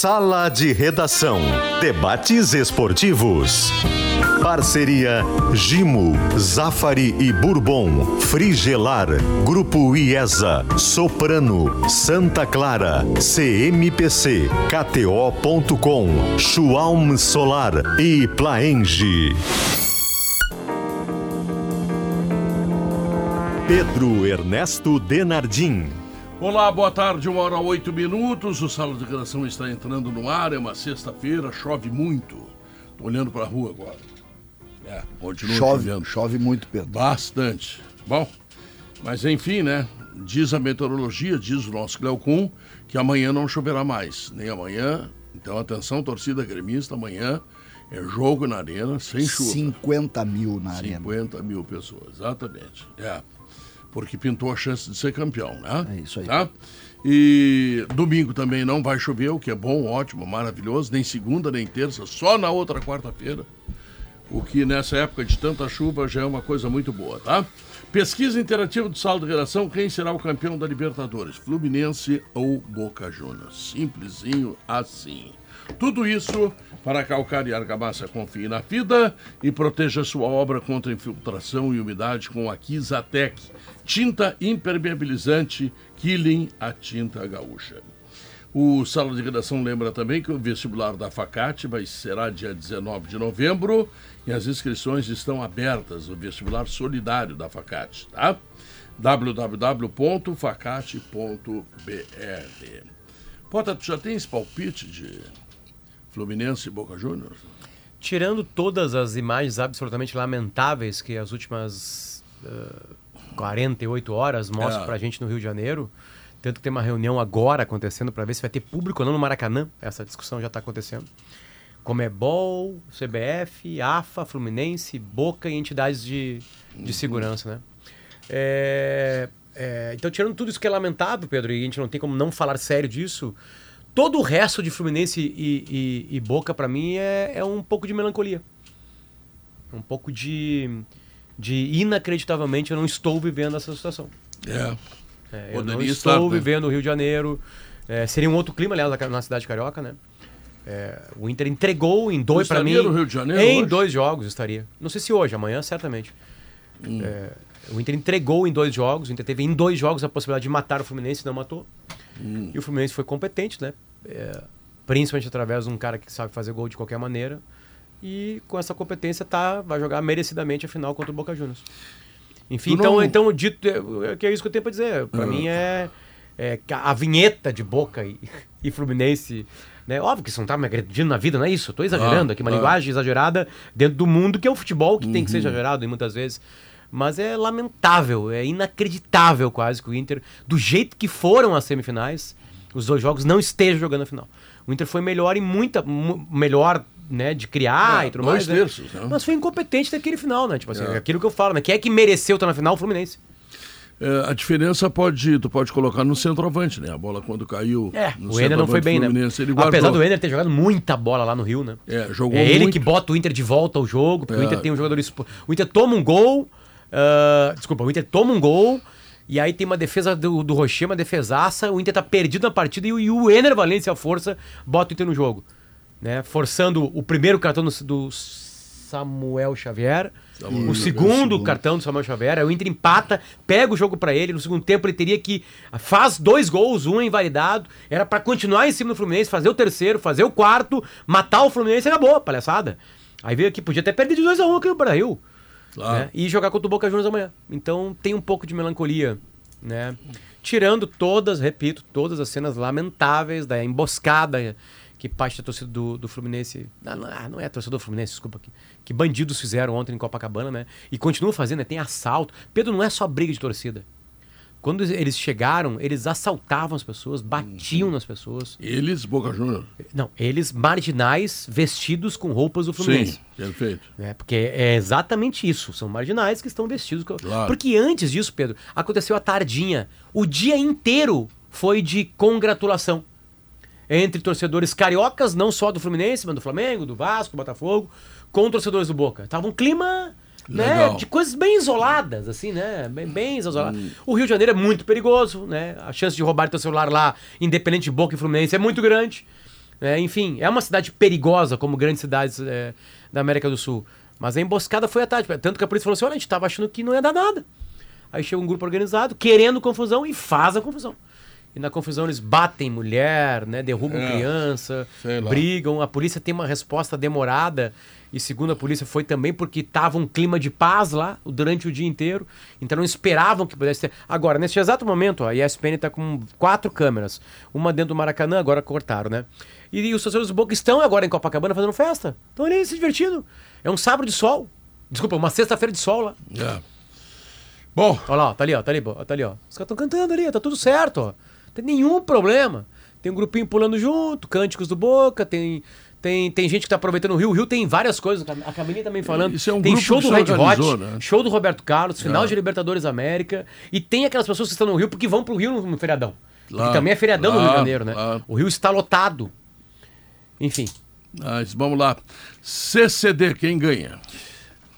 Sala de Redação. Debates esportivos. Parceria Gimo, Zafari e Bourbon, Frigelar, Grupo IESA, Soprano, Santa Clara, CMPC, KTO.com, Schwalm Solar e Plaenge. Pedro Ernesto Denardim. Olá, boa tarde, uma hora oito minutos. O Sala de Redação está entrando no ar. É uma sexta-feira, chove muito. Tô olhando para a rua agora. É, continua chove, chovendo. Chove muito, Pedro. Bastante. Bom, mas enfim, né? Diz a meteorologia, diz o nosso Cleocum, que amanhã não choverá mais. Nem amanhã. Então, atenção, torcida gremista, amanhã é jogo na arena, sem chuva. 50 mil na 50 arena. 50 mil pessoas, exatamente. É porque pintou a chance de ser campeão, né? É isso aí. Tá? E domingo também não vai chover, o que é bom, ótimo, maravilhoso, nem segunda nem terça, só na outra quarta-feira. O que nessa época de tanta chuva já é uma coisa muito boa, tá? Pesquisa interativa do saldo de redação, quem será o campeão da Libertadores? Fluminense ou Boca Juniors? Simplesinho assim. Tudo isso para calcar e argamassa confie na FIDA e proteja sua obra contra infiltração e umidade com a Kizatec, tinta impermeabilizante Killing a tinta gaúcha. O Sala de Redação lembra também que o vestibular da Facate vai será dia 19 de novembro e as inscrições estão abertas, o vestibular solidário da Facate, tá? www.facate.br. Pota, tu já esse palpite de Fluminense e Boca Juniors? Tirando todas as imagens absolutamente lamentáveis que as últimas uh, 48 horas mostram é. pra gente no Rio de Janeiro, tanto que tem uma reunião agora acontecendo para ver se vai ter público ou não no Maracanã. Essa discussão já está acontecendo. Comebol, CBF, AFA, Fluminense, Boca e entidades de, de uhum. segurança, né? É, é, então, tirando tudo isso que é lamentável, Pedro, e a gente não tem como não falar sério disso, todo o resto de Fluminense e, e, e Boca, para mim, é, é um pouco de melancolia. Um pouco de, de inacreditavelmente eu não estou vivendo essa situação. É. é eu não estou estar, né? vivendo o Rio de Janeiro. É, seria um outro clima, aliás, na cidade carioca, né? É, o Inter entregou em dois para mim. no Rio de Janeiro? Em hoje? dois jogos estaria. Não sei se hoje, amanhã certamente. Hum. É, o Inter entregou em dois jogos. O Inter teve em dois jogos a possibilidade de matar o Fluminense, não matou. Hum. E o Fluminense foi competente, né? É, principalmente através de um cara que sabe fazer gol de qualquer maneira. E com essa competência tá, vai jogar merecidamente a final contra o Boca Juniors. Enfim, então, não... então dito, é, que é isso que eu tenho para dizer. Para mim é, é, a vinheta de Boca e, e Fluminense né? Óbvio que isso não tá me agredindo na vida, não é isso. Eu tô exagerando ah, aqui, uma ah. linguagem exagerada dentro do mundo que é o futebol, que uhum. tem que ser uhum. exagerado e muitas vezes. Mas é lamentável, é inacreditável quase que o Inter, do jeito que foram as semifinais, os dois jogos não esteja jogando a final. O Inter foi melhor em muita. melhor né, de criar é, e tudo mais. Né? Terços, né? Mas foi incompetente naquele final, né? Tipo assim, é. aquilo que eu falo, né? Quem é que mereceu estar na final? O Fluminense. É, a diferença pode, tu pode colocar no centroavante, né? A bola quando caiu. É, o Ener não foi bem, né? Apesar do Ener ter jogado muita bola lá no Rio, né? É, jogou É ele muito. que bota o Inter de volta ao jogo, porque é. o Inter tem um jogador. O Inter toma um gol. Uh, desculpa, o Inter toma um gol. E aí tem uma defesa do, do Rocher, uma defesaça. O Inter tá perdido na partida e, e o Ener Valência, a força, bota o Inter no jogo. Né? Forçando o primeiro cartão do, do Samuel Xavier. Samuel o segundo, cartão do Samuel Xavier. O Inter empata, pega o jogo para ele. No segundo tempo ele teria que. Faz dois gols, um é invalidado. Era para continuar em cima do Fluminense, fazer o terceiro, fazer o quarto, matar o Fluminense. Acabou, palhaçada. Aí veio aqui, podia até perder de 2x1 um aqui no Brasil. Claro. Né? E jogar contra o Boca Juniors amanhã. Então tem um pouco de melancolia, né? Tirando todas, repito, todas as cenas lamentáveis da emboscada que parte da torcida do, do Fluminense. Não, não, ah, é torcedor do Fluminense, desculpa. Que, que bandidos fizeram ontem em Copacabana, né? E continuam fazendo, né? Tem assalto. Pedro, não é só briga de torcida. Quando eles chegaram, eles assaltavam as pessoas, batiam uhum. nas pessoas. Eles, Boca Juniors? Não, eles marginais vestidos com roupas do Fluminense. Sim, perfeito. É, porque é exatamente isso. São marginais que estão vestidos. Com... Claro. Porque antes disso, Pedro, aconteceu a tardinha. O dia inteiro foi de congratulação entre torcedores cariocas, não só do Fluminense, mas do Flamengo, do Vasco, do Botafogo, com torcedores do Boca. Tava um clima né, de coisas bem isoladas, assim, né? Bem, bem isoladas. Hum. O Rio de Janeiro é muito perigoso, né? A chance de roubar teu celular lá, independente de Boca e Fluminense, é muito grande. É, enfim, é uma cidade perigosa, como grandes cidades é, da América do Sul. Mas a emboscada foi a tática. Tanto que a polícia falou assim: olha, a gente estava achando que não ia dar nada. Aí chega um grupo organizado, querendo confusão e faz a confusão. E na confusão eles batem mulher, né, derrubam é, criança, brigam. A polícia tem uma resposta demorada. E segundo a polícia, foi também porque estava um clima de paz lá durante o dia inteiro. Então não esperavam que pudesse ter. Agora, nesse exato momento, ó, a ESPN está com quatro câmeras. Uma dentro do Maracanã, agora cortaram, né? E, e os torcedores do Boca estão agora em Copacabana fazendo festa. Estão ali se divertindo. É um sábado de sol. Desculpa, uma sexta-feira de sol lá. É. Bom. Olha lá, tá ali, ó, tá ali, ó, tá ali, ó. Os caras estão cantando ali, tá tudo certo, ó. Não tem nenhum problema. Tem um grupinho pulando junto, cânticos do Boca, tem tem, tem gente que tá aproveitando o Rio. O Rio tem várias coisas. A Camilinha também falando. Isso é um tem show do Red Hot, né? show do Roberto Carlos, final é. de Libertadores América. E tem aquelas pessoas que estão no Rio porque vão pro Rio no, feriadão. Lá, também é feriadão lá, no Rio de Janeiro, né? Lá. O Rio está lotado. Enfim. Mas vamos lá. CCD, quem ganha?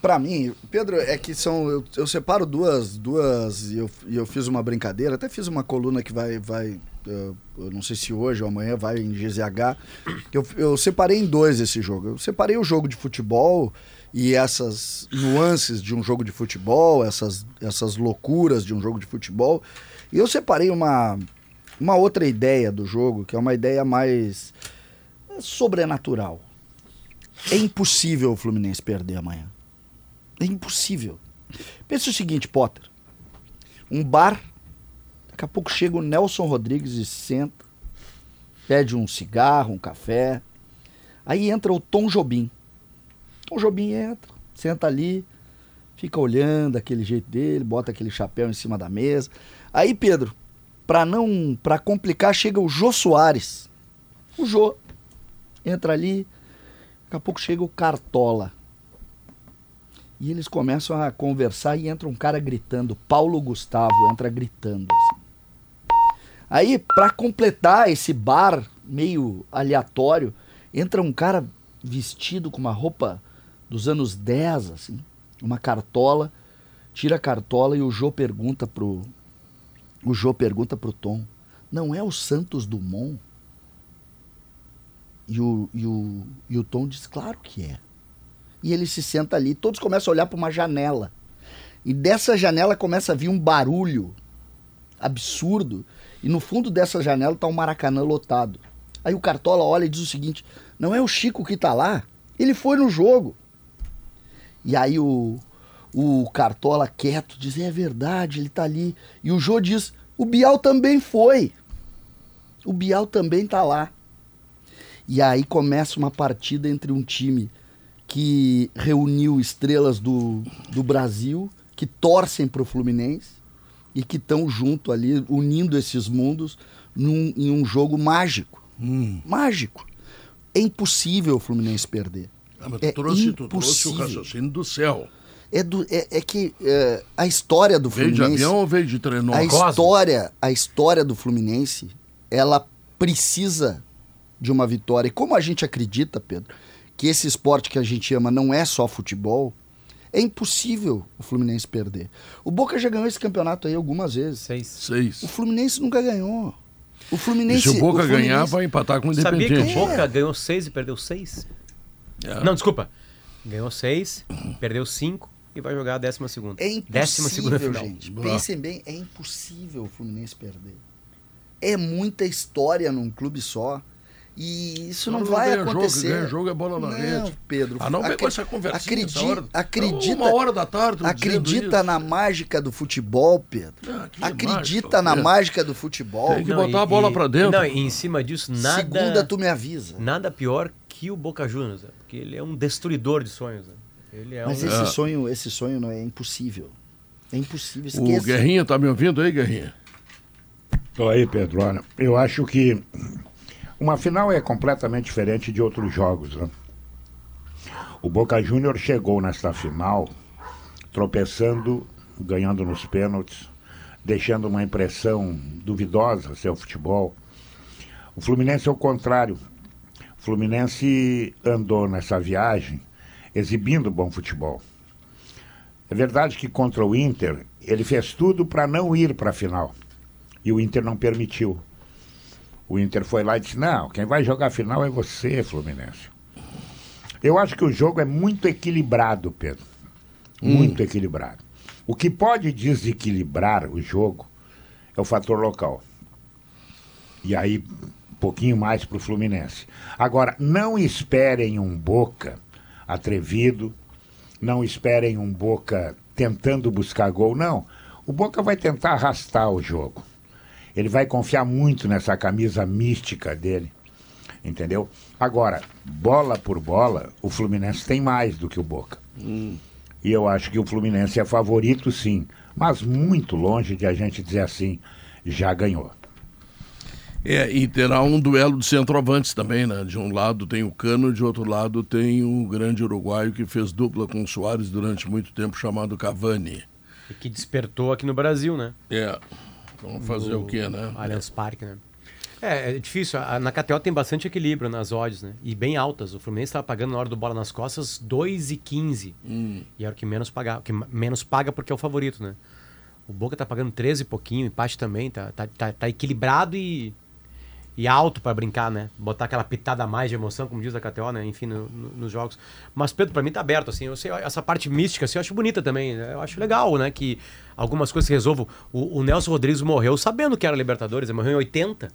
Para mim, Pedro, é que são. Eu, eu separo duas. duas e eu, eu fiz uma brincadeira, até fiz uma coluna que vai. vai eu, eu não sei se hoje ou amanhã vai em GZH. Eu, eu separei em dois esse jogo. Eu separei o jogo de futebol e essas nuances de um jogo de futebol, essas, essas loucuras de um jogo de futebol. E eu separei uma, uma outra ideia do jogo, que é uma ideia mais sobrenatural. É impossível o Fluminense perder amanhã. É impossível. Pensa o seguinte, Potter. Um bar, daqui a pouco chega o Nelson Rodrigues e senta, pede um cigarro, um café. Aí entra o Tom Jobim. Tom Jobim entra, senta ali, fica olhando aquele jeito dele, bota aquele chapéu em cima da mesa. Aí, Pedro, para não, para complicar, chega o Jô Soares. O Jô entra ali, daqui a pouco chega o Cartola. E eles começam a conversar e entra um cara gritando. Paulo Gustavo entra gritando. Assim. Aí, para completar esse bar meio aleatório, entra um cara vestido com uma roupa dos anos 10, assim, uma cartola, tira a cartola e o Jô pergunta pro o Jô pergunta pro Tom: "Não é o Santos Dumont?" E o, e o, e o Tom diz: "Claro que é." E ele se senta ali. Todos começam a olhar para uma janela. E dessa janela começa a vir um barulho absurdo. E no fundo dessa janela está um Maracanã lotado. Aí o Cartola olha e diz o seguinte: não é o Chico que está lá? Ele foi no jogo. E aí o, o Cartola quieto diz: é verdade, ele está ali. E o Jô diz: o Bial também foi. O Bial também está lá. E aí começa uma partida entre um time que reuniu estrelas do, do Brasil que torcem para o Fluminense e que estão junto ali, unindo esses mundos num, em um jogo mágico. Hum. Mágico. É impossível o Fluminense perder. Ah, mas tu, é trouxe, impossível. trouxe o raciocínio do céu. É, do, é, é que é, a história do Fluminense. Veio de avião ou veio de trenó? A história, a história do Fluminense, ela precisa de uma vitória. E como a gente acredita, Pedro, que esse esporte que a gente ama não é só futebol, é impossível o Fluminense perder. O Boca já ganhou esse campeonato aí algumas vezes. Seis. Seis. O Fluminense nunca ganhou. O Fluminense. E se o Boca o Fluminense... ganhar, vai empatar com o Independente. Sabia que o Boca ganhou seis e perdeu seis? É. Não, desculpa. Ganhou seis, perdeu cinco e vai jogar a décima segunda. É impossível, décima segunda final. gente. Pensem bem, é impossível o Fluminense perder. É muita história num clube só. E isso não, não vai acontecer. Jogo, ganha jogo é bola na não, rede. Pedro. Ah, não com essa conversa. Acredita, hora, acredita, uma hora da tarde. Acredita na mágica do futebol, Pedro. Ah, acredita mágica, na mágica do futebol. Tem que não, botar e, a bola para dentro. Não, e em cima disso, nada. Segunda, tu me avisa. Nada pior que o Boca Juniors, né? porque ele é um destruidor de sonhos. Né? Ele é Mas um... esse é. sonho, esse sonho não é impossível. É impossível. Esqueça. O Guerrinha tá me ouvindo aí, Guerrinha? Tô aí, Pedro. Olha, eu acho que uma final é completamente diferente de outros jogos. Né? O Boca Júnior chegou nesta final tropeçando, ganhando nos pênaltis, deixando uma impressão duvidosa seu futebol. O Fluminense é o contrário. O Fluminense andou nessa viagem exibindo bom futebol. É verdade que contra o Inter ele fez tudo para não ir para a final e o Inter não permitiu. O Inter foi lá e disse: Não, quem vai jogar a final é você, Fluminense. Eu acho que o jogo é muito equilibrado, Pedro. Muito equilibrado. O que pode desequilibrar o jogo é o fator local. E aí, um pouquinho mais para o Fluminense. Agora, não esperem um Boca atrevido, não esperem um Boca tentando buscar gol, não. O Boca vai tentar arrastar o jogo. Ele vai confiar muito nessa camisa mística dele. Entendeu? Agora, bola por bola, o Fluminense tem mais do que o Boca. E eu acho que o Fluminense é favorito, sim. Mas muito longe de a gente dizer assim, já ganhou. É, e terá um duelo de centroavantes também, né? De um lado tem o Cano, de outro lado tem o grande uruguaio que fez dupla com o Soares durante muito tempo, chamado Cavani. E que despertou aqui no Brasil, né? É. Vamos fazer o quê, né? Allianz Parque, né? É, é difícil. Na KTO tem bastante equilíbrio nas odds, né? E bem altas. O Fluminense estava pagando na hora do bola nas costas 2,15. E era o que menos paga, o que menos paga porque é o favorito, né? O Boca tá pagando 13 e pouquinho, empate também, tá, tá, tá, tá equilibrado e, e alto para brincar, né? Botar aquela pitada a mais de emoção, como diz a KTO, né? Enfim, no- no- nos jogos. Mas, Pedro, para mim tá aberto, assim. Eu sei, essa parte mística, assim, eu acho bonita também. né? Eu acho legal, né? Que algumas coisas se resolvam. O, o Nelson Rodrigues morreu sabendo que era Libertadores, ele morreu em 80.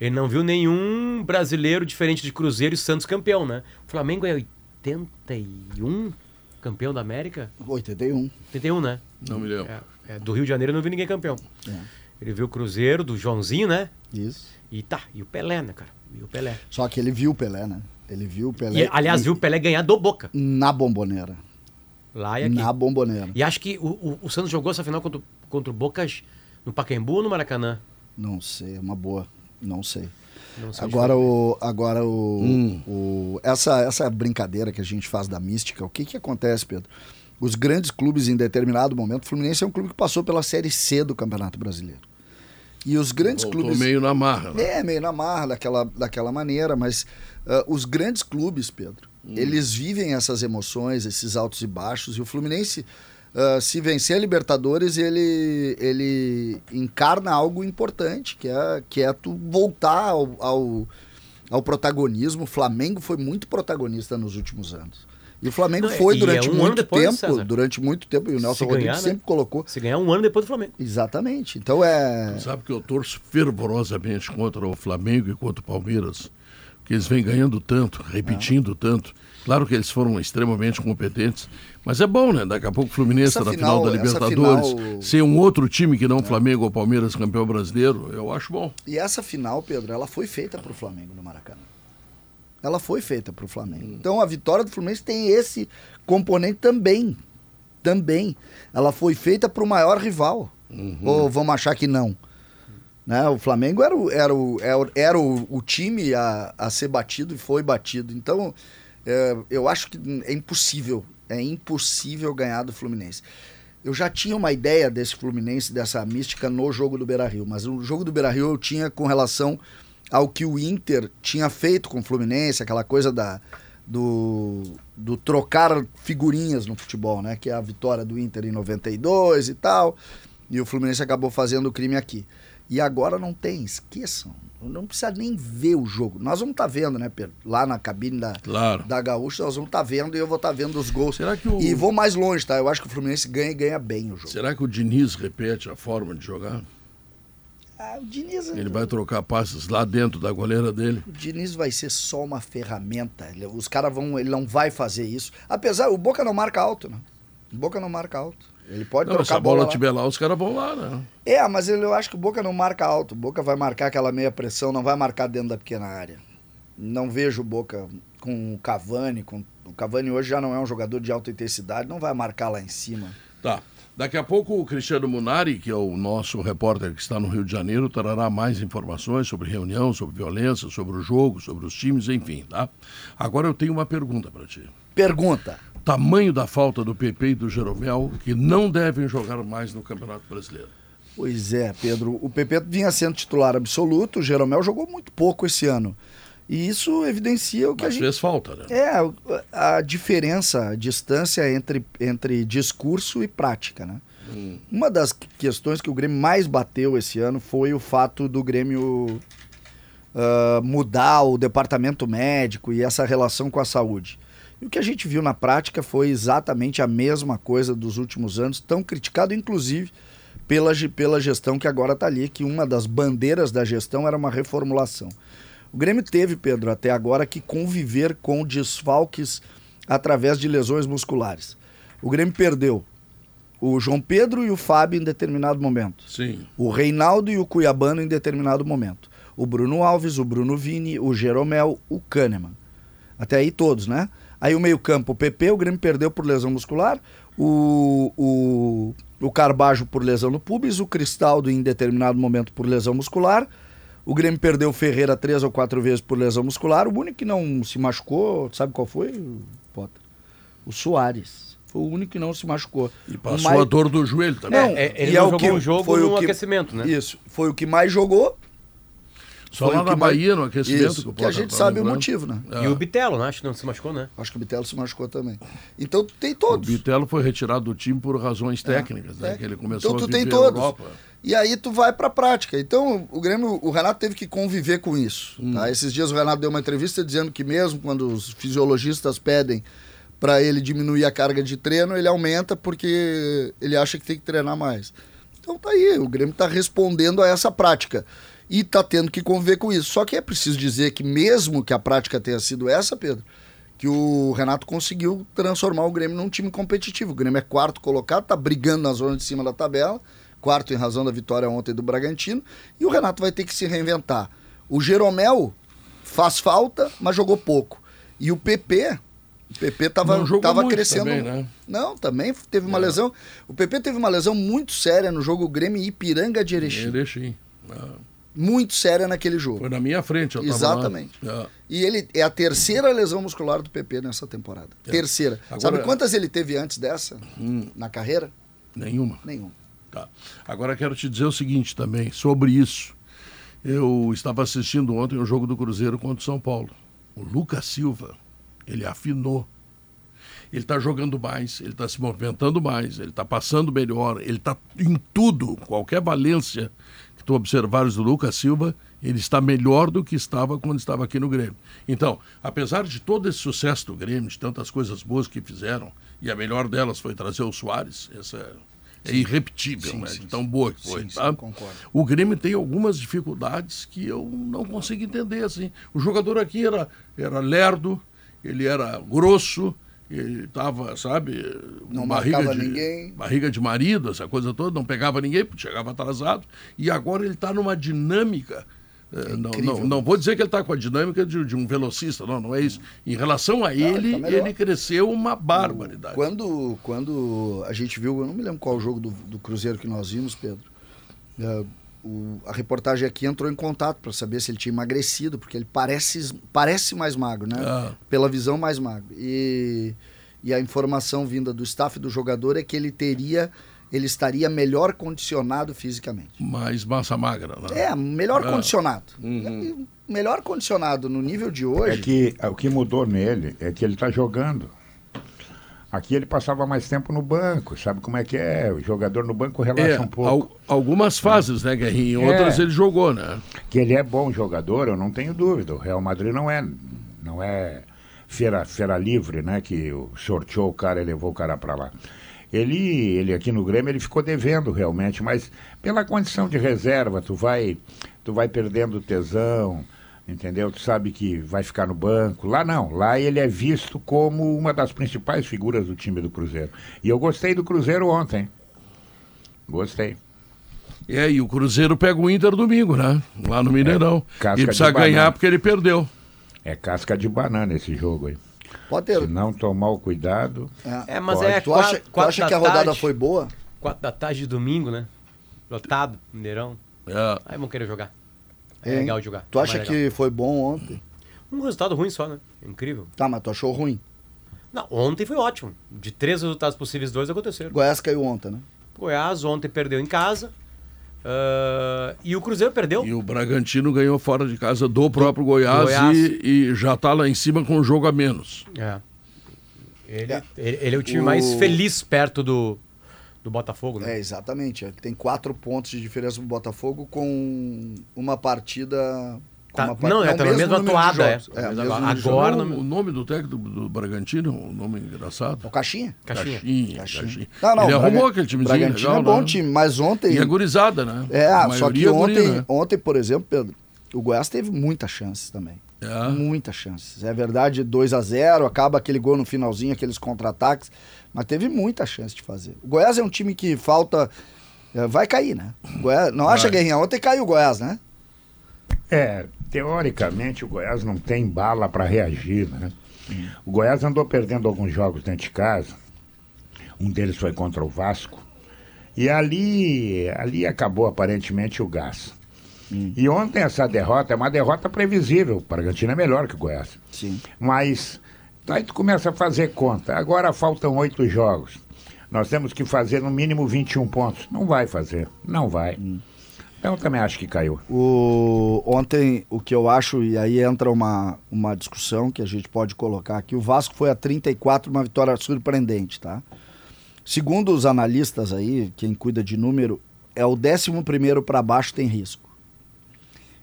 Ele não viu nenhum brasileiro diferente de Cruzeiro e Santos campeão, né? O Flamengo é 81 campeão da América? 81. 81, né? Não me lembro. É, é, do Rio de Janeiro eu não vi ninguém campeão. Ele viu o Cruzeiro, do Joãozinho, né? Isso. E tá, e o Pelé, né, cara? E o Pelé. Só que ele viu o Pelé, né? Ele viu o Pelé. E, aliás, viu o Pelé ganhar do Boca. Na bomboneira. Lá e aqui. Na bomboneira. E acho que o, o, o Santos jogou essa final contra, o- contra o Bocas no Pacaembu ou no Maracanã? Não sei, é uma boa. Não sei. Não sei Agora o, agora o, o essa essa brincadeira que a gente faz da mística, o que que acontece, Pedro? Os grandes clubes em determinado momento, o Fluminense é um clube que passou pela série C do Campeonato Brasileiro. E os grandes Voltou clubes meio na marra. né? é, meio na marra daquela, daquela maneira, mas ah, os grandes clubes, Pedro, eles vivem essas emoções, esses altos e baixos, e o Fluminense, ah, se vencer a Libertadores, ele, ele encarna algo importante, que é, que é tu voltar ao, ao, ao protagonismo. O Flamengo foi muito protagonista nos últimos anos. E o Flamengo Não, foi durante é um muito depois, tempo, César. durante muito tempo, e o Nelson Se Rodrigues ganhar, né? sempre colocou. Se ganhar um ano depois do Flamengo. Exatamente. Então é. Sabe que eu torço fervorosamente contra o Flamengo e contra o Palmeiras, que eles vêm ganhando tanto, repetindo tanto. Claro que eles foram extremamente competentes, mas é bom, né? Daqui a pouco o Fluminense Essa na final, final- da Libertadores, final- ser um outro time que não Flamengo ou Palmeiras campeão brasileiro, eu acho bom. E essa final, Pedro, ela foi feita para o Flamengo no Maracanã. Ela foi feita para o Flamengo. Então a vitória do Fluminense tem esse componente também. Também. Ela foi feita para o maior rival. Ou vamos achar que não? Né? O Flamengo era o, era o, era o- era o, o time a, a ser batido e foi batido. Então é, eu acho que é impossível. É impossível ganhar do Fluminense. Eu já tinha uma ideia desse Fluminense, dessa mística no jogo do Beira Rio, mas o jogo do Beira Rio eu tinha com relação ao que o Inter tinha feito com o Fluminense, aquela coisa da, do, do trocar figurinhas no futebol, né? Que é a vitória do Inter em 92 e tal. E o Fluminense acabou fazendo o crime aqui. E agora não tem, esqueçam. Não precisa nem ver o jogo. Nós vamos estar vendo, né, Pedro? Lá na cabine da, Claro. da Gaúcha, nós vamos estar vendo e eu vou estar vendo os gols. Será que o- E vou mais longe, tá? Eu acho que o Fluminense ganha e ganha bem o jogo. Será que o Diniz repete a forma de jogar? Ah, o Diniz, Ele vai trocar passes lá dentro da goleira dele? o Diniz vai ser só uma ferramenta. Os caras vão, ele não vai fazer isso. Apesar, o Boca não marca alto, né? O Boca não marca alto. Ele pode Não, se trocar a bola bola lá. estiver lá, os caras vão lá, né? É, mas ele, eu acho que o Boca não marca alto. O Boca vai marcar aquela meia pressão, não vai marcar dentro da pequena área. Não vejo o Boca com o Cavani. Com... O Cavani hoje já não é um jogador de alta intensidade, não vai marcar lá em cima. Tá. Daqui a pouco o Cristiano Munari, que é o nosso repórter que está no Rio de Janeiro, trará mais informações sobre reunião, sobre violência, sobre o jogo, sobre os times, enfim, tá? Agora eu tenho uma pergunta para ti. Pergunta. Tamanho da falta do PP e do Jeromel que não devem jogar mais no Campeonato Brasileiro. Pois é, Pedro. O PP vinha sendo titular absoluto, o Jeromel jogou muito pouco esse ano. E isso evidencia o que Mas a gente. fez falta, né? É, a diferença, a distância entre, entre discurso e prática, né? Uma das questões que o Grêmio mais bateu esse ano foi o fato do Grêmio uh, mudar o departamento médico e essa relação com a saúde. E o que a gente viu na prática foi exatamente a mesma coisa dos últimos anos, tão criticado, inclusive, pela, pela gestão que agora está ali, que uma das bandeiras da gestão era uma reformulação. O Grêmio teve, Pedro, até agora que conviver com desfalques através de lesões musculares. O Grêmio perdeu o João Pedro e o Fábio em determinado momento. Sim. O Reinaldo e o Cuiabano em determinado momento. O Bruno Alves, o Bruno Vini, o Jeromel, o Kahneman. Até aí todos, né? Aí o meio-campo, o PP, o Grêmio perdeu por lesão muscular. O, o, o Carbajo por lesão no pubis. O Cristaldo em determinado momento por lesão muscular. O Grêmio perdeu o Ferreira três ou quatro vezes por lesão muscular. O único que não se machucou, sabe qual foi, Potter? O Soares. Foi o único que não se machucou. E passou a dor do joelho também. Não, é, ele e é não jogou que, um jogo foi no o que, aquecimento, né? Isso. Foi o que mais jogou. Só foi lá na Bahia, no aquecimento. Isso, que, que a gente sabe o motivo, né? É. E o Bitelo, né? Acho que não se machucou, né? Acho que o Bitelo se machucou também. Então tem todos. O Bitelo foi retirado do time por razões é, técnicas, é, né? Que ele começou então, tu a tem todos. Europa. E aí tu vai pra prática. Então o Grêmio, o Renato teve que conviver com isso. Hum. Tá? Esses dias o Renato deu uma entrevista dizendo que mesmo quando os fisiologistas pedem para ele diminuir a carga de treino, ele aumenta porque ele acha que tem que treinar mais. Então tá aí, o Grêmio está respondendo a essa prática e está tendo que conviver com isso. Só que é preciso dizer que mesmo que a prática tenha sido essa, Pedro, que o Renato conseguiu transformar o Grêmio num time competitivo. O Grêmio é quarto colocado, está brigando na zona de cima da tabela, quarto em razão da vitória ontem do Bragantino, e o Renato vai ter que se reinventar. O Jeromel faz falta, mas jogou pouco. E o PP o PP tava, tava crescendo. Também, né? Não, também teve uma lesão. O PP teve uma lesão muito séria no jogo Grêmio Ipiranga de Erechim. Erechim. Ah. Muito séria naquele jogo. Foi na minha frente, eu Exatamente. Ah. E ele é a terceira lesão muscular do PP nessa temporada. É. Terceira. Agora, Sabe quantas ele teve antes dessa hum, na carreira? Nenhuma. Nenhuma. Tá. Agora quero te dizer o seguinte também, sobre isso. Eu estava assistindo ontem o um jogo do Cruzeiro contra o São Paulo. O Lucas Silva ele afinou. Ele está jogando mais, ele está se movimentando mais, ele está passando melhor, ele está em tudo, qualquer valência tu observares do Lucas Silva, ele está melhor do que estava quando estava aqui no Grêmio. Então, apesar de todo esse sucesso do Grêmio, de tantas coisas boas que fizeram, e a melhor delas foi trazer o Soares, essa é irrepetível, sim, né? Sim, de tão boa que foi. Sim, tá? o Grêmio tem algumas dificuldades que eu não consigo entender. Assim. O jogador aqui era, era lerdo, ele era grosso, ele estava, sabe, não barriga de, ninguém. barriga de marido, essa coisa toda, não pegava ninguém, porque chegava atrasado. E agora ele está numa dinâmica. É não, não, não, vou dizer que ele está com a dinâmica de, de, um velocista, não, não é isso. Em relação a ele, ele, tá ele cresceu uma barbaridade. Quando, quando a gente viu, eu não me lembro qual o jogo do, do Cruzeiro que nós vimos, Pedro. É, o, a reportagem aqui entrou em contato para saber se ele tinha emagrecido, porque ele parece, parece mais magro, né? Ah. Pela visão, mais magro. E, e a informação vinda do staff do jogador é que ele teria. Ele estaria melhor condicionado fisicamente. Mais massa magra, né? É, melhor ah. condicionado. Uhum. Melhor condicionado no nível de hoje. É que o que mudou nele é que ele está jogando. Aqui ele passava mais tempo no banco, sabe como é que é? O jogador no banco relaxa é, um pouco. Al algumas fases, né, Guerrinho? Outras é, ele jogou, né? Que ele é bom jogador, eu não tenho dúvida. O Real Madrid não é, não é feira, feira livre, né? Que sorteou o cara e levou o cara para lá. Ele, ele aqui no Grêmio, ele ficou devendo realmente, mas pela condição de reserva, tu vai, tu vai perdendo tesão entendeu? Tu sabe que vai ficar no banco. Lá não, lá ele é visto como uma das principais figuras do time do Cruzeiro. E eu gostei do Cruzeiro ontem. Gostei. É, e o Cruzeiro pega o Inter domingo, né? Lá no Mineirão. É, e precisa ganhar porque ele perdeu. É casca de banana esse jogo aí. Pode ter. Se não tomar o cuidado. É, é mas pode. é. Tu acha, tu acha que a rodada tarde, foi boa? Quatro da tarde de domingo, né? Lotado, Mineirão. É. Aí vão querer jogar. É hein? legal jogar. Tu acha que foi bom ontem? Um resultado ruim só, né? Incrível. Tá, mas tu achou ruim? Não, ontem foi ótimo. De três resultados possíveis, dois aconteceram. Goiás caiu ontem, né? Goiás ontem perdeu em casa. Uh, e o Cruzeiro perdeu. E o Bragantino ganhou fora de casa do próprio Goiás, Goiás. E, e, já está lá em cima com um jogo a menos. É. Ele é, ele, ele é o time o... mais feliz perto do, do Botafogo, né? É, exatamente. Tem quatro pontos de diferença do Botafogo com uma partida Tá, Uma parte- não, é, tá na mesma toada, é. É, Mesmo agora- O nome do técnico do, Bragantino, um nome engraçado. O Caixinha? Caixinha. Caixinha. Caixinha. Caixinha. Não, não, Ele Braga- arrumou aquele timezinho Bragantino legal, é bom né? time, mas ontem... E a gurizada, né? É, A só que é ontem, guri, né? ontem, por exemplo, Pedro, o Goiás teve muitas chances também. É. Muitas chances. É verdade, 2 a 0 acaba aquele gol no finalzinho, aqueles contra-ataques, mas teve muita chance de fazer. O Goiás é um time que falta. é, Vai cair, né? Goiás, não acha. Guerrinha? Ontem caiu o Goiás, né? É, teoricamente o Goiás não tem bala para reagir, né? O Goiás andou perdendo alguns jogos dentro de casa. Um deles foi contra o Vasco. E ali, ali acabou aparentemente o gás. E ontem essa derrota é uma derrota previsível. O Bragantino é melhor que o Goiás. Sim. Mas aí tu começa a fazer conta. Agora faltam oito jogos. Nós temos que fazer no mínimo 21 pontos. Não vai fazer. Não vai. Então eu também acho que caiu. O, ontem, o que eu acho, e aí entra uma, uma discussão que a gente pode colocar aqui, o Vasco foi a 34, uma vitória surpreendente, tá? Segundo os analistas aí, quem cuida de número, é o 11 primeiro para baixo tem risco.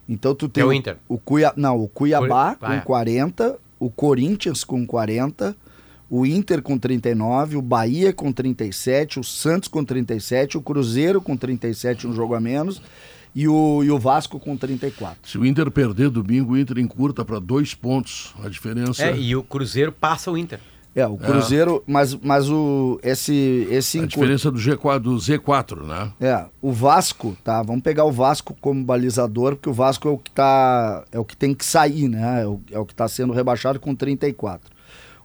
Então tu tem É o Inter. o Cuiabá, não, o Cuiabá Cui- ah, é. com 40, o Corinthians com 40, o Inter com 39, o Bahia com 37, o Santos com 37, o Cruzeiro com 37, um jogo a menos, e o, e o Vasco com 34. Se o Inter perder domingo, o Inter encurta para dois pontos. A diferença É, e o Cruzeiro passa o Inter. É, o Cruzeiro, mas, mas o, esse, esse a encur- diferença do G4, do Z4, né? É, o Vasco, tá? Vamos pegar o Vasco como balizador, porque o Vasco é o que tá, é o que tem que sair, né? É o, é o que está sendo rebaixado com 34.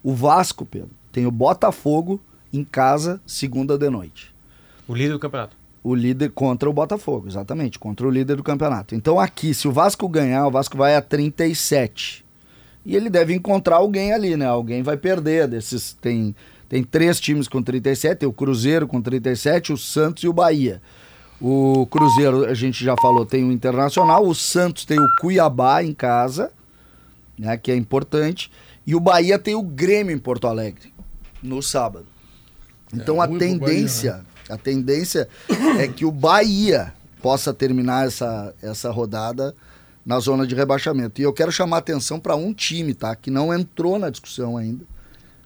O Vasco, Pedro, tem o Botafogo em casa, segunda de noite. O líder do campeonato. O líder contra o Botafogo, exatamente, contra o líder do campeonato. Então aqui, se o Vasco ganhar, o Vasco vai a 37. E ele deve encontrar alguém ali, né? Alguém vai perder desses. Tem, tem três times com 37, tem o Cruzeiro com 37, o Santos e o Bahia. O Cruzeiro, a gente já falou, tem o Internacional, o Santos tem o Cuiabá em casa, né? Que é importante. E o Bahia tem o Grêmio em Porto Alegre, no sábado. Então a ruim pro Bahia, tendência, a tendência é que o Bahia possa terminar essa, essa rodada na zona de rebaixamento. E eu quero chamar atenção para um time, tá? Que não entrou na discussão ainda,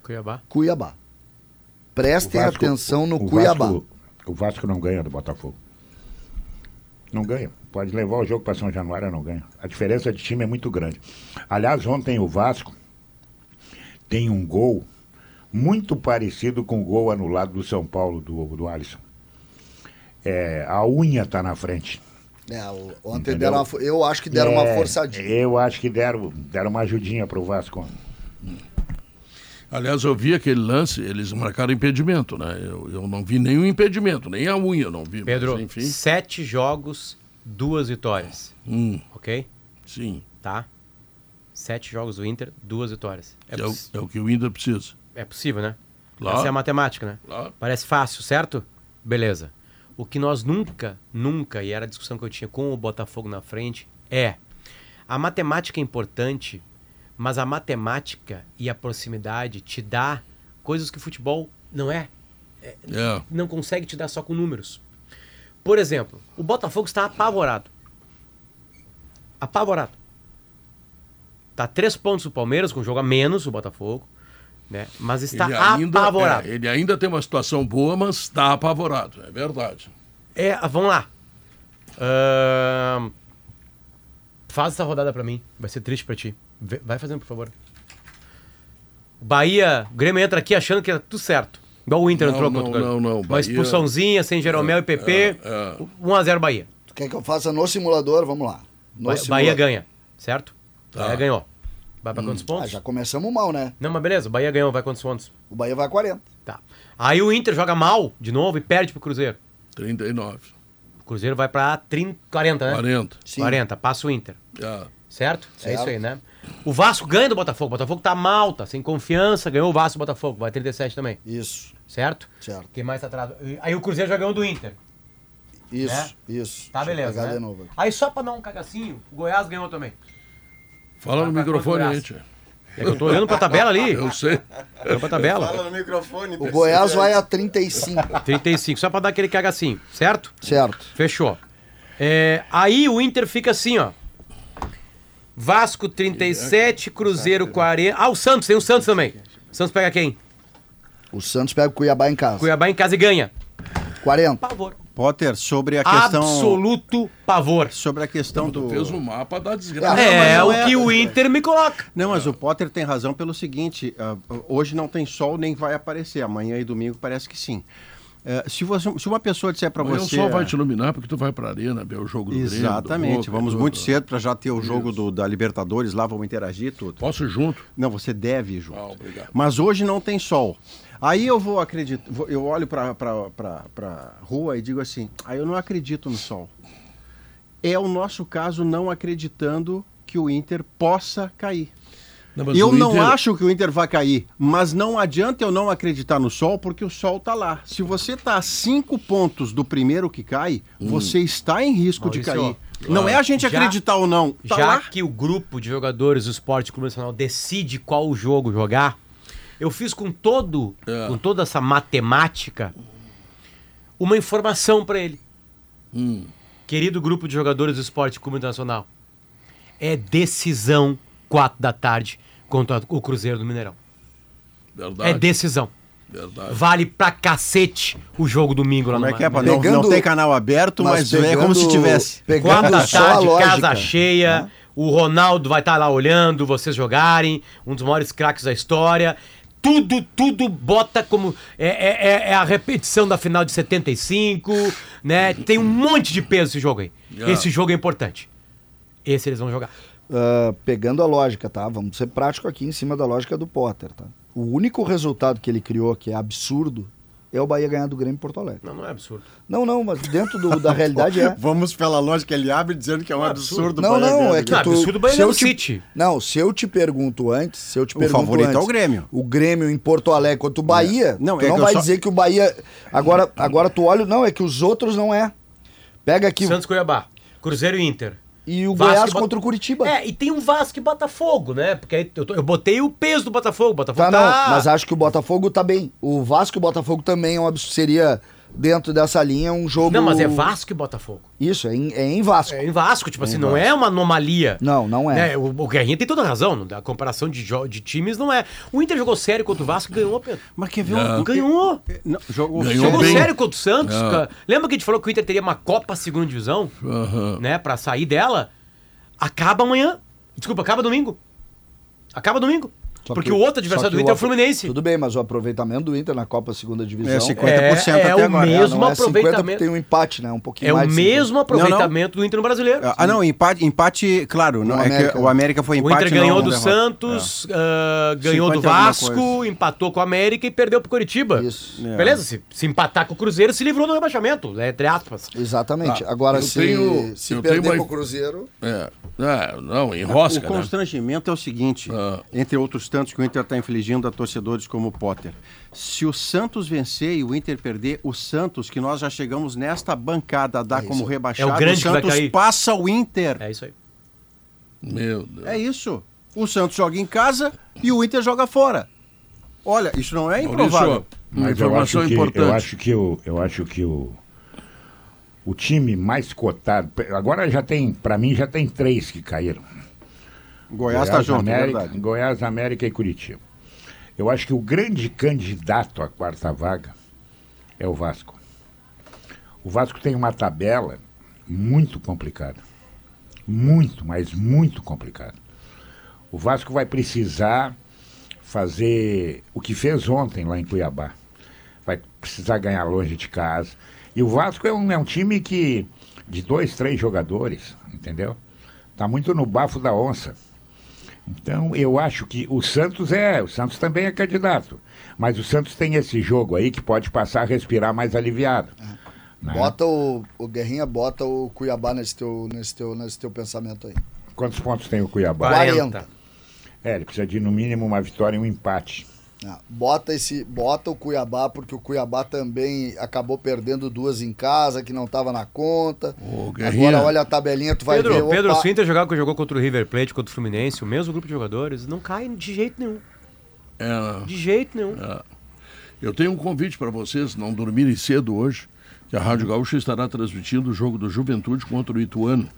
Cuiabá. Cuiabá. Prestem Vasco- atenção no o Cuiabá. Vasco- o Vasco não ganha do Botafogo. Não ganha. Pode levar o jogo para São Januário, não ganha. A diferença de time é muito grande. Aliás, ontem o Vasco tem um gol muito parecido com o gol anulado do São Paulo, do, do Alisson. É, a unha está na frente. É, ontem Entendeu? deram uma, eu acho que deram uma É, forçadinha. Eu acho que deram, deram uma ajudinha pro Vasco. Aliás, eu vi aquele lance, eles marcaram impedimento, né? Eu, eu não vi nenhum impedimento, nem a unha eu não vi. mas, Pedro, enfim, sete jogos, duas vitórias. hum, Ok? sim. Tá? Sete jogos do Inter, duas vitórias. É, É, o, é o que o Inter precisa. é possível, né? Claro. Essa é a matemática, né? Claro. Parece fácil, certo? Beleza. O que nós nunca, nunca, e era a discussão que eu tinha com o Botafogo na frente, é a matemática é importante, mas a matemática e a proximidade te dá coisas que o futebol não é. É. Não consegue te dar só com números. Por exemplo, o Botafogo está apavorado. Apavorado. Tá três pontos do Palmeiras, com um jogo a menos, o Botafogo. Né? Mas está ele, ainda, apavorado. é, ele ainda tem uma situação boa, mas está apavorado, é verdade. É, vamos lá. Ahn, faz essa rodada pra mim. Vai ser triste pra ti. Vai fazendo, por favor. Bahia, o Grêmio entra aqui achando que é tudo certo. Igual o Inter Não, entrou não, contra o Grêmio. não, não. Uma Bahia- expulsãozinha, sem Jeromel e PP. é, é. 1x0 Bahia. Tu quer que eu faça no simulador? Vamos lá. No Ba- simulador. Bahia ganha, certo? Tá. Bahia ganhou. Vai pra quantos Ah, pontos? já começamos mal, né? Não, mas beleza, Bahia ganhou, vai quantos pontos? O Bahia vai a 40. Tá. Aí o Inter joga mal de novo e perde pro Cruzeiro. 39, O Cruzeiro vai pra 30, 40, né? 40. Sim. 40, passa o Inter. É. Certo? É Certo. isso aí, né? O Vasco ganha do Botafogo. O Botafogo tá mal, tá sem confiança. Ganhou o Vasco do Botafogo. Vai 37 também. Isso, Certo? certo. Quem mais tá atrás? Aí o Cruzeiro já ganhou do Inter. Isso, É? isso. Tá, beleza. Né? de novo aqui. Aí só pra dar um cagacinho, o Goiás ganhou também. Fala no microfone tia. É que eu tô olhando pra tabela ali. Eu sei. Olhando pra tabela. Fala no microfone. O Goiás vai a 35. 35, só pra dar aquele cagacinho, certo? certo. Fechou. É, aí o Inter fica assim, ó. Vasco 37, Cruzeiro 40. Ah, o Santos, tem o Santos também. O Santos pega quem? O Santos pega o Cuiabá em casa. Cuiabá em casa e ganha. 40. Pavor. Potter, sobre a questão. Absoluto pavor. Sobre a questão Tu do. fez um mapa da desgraça. É, não o é- que o Inter me coloca. Não, mas o Potter tem razão pelo seguinte: ah, hoje não tem sol nem vai aparecer. Amanhã e domingo parece que sim. Eh, se, você- se uma pessoa disser para você. o sol vai te iluminar porque tu vai pra arena ver o jogo do Grêmio, do Exatamente. Vamos do- muito cedo para já ter o jogo do- da Libertadores lá, vamos interagir tudo. Posso ir junto? Não, você deve ir junto. Ah, obrigado. Mas hoje não tem sol. Aí eu vou acreditar, vou- eu olho para a rua e digo assim, aí eu não acredito no sol. É o nosso caso não acreditando que o Inter possa cair. Não, eu não Inter- acho que o Inter vai cair, mas não adianta eu não acreditar no sol, porque o sol tá lá. Se você tá a cinco pontos do primeiro que cai, Hum. você está em risco de Maurício, cair. Não é a gente já- acreditar ou não. Tá Já lá. que o grupo de jogadores do Esporte Clube Nacional decide qual jogo jogar, eu fiz com todo, É. com toda essa matemática, uma informação pra ele. Hum. Querido grupo de jogadores do Esporte Clube Nacional, é decisão 4 da tarde contra o Cruzeiro do Mineirão. Verdade. É decisão. Verdade. Vale pra cacete o jogo domingo lá Como no é que é? Pra não, Pegando- não tem canal aberto, mas, é pegando- como se tivesse. Quatro da tarde, casa cheia. O Ronaldo vai estar lá olhando vocês jogarem. Um dos maiores craques da história. Tudo, tudo bota como. É, é- é- é a repetição da final de 75, né? Tem um monte de peso esse jogo aí. Yeah. Esse jogo é importante. Esse eles vão jogar. Ah, pegando a lógica, tá? Vamos ser prático aqui em cima da lógica do Potter, tá? O único resultado que ele criou que é absurdo é o Bahia ganhar do Grêmio em Porto Alegre. Não, não é absurdo. Não, não, mas dentro do- da realidade é. Vamos pela lógica, ele abre dizendo que é um absurdo. Não, Bahia não, ganhar é do que Não, tu, absurdo o Bahia se eu te, City. Não, se eu te pergunto antes, se eu te O pergunto favorito antes, é o Grêmio. O Grêmio em Porto Alegre contra o Bahia, Não, tu é não que vai só- dizer que o Bahia agora agora tu olha, não, é que os outros não é. Pega aqui Santos Cuiabá, Cruzeiro e Inter. E o Vasco Goiás contra o Curitiba. É, e tem um Vasco e Botafogo, né? Porque aí eu, tô- eu botei o peso do Botafogo. Botafogo Tá, tá, não, mas acho que o Botafogo tá bem. O Vasco e o Botafogo também é um. Seria, dentro dessa linha, um jogo. Não, mas é Vasco e Botafogo. Isso, é em, é em Vasco. É em Vasco, tipo assim, não é uma anomalia. Não, não é. Né? O, o Guerrinha tem toda a razão, não- a comparação de, de times não é. O Inter jogou sério contra o Vasco e ganhou, Pedro. Mas quer ver Não. um... Ganhou. Não, jogou Ganhou Jogou bem. sério contra o Santos. É. cara. Lembra que a gente falou que o Inter teria uma Copa segunda divisão, Aham. né, Pra sair dela? Acaba amanhã. Desculpa, acaba domingo. Acaba domingo. Só Porque que- o outro adversário do Inter é o Fluminense. Tudo bem, mas o aproveitamento do Inter na Copa Segunda Divisão. É 50% É, é até o agora. mesmo não é 50 porque aproveitamento. tem um empate, né? Um pouquinho É o mais de 50. mesmo aproveitamento do Inter no brasileiro. Ah, não, empate, empate claro. Não, No é América. que o América foi O empate. Inter ganhou não do derrota. Santos, ah, ganhou do 50 e alguma Vasco, coisa. empatou com o América e perdeu pro Curitiba. Isso. É. Beleza? Se, se empatar com o Cruzeiro, se livrou do rebaixamento, né, entre aspas. Exatamente. Ah, Agora, eu se, tenho- se eu perder tenho pro Cruzeiro. É. É, não, enrosca, o né? constrangimento é o seguinte, Ah. entre outros tantos que o Inter está infligindo a torcedores como o Potter. Se o Santos vencer e o Inter perder, o Santos, que nós já chegamos nesta bancada a dar É como rebaixado, É o grande vai Santos passa o Inter. É isso aí. Meu Deus. É isso. O Santos joga em casa e o Inter joga fora. Olha, isso não é improvável. Maurício, uma Mas eu informação acho que, importante. eu acho que o, eu acho que o, o time mais cotado, agora já tem, para mim já tem três que caíram. Goiás está junto, é América, verdade. Goiás, América e Curitiba. Eu acho que o grande candidato à quarta vaga é o Vasco. O Vasco tem uma tabela muito complicada. Muito, mas muito complicada. O Vasco vai precisar fazer o que fez ontem lá em Cuiabá. Vai precisar ganhar longe de casa. E o Vasco é um, é um time que, de dois, três jogadores, entendeu? Tá muito no bafo da onça. Então, eu acho que o Santos é, o Santos também é candidato. Mas o Santos tem esse jogo aí que pode passar a respirar mais aliviado. né? Bota o, o Guerrinha, bota o Cuiabá nesse teu, nesse teu, nesse teu pensamento aí. Quantos pontos tem o Cuiabá? 40. É, ele precisa de no mínimo uma vitória e um empate. Ah, bota esse, bota o Cuiabá porque o Cuiabá também acabou perdendo duas em casa que não estava na conta. Ô. Agora olha a tabelinha, tu vai Pedro, ver. Pedro, se o Inter jogar, jogou contra o River Plate, contra o Fluminense, o mesmo grupo de jogadores, não cai de jeito nenhum. É, De jeito nenhum. eu tenho um convite para vocês não dormirem cedo hoje, que a Rádio Gaúcha estará transmitindo o jogo do Juventude contra o Ituano.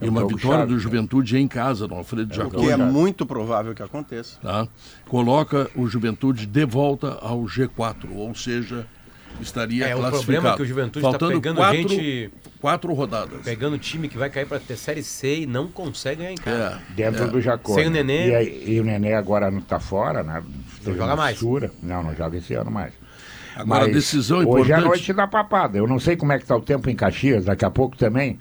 E É um uma jogo vitória chave, do né? Juventude em casa, no Alfredo O Jacão. que é muito provável que aconteça. tá? Coloca o Juventude de volta ao G4, ou seja, estaria É, o classificado. problema é que o Juventude tá Faltando pegando quatro, gente- quatro rodadas. Pegando o time que vai cair pra ter Série C e não consegue ganhar em casa. É. Dentro do Jacó. Sem o? Nenê. E, aí- e o Nenê agora não tá fora, né? Teve joga mais. fissura. Não, não joga esse ano mais. Agora, a decisão Hoje à importante- noite dá papada. Eu não sei como é que tá o tempo em Caxias. Daqui a pouco também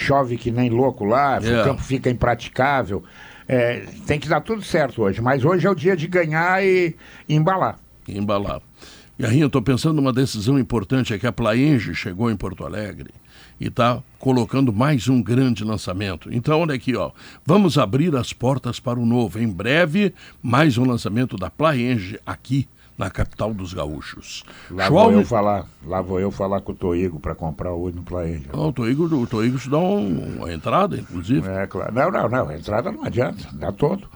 chove que nem louco lá. É. O campo fica impraticável. É, tem que dar tudo certo hoje. Mas hoje é o dia de ganhar e, e embalar. e embalar. Garrinha, eu estou pensando numa decisão importante, é que a Plaenge chegou em Porto Alegre e está colocando mais um grande lançamento. Então, olha aqui, ó, vamos abrir as portas para o novo. Em breve, mais um lançamento da Plaenge aqui na capital dos gaúchos. Lá vou eu falar. Lá vou eu falar com o Toigo para comprar hoje no Plaenge. Ah, o Toigo, o Toigo te dá um- uma entrada, inclusive. É, claro. Não, não, não. Entrada não adianta. Dá todo.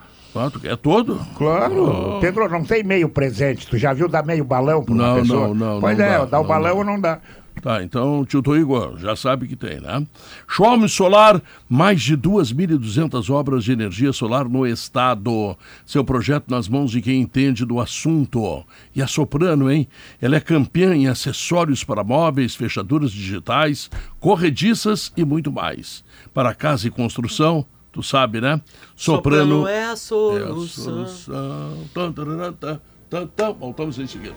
Tu quer todo? Claro. Pedro, não tem meio presente. Tu já viu dar meio balão para uma Não, pessoa? não, não, Pois não é, dá, o não balão dá. ou não dá. Tá, então tio ó, já sabe que tem, né? Schwalm Solar, mais de 2.200 obras de energia solar no estado. Seu projeto nas mãos de quem entende do assunto. E a Soprano, hein? Ela é campeã em acessórios para móveis, fechaduras digitais, corrediças e muito mais. Para casa e construção, tu sabe, né? Soprano, é a é a solução. solução. Tan, tan, tan. Voltamos em seguida.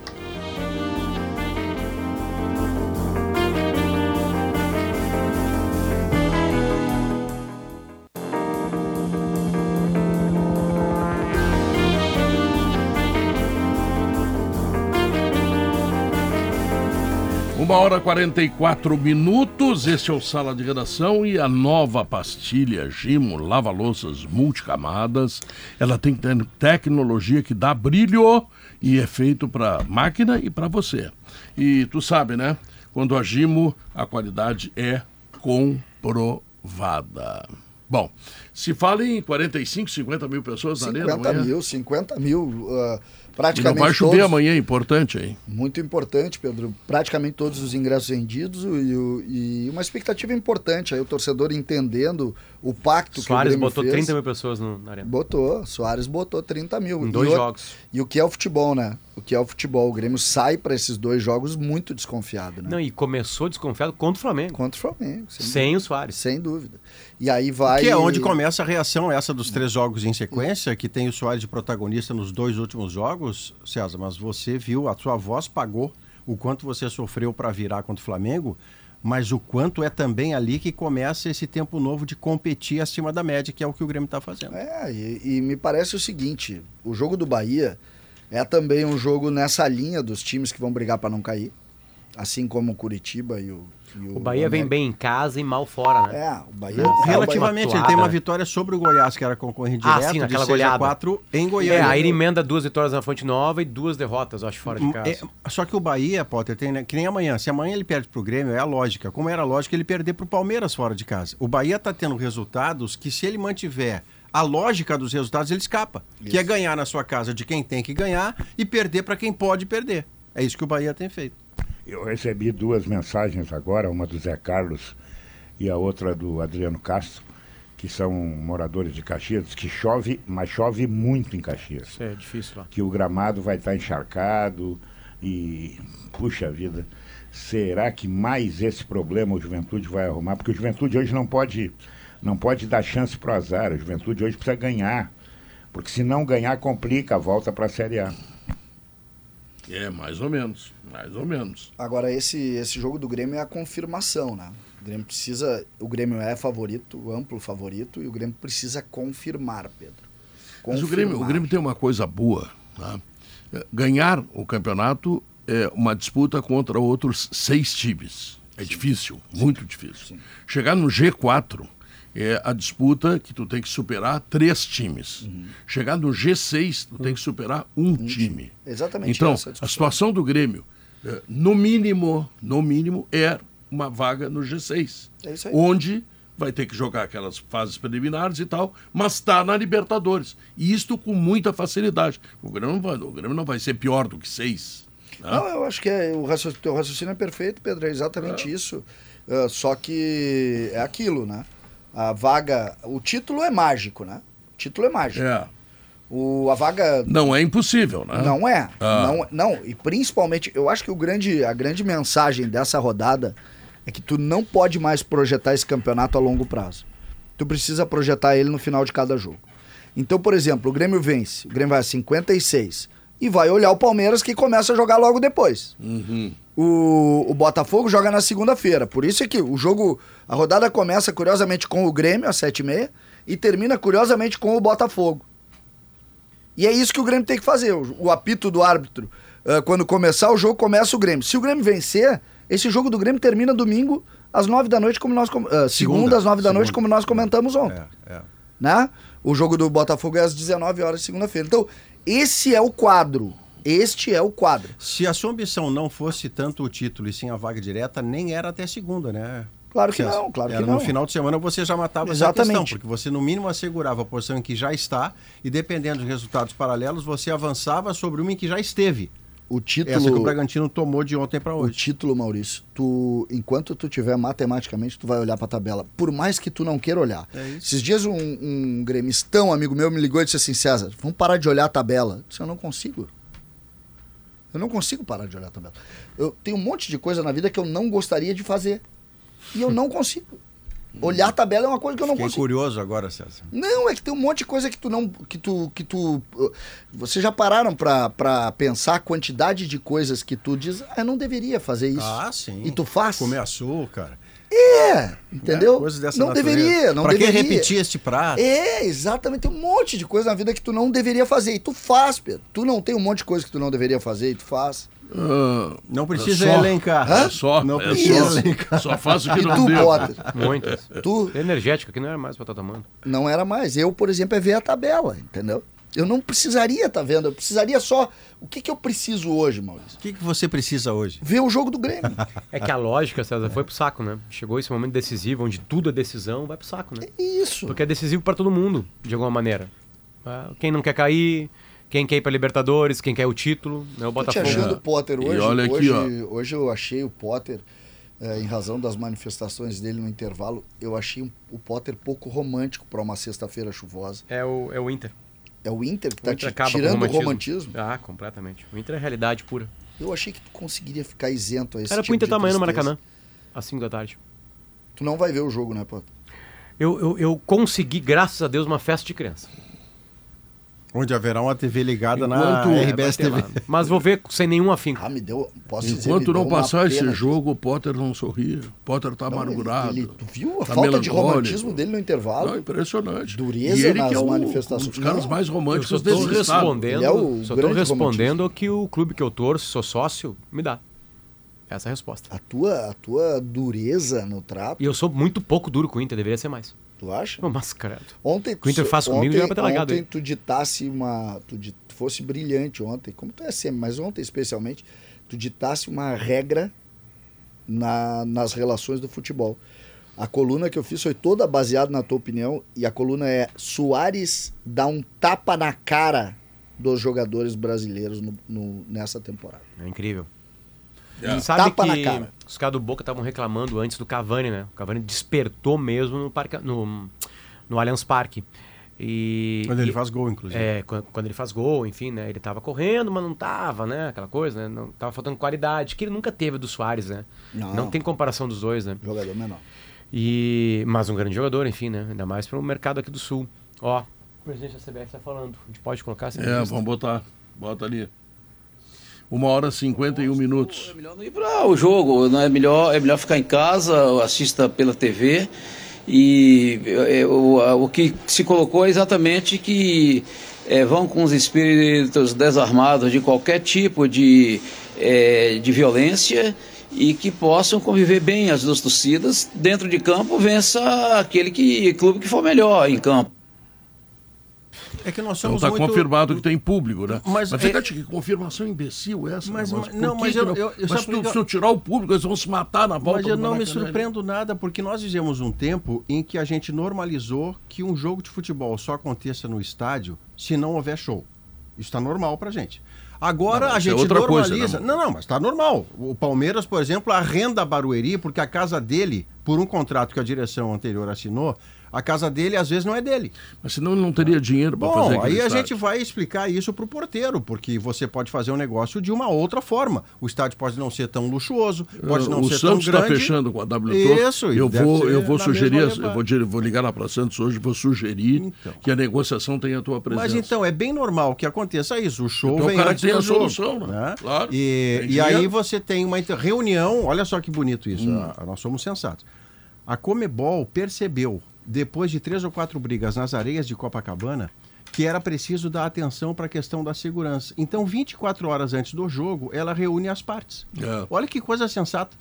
Uma hora e 44 minutos, este é o Sala de Redação e a nova pastilha Gimo Lava-Louças Multicamadas. Ela tem te- tecnologia que dá brilho e é feito para máquina e para você. E tu sabe, né? Quando a Gimo, a qualidade é comprovada. Bom, se fala em 45, 50 mil pessoas na arena 50 amanhã. mil, 50 mil, uh, E não praticamente vai chover todos, amanhã, é importante aí. Muito importante, Pedro. Praticamente todos os ingressos vendidos e, e uma expectativa importante. Aí o torcedor entendendo o pacto Soares que o Grêmio botou fez. 30 mil pessoas no, na arena. Botou, Soares botou 30 mil. Em E dois o- jogos. E o que é o futebol, né? O que é o futebol? O Grêmio sai para esses dois jogos muito desconfiado, né? Não, e começou desconfiado contra o Flamengo. Contra o Flamengo, sem, Sem o Soares. sem dúvida. E aí vai. Que é onde começa a reação essa dos três jogos em sequência, que tem o Soares de protagonista nos dois últimos jogos, César, mas você viu, a sua voz pagou o quanto você sofreu para virar contra o Flamengo, mas o quanto é também ali que começa esse tempo novo de competir acima da média, que é o que o Grêmio está fazendo. É, e, e me parece o seguinte: o jogo do Bahia é também um jogo nessa linha dos times que vão brigar para não cair, assim como o Curitiba e o. e O Bahia vem bem em casa e mal fora, né? É, o Bahia. Relativamente, ele atuada, tem uma né? vitória sobre o Goiás, que era concorrente Ah, direto, sim, de naquela 6 a goleada. 4 em É, Goiânia. aí ele emenda duas vitórias na Fonte Nova e duas derrotas, eu acho, fora de casa. É, só que o Bahia, Potter, tem né, que nem amanhã. Se amanhã ele perde pro Grêmio, é a lógica. Como era a lógica ele perder pro Palmeiras fora de casa. O Bahia tá tendo resultados que, se ele mantiver a lógica dos resultados, ele escapa. Que é ganhar na sua casa de quem tem que ganhar e perder para quem pode perder. É isso que o Bahia tem feito. Eu recebi duas mensagens agora, uma do Zé Carlos e a outra do Adriano Castro, que são moradores de Caxias, que chove, mas chove muito em Caxias. Isso é difícil lá. Que o gramado vai estar encharcado e, puxa vida, será que mais esse problema o Juventude vai arrumar? Porque o Juventude hoje não pode, não pode dar chance para o azar. O Juventude hoje precisa ganhar. Porque se não ganhar, complica a volta para a Série A. É, mais ou menos. Mais ou menos. Agora, esse, esse jogo do Grêmio é a confirmação, né? O Grêmio precisa. O Grêmio é favorito, amplo favorito, e o Grêmio precisa confirmar, Pedro. Mas o Grêmio, o Confirmar. Grêmio tem uma coisa boa. tá? É, Ganhar o campeonato é uma disputa contra outros seis times. É difícil, muito difícil. Chegar no G4 é a disputa que tu tem que superar três times. Uhum. Chegar no G6, tu tem que superar um, time. Exatamente Então, é a a situação do Grêmio, é, no mínimo, no mínimo, é uma vaga no G6. É isso aí. Onde vai ter que jogar aquelas fases preliminares e tal, mas está na Libertadores. E isto com muita facilidade. O Grêmio não vai, o Grêmio não vai ser pior do que seis. né? Não, eu acho que é, o raciocínio, teu raciocínio é perfeito, Pedro. É exatamente isso. Ah, só que é aquilo, né? A vaga. O título é mágico, né? O título é mágico. É. O, a vaga Não é impossível, né? Não é. Ah. Não, não, e principalmente, eu acho que o grande, a grande mensagem dessa rodada é que tu não pode mais projetar esse campeonato a longo prazo. Tu precisa projetar ele no final de cada jogo. Então, por exemplo, o Grêmio vence, o Grêmio vai a 56 e vai olhar o Palmeiras que começa a jogar logo depois. O, o Botafogo joga na segunda-feira. Por isso é que o jogo, a rodada começa curiosamente com o Grêmio às 7h30 e termina curiosamente com o Botafogo. E é isso que o Grêmio tem que fazer. O, o apito do árbitro, ah, quando começar o jogo, começa o Grêmio. Se o Grêmio vencer, esse jogo do Grêmio termina domingo às nove da noite, como nós. com- ah, segunda, às nove da noite, segunda. como nós comentamos ontem. É, é. Né? O jogo do Botafogo é às 19 horas, segunda-feira. Então, esse é o quadro. Este é o quadro. Se a sua ambição não fosse tanto o título e sim a vaga direta, nem era até segunda, né? Claro que não, claro Era que não. No final de semana você já matava essa Exatamente. questão, porque você no mínimo assegurava a posição em que já está e dependendo dos resultados paralelos, você avançava sobre uma em que já esteve. O Essa que o título. Bragantino tomou de ontem para O hoje. título, Maurício, tu, enquanto tu tiver matematicamente, tu vai olhar pra tabela. Por mais que tu não queira olhar. É. Esses dias um, um gremistão, amigo meu, me ligou e disse assim, César, vamos parar de olhar a tabela. Eu disse, eu não consigo. Eu não consigo parar de olhar a tabela. Eu tenho um monte de coisa na vida que eu não gostaria de fazer. E eu não consigo. Olhar a tabela é uma coisa que eu não Fiquei consigo. curioso agora, César. Não, é que tem um monte de coisa que tu não. que tu. que tu. uh, Vocês já pararam pra, pra pensar a quantidade de coisas que tu diz, ah, eu não deveria fazer isso. Ah, sim. E tu faz? Comer açúcar. É, entendeu? É, coisas dessa não natureza. deveria, não pra deveria. que repetir este prato? É, exatamente. Tem um monte de coisa na vida que tu não deveria fazer. E tu faz, Pedro. Tu não tem um monte de coisa que tu não deveria fazer e tu faz. Ah, Não precisa É só. elencar. é só, Não é precisa só, elencar. só faz o que E não tu, deu. Potter, Muitas. tu Energética, que não era mais pra estar tomando. não era mais. Eu, por exemplo, é ver a tabela, entendeu? Eu não precisaria estar vendo. Eu precisaria só. O que, que eu preciso hoje, Maurício? O que, que você precisa hoje? Ver o jogo do Grêmio. É que a lógica, César, foi pro saco, né? Chegou esse momento decisivo, onde tudo é decisão, vai pro saco, né? Isso. Porque é decisivo pra todo mundo, de alguma maneira. Ah, Quem não quer cair, quem quer ir pra Libertadores, quem quer o título, né? O Tô te Botafogo. achando o Potter E hoje. olha aqui, hoje, ó. hoje eu achei o Potter, eh, em razão das manifestações dele no intervalo, eu achei o Potter pouco romântico para uma sexta-feira chuvosa. É o, é o Inter. É o Inter que O tá Inter te acaba com tirando o romantismo. Ah, completamente. O Inter é realidade pura. Eu achei que tu conseguiria ficar isento a esse Era tipo pro Inter estar amanhã no. Maracanã, às 5 da tarde. Tu não vai ver o jogo, né, Potter? Eu, eu, eu consegui, graças a Deus, uma festa de criança. Onde haverá uma TV ligada Enquanto- na É, RBS TV. lá. Mas vou ver sem nenhum afinco. Ah, me deu. Posso dizer, Enquanto me deu não passar esse pena. jogo, o Potter não sorria. O Potter tá ele- amargurado. ele- tu viu a tá falta de romantismo dele no intervalo? Não, impressionante. Dureza e ele nas que é o, manifestações. um dos caras Não, mais Eu românticos desse respondendo, Ele é o só grande respondendo o que o clube que eu torço, sou sócio, me dá. Essa é a resposta. A tua, a tua dureza no trato, E eu sou muito pouco duro com o Inter, deveria ser mais. Tu acha? Ô, Mas, credo. Ontem O que o Inter faz comigo ontem, já era pra ter Ontem tu ditasse uma. Tu, di- tu fosse brilhante ontem, como tu é sempre, mas ontem especialmente, tu ditasse uma regra na, nas relações do futebol. A coluna que eu fiz foi toda baseada na tua opinião, e a coluna é Soares dá um tapa na cara dos jogadores brasileiros no- no- nessa temporada. É incrível. É. E sabe Tapa que na cara. os caras do Boca estavam reclamando antes do Cavani, né? O Cavani despertou mesmo no, parque, no, no Allianz Parque. E, Quando ele e- faz gol, inclusive. É, quan- quando ele faz gol, enfim, né? Ele tava correndo, mas não tava, né? Aquela coisa, né? Não, tava faltando qualidade, que ele nunca teve do Soares, né? Não. tem comparação dos dois, né? Jogador menor. E, mas um grande jogador, enfim, né? Ainda mais para o mercado aqui do Sul. Ó, o presidente da CBF tá falando. A gente pode colocar essa É, vamos botar. Bota ali. Uma hora e 51 minutos. É melhor não ir para o jogo, não é melhor, é melhor ficar em casa, assista pela TV. E é, o, o que se colocou é exatamente que é, vão com os espíritos desarmados de qualquer tipo de, é, de violência e que possam conviver bem as duas torcidas. Dentro de campo, vença aquele que, clube que for melhor em campo. É que nós Então somos tá muito... confirmado que tem público, né? Mas Mas, é- que confirmação imbecil essa. Mas- né? mas- não, mas eu- não- eu- eu- mas tu, se eu tirar o público, eles vão se matar na volta Mas eu não me né? surpreendo nada, porque nós vivemos um tempo em que a gente normalizou que um jogo de futebol só aconteça no estádio se não houver show. Isso está normal pra gente. Agora Não, a é gente coisa, normaliza. né? não, não, mas está normal. O Palmeiras, por exemplo, arrenda a Barueri porque a casa dele, por um contrato que a direção anterior assinou, A casa dele, às vezes, não é dele. Mas senão ele não teria dinheiro para fazer Bom, aí a estádio. gente vai explicar isso pro porteiro, porque você pode fazer um negócio de uma outra forma. O estádio pode não ser tão luxuoso, pode não o ser Santos tão está grande. fechando com a W Torre. Isso, eu vou, eu vou sugerir, eu vou, vou ligar lá para Santos hoje, vou sugerir Então. que a negociação tenha a tua presença. Mas então, é bem normal que aconteça isso. O show Então o vem cara antes tem a jogo, solução, né? Claro. E, e aí você tem uma reunião, olha só que bonito isso, Hum. a- a- nós somos sensatos. A Comebol percebeu, depois de três ou quatro brigas nas areias de Copacabana, que era preciso dar atenção para a questão da segurança. Então, 24 horas antes do jogo, ela reúne as partes. É. Olha que coisa sensata.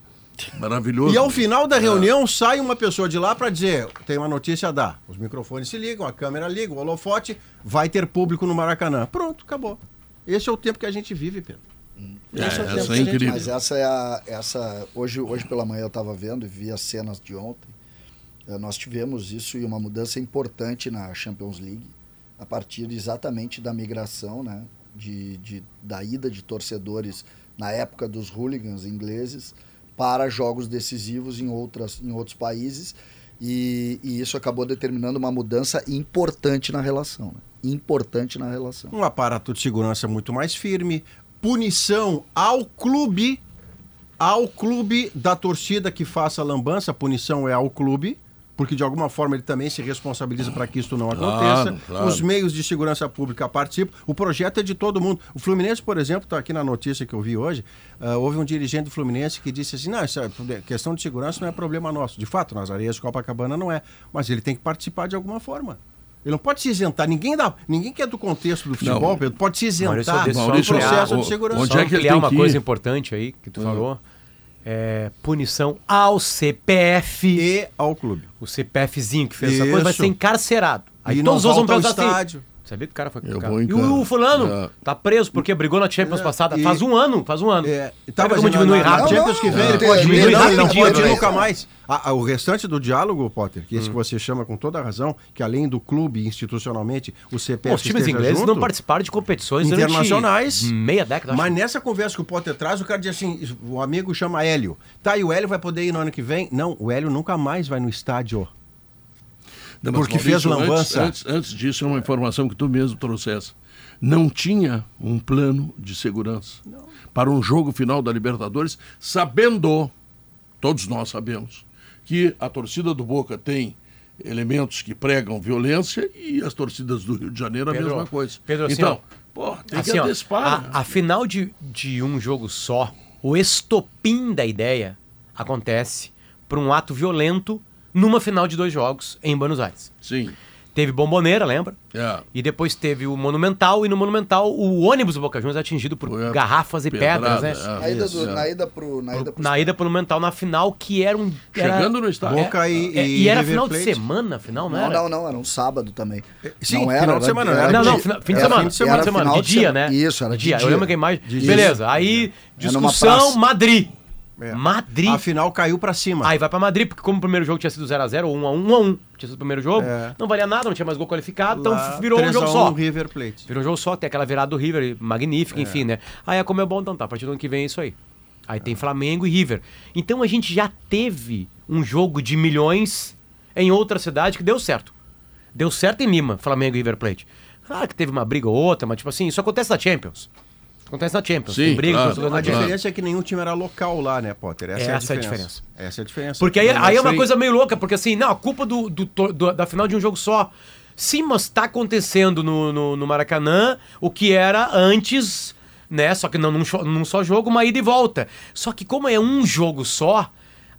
Maravilhoso. E ao final É. da reunião sai uma pessoa de lá para dizer: tem uma notícia a dar. Os microfones se ligam, a câmera liga, o holofote, vai ter público no Maracanã. Pronto, acabou. Esse é o tempo que a gente vive, Pedro. É, Esse o tempo essa que é a gente incrível. Mas essa é a. Essa, hoje, hoje pela manhã eu estava vendo e vi as cenas de ontem. Eh, Nós tivemos isso e uma mudança importante na Champions League, a partir exatamente da migração, né? De, de, da ida de torcedores na época dos hooligans ingleses para jogos decisivos em, outras, em outros países. E, e isso acabou determinando uma mudança importante na relação. né? Importante na relação. Um aparato de segurança muito mais firme, punição ao clube, ao clube da torcida que faça a lambança, a punição é ao clube, porque de alguma forma ele também se responsabiliza para que isso não Claro, aconteça. claro. Os meios de segurança pública participam. O projeto é de todo mundo. O Fluminense, por exemplo, está aqui na notícia que eu vi hoje, ah, houve um dirigente do Fluminense que disse assim, não, essa questão de segurança não é problema nosso. De fato, nas areias de Copacabana não é, mas ele tem que participar de alguma forma. Ele não pode se isentar. Ninguém, dá, ninguém que é do contexto do futebol, Não. Pedro, pode se isentar do processo de segurança. onde é que ele tem uma que ir? coisa importante aí que tu falou. É, punição ao CPF. E ao clube. O CPFzinho que fez essa coisa vai Isso. ser encarcerado. Aí E todos não outros vão volta pensar ao assim. Estádio. Sabia que o cara foi Eu cara. vou E o, fulano É. tá preso porque brigou na Champions É, passada. e- Faz um ano, faz um ano. É, tá tá, como mas diminui na- na rápido. Champions que vem, Não, ele não, pode não, diminuir, não, não, ele não não, pode não, nunca não. mais. Ah, ah, o restante do diálogo, Potter, que esse que você chama com toda a razão, que além do clube institucionalmente, o CPF os times ingleses junto, não participaram de competições Internacionais. meia década. acho. Mas nessa conversa que o Potter traz, o cara diz assim: o amigo chama Hélio. Tá, e o Hélio vai poder ir no ano que vem? Não, o Hélio nunca mais vai no estádio. Não, mas, Porque fez Maurício, lambança. Antes, antes, antes disso, é uma informação que tu mesmo trouxesse. Não tinha um plano de segurança para um jogo final da Libertadores, sabendo, todos nós sabemos, que a torcida do Boca tem elementos que pregam violência e as torcidas do Rio de Janeiro a Pedro, mesma coisa. Pedro, assim, então, pô, tem Assim, que ó, antecipar. a, a final de, de um jogo só, o estopim da ideia acontece por um ato violento numa final de dois jogos em Buenos Aires. Sim. Teve Bomboneira, lembra? É. E depois teve o Monumental, e no Monumental o ônibus do Boca Juniors é atingido por Foi garrafas e pedrada, pedras, né? é. Na ida, do, é. na ida pro. Na ida pro Na ida pro Monumental na final, que era um. Era, Chegando no estádio. Boca e, é, e e era River final de Plate. semana, final, não, Não, era? não, não, era um sábado também. sim, não final de semana, era era Não, não, de- fim de era semana, de- fim de era semana, final de dia, semana. né? Isso, era de dia. Eu lembro que mais. De dia. Beleza, aí Era discussão. Madrid. É. Madrid. A final caiu pra cima. Aí vai pra Madrid, porque como o primeiro jogo tinha sido 0x0 ou 1x1, 1x1, tinha sido o primeiro jogo, É. não valia nada, não tinha mais gol qualificado, Lá, então virou um 3 a jogo 1 só. River Plate. Virou um jogo só, tem aquela virada do River, magnífica, enfim, né? Aí a Comebol, então tá, a partir do ano que vem é isso aí. Aí tem Flamengo e River. Então a gente já teve um jogo de milhões em outra cidade que deu certo. Deu certo em Lima, Flamengo e River Plate. Claro que teve uma briga ou outra, mas tipo assim, isso acontece na Champions. Acontece na Champions. Sim, tem briga, claro. A diferença é que nenhum time era local lá, né, Potter? Essa, é, Essa é a diferença. Essa é a diferença. Porque aí, Não aí é uma coisa meio louca, porque assim, não, a culpa do, do- do- da final de um jogo só. Sim, mas tá acontecendo no, no, no Maracanã o que era antes, né? Só que não num, num só jogo, uma ida e volta. Só que como é um jogo só,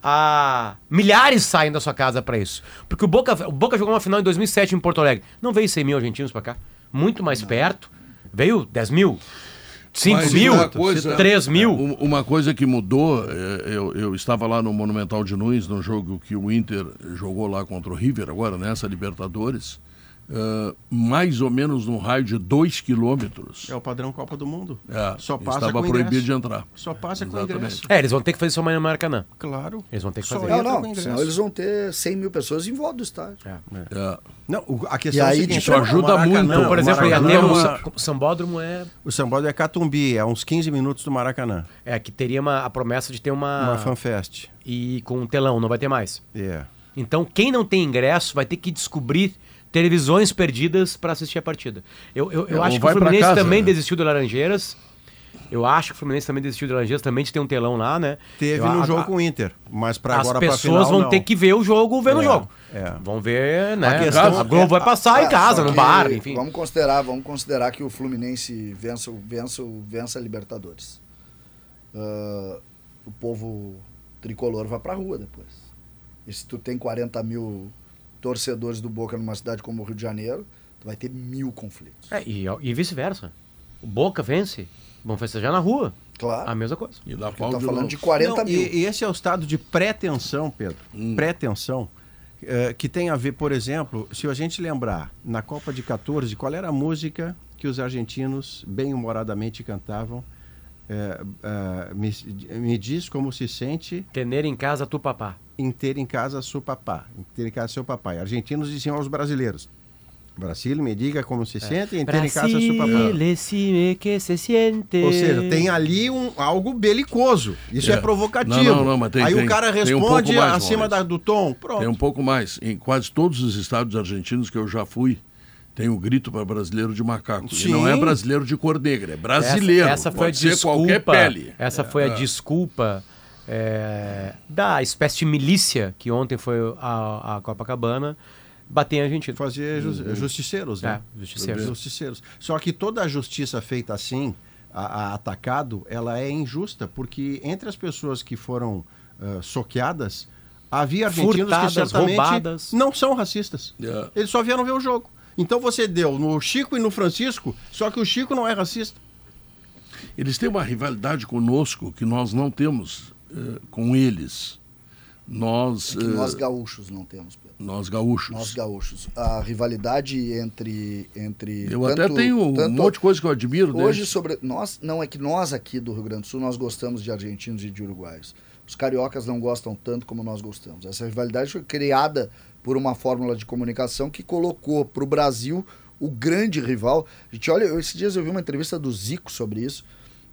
a... milhares saem da sua casa pra isso. Porque o Boca, o Boca jogou uma final em 2007 em Porto Alegre. Não veio 100 mil argentinos pra cá. Muito mais perto. Veio 10 mil. 5 Mas mil, uma coisa- 3 mil. Um- Uma coisa que mudou, é, eu, eu estava lá no Monumental de Nunes, no jogo que o Inter jogou lá contra o River, agora nessa Libertadores, ah, mais ou menos num raio de 2 quilômetros. É o padrão Copa do Mundo. É, Só passa estava com proibido de entrar. Só passa com Exatamente. ingresso. É, eles vão ter que fazer isso amanhã no Maracanã. Claro. Eles vão ter que Só fazer. Não, com não, senão eles vão ter 100 mil pessoas em volta do estádio. É. Não, o- a E questão é aí, a seguinte, isso ajuda Maracanã- muito. Então, por exemplo, Maracanã é o, uma- Sa- o Sambódromo é, O Sambódromo é Catumbi, é uns 15 minutos do Maracanã. é que teria uma, a promessa de ter uma, Uma fanfest. e com um telão, não vai ter mais. É. Então, quem não tem ingresso vai ter que descobrir televisões perdidas para assistir a partida. Eu, eu, eu É, acho que o Fluminense casa, também né? desistiu do Laranjeiras. Eu acho que o Fluminense também desistiu do Laranjeiras, também de ter um telão lá, né? Teve Eu- no a- jogo com o Inter, mas para As agora pra pessoas final, vão não. ter que ver o jogo vendo o É, jogo. é. Vão ver, né? A questão a Globo vai passar em Ah, casa, no bar, enfim. Vamos considerar, vamos considerar que o Fluminense vença, o- vença, o- vença a Libertadores. Ah, o povo tricolor vai pra rua depois. E se tu tem 40 mil torcedores do Boca numa cidade como o Rio de Janeiro, tu vai ter mil conflitos. É, e, e vice-versa. O Boca vence, vão festejar na rua. Claro. A mesma coisa. E dá pau tá falando novo. de 40 Não, mil. E, e esse é o estado de pré-tensão, Pedro. Pré-tensão. eh, que tem a ver, por exemplo, se a gente lembrar, na Copa de 14, qual era a música que os argentinos bem-humoradamente cantavam? Eh, eh, me, me diz como se sente Tener em casa tu papá. em ter em casa seu papá, em ter em casa seu papai. Argentinos diziam aos brasileiros: Brasil, me diga como se sente em ter em casa seu papai. que se siente. Ou seja, tem ali um, algo belicoso. Isso é, É. provocativo. Não, não, não, mas tem- Aí tem- o cara um responde pouco mais, acima da- do tom. Pronto. Tem um pouco mais. Em quase todos os estados argentinos que eu já fui, tem o grito para brasileiro de macaco. Sim. E não é brasileiro de cor negra, é brasileiro. Essa, essa foi a Pode ser desculpa. qualquer pele. Essa foi a desculpa é, da espécie de milícia que ontem foi a, a Copacabana bater em Argentina. Fazer ju- justiceiros, né? É, justiceiros. Justiceiros. Só que toda a justiça feita assim, a, a atacado, ela é injusta, porque entre as pessoas que foram ah, soqueadas, havia argentinos Furtadas, que certamente roubadas. não são racistas. É. Eles só vieram ver o jogo. Então você deu no Chico e no Francisco, só que o Chico não é racista. Eles têm uma rivalidade conosco que nós não temos eh, com eles. Nós, É que nós eh, gaúchos não temos, Pedro. nós gaúchos. Nós gaúchos. A rivalidade entre. entre eu tanto- até tenho um tanto- monte de coisa que eu admiro Hoje, deles. sobre. Nós, não é que nós aqui do Rio Grande do Sul, nós gostamos de argentinos e de uruguaios. Os cariocas não gostam tanto como nós gostamos. Essa rivalidade foi criada por uma fórmula de comunicação que colocou para o Brasil o grande rival. A gente olha, esses dias eu vi uma entrevista do Zico sobre isso.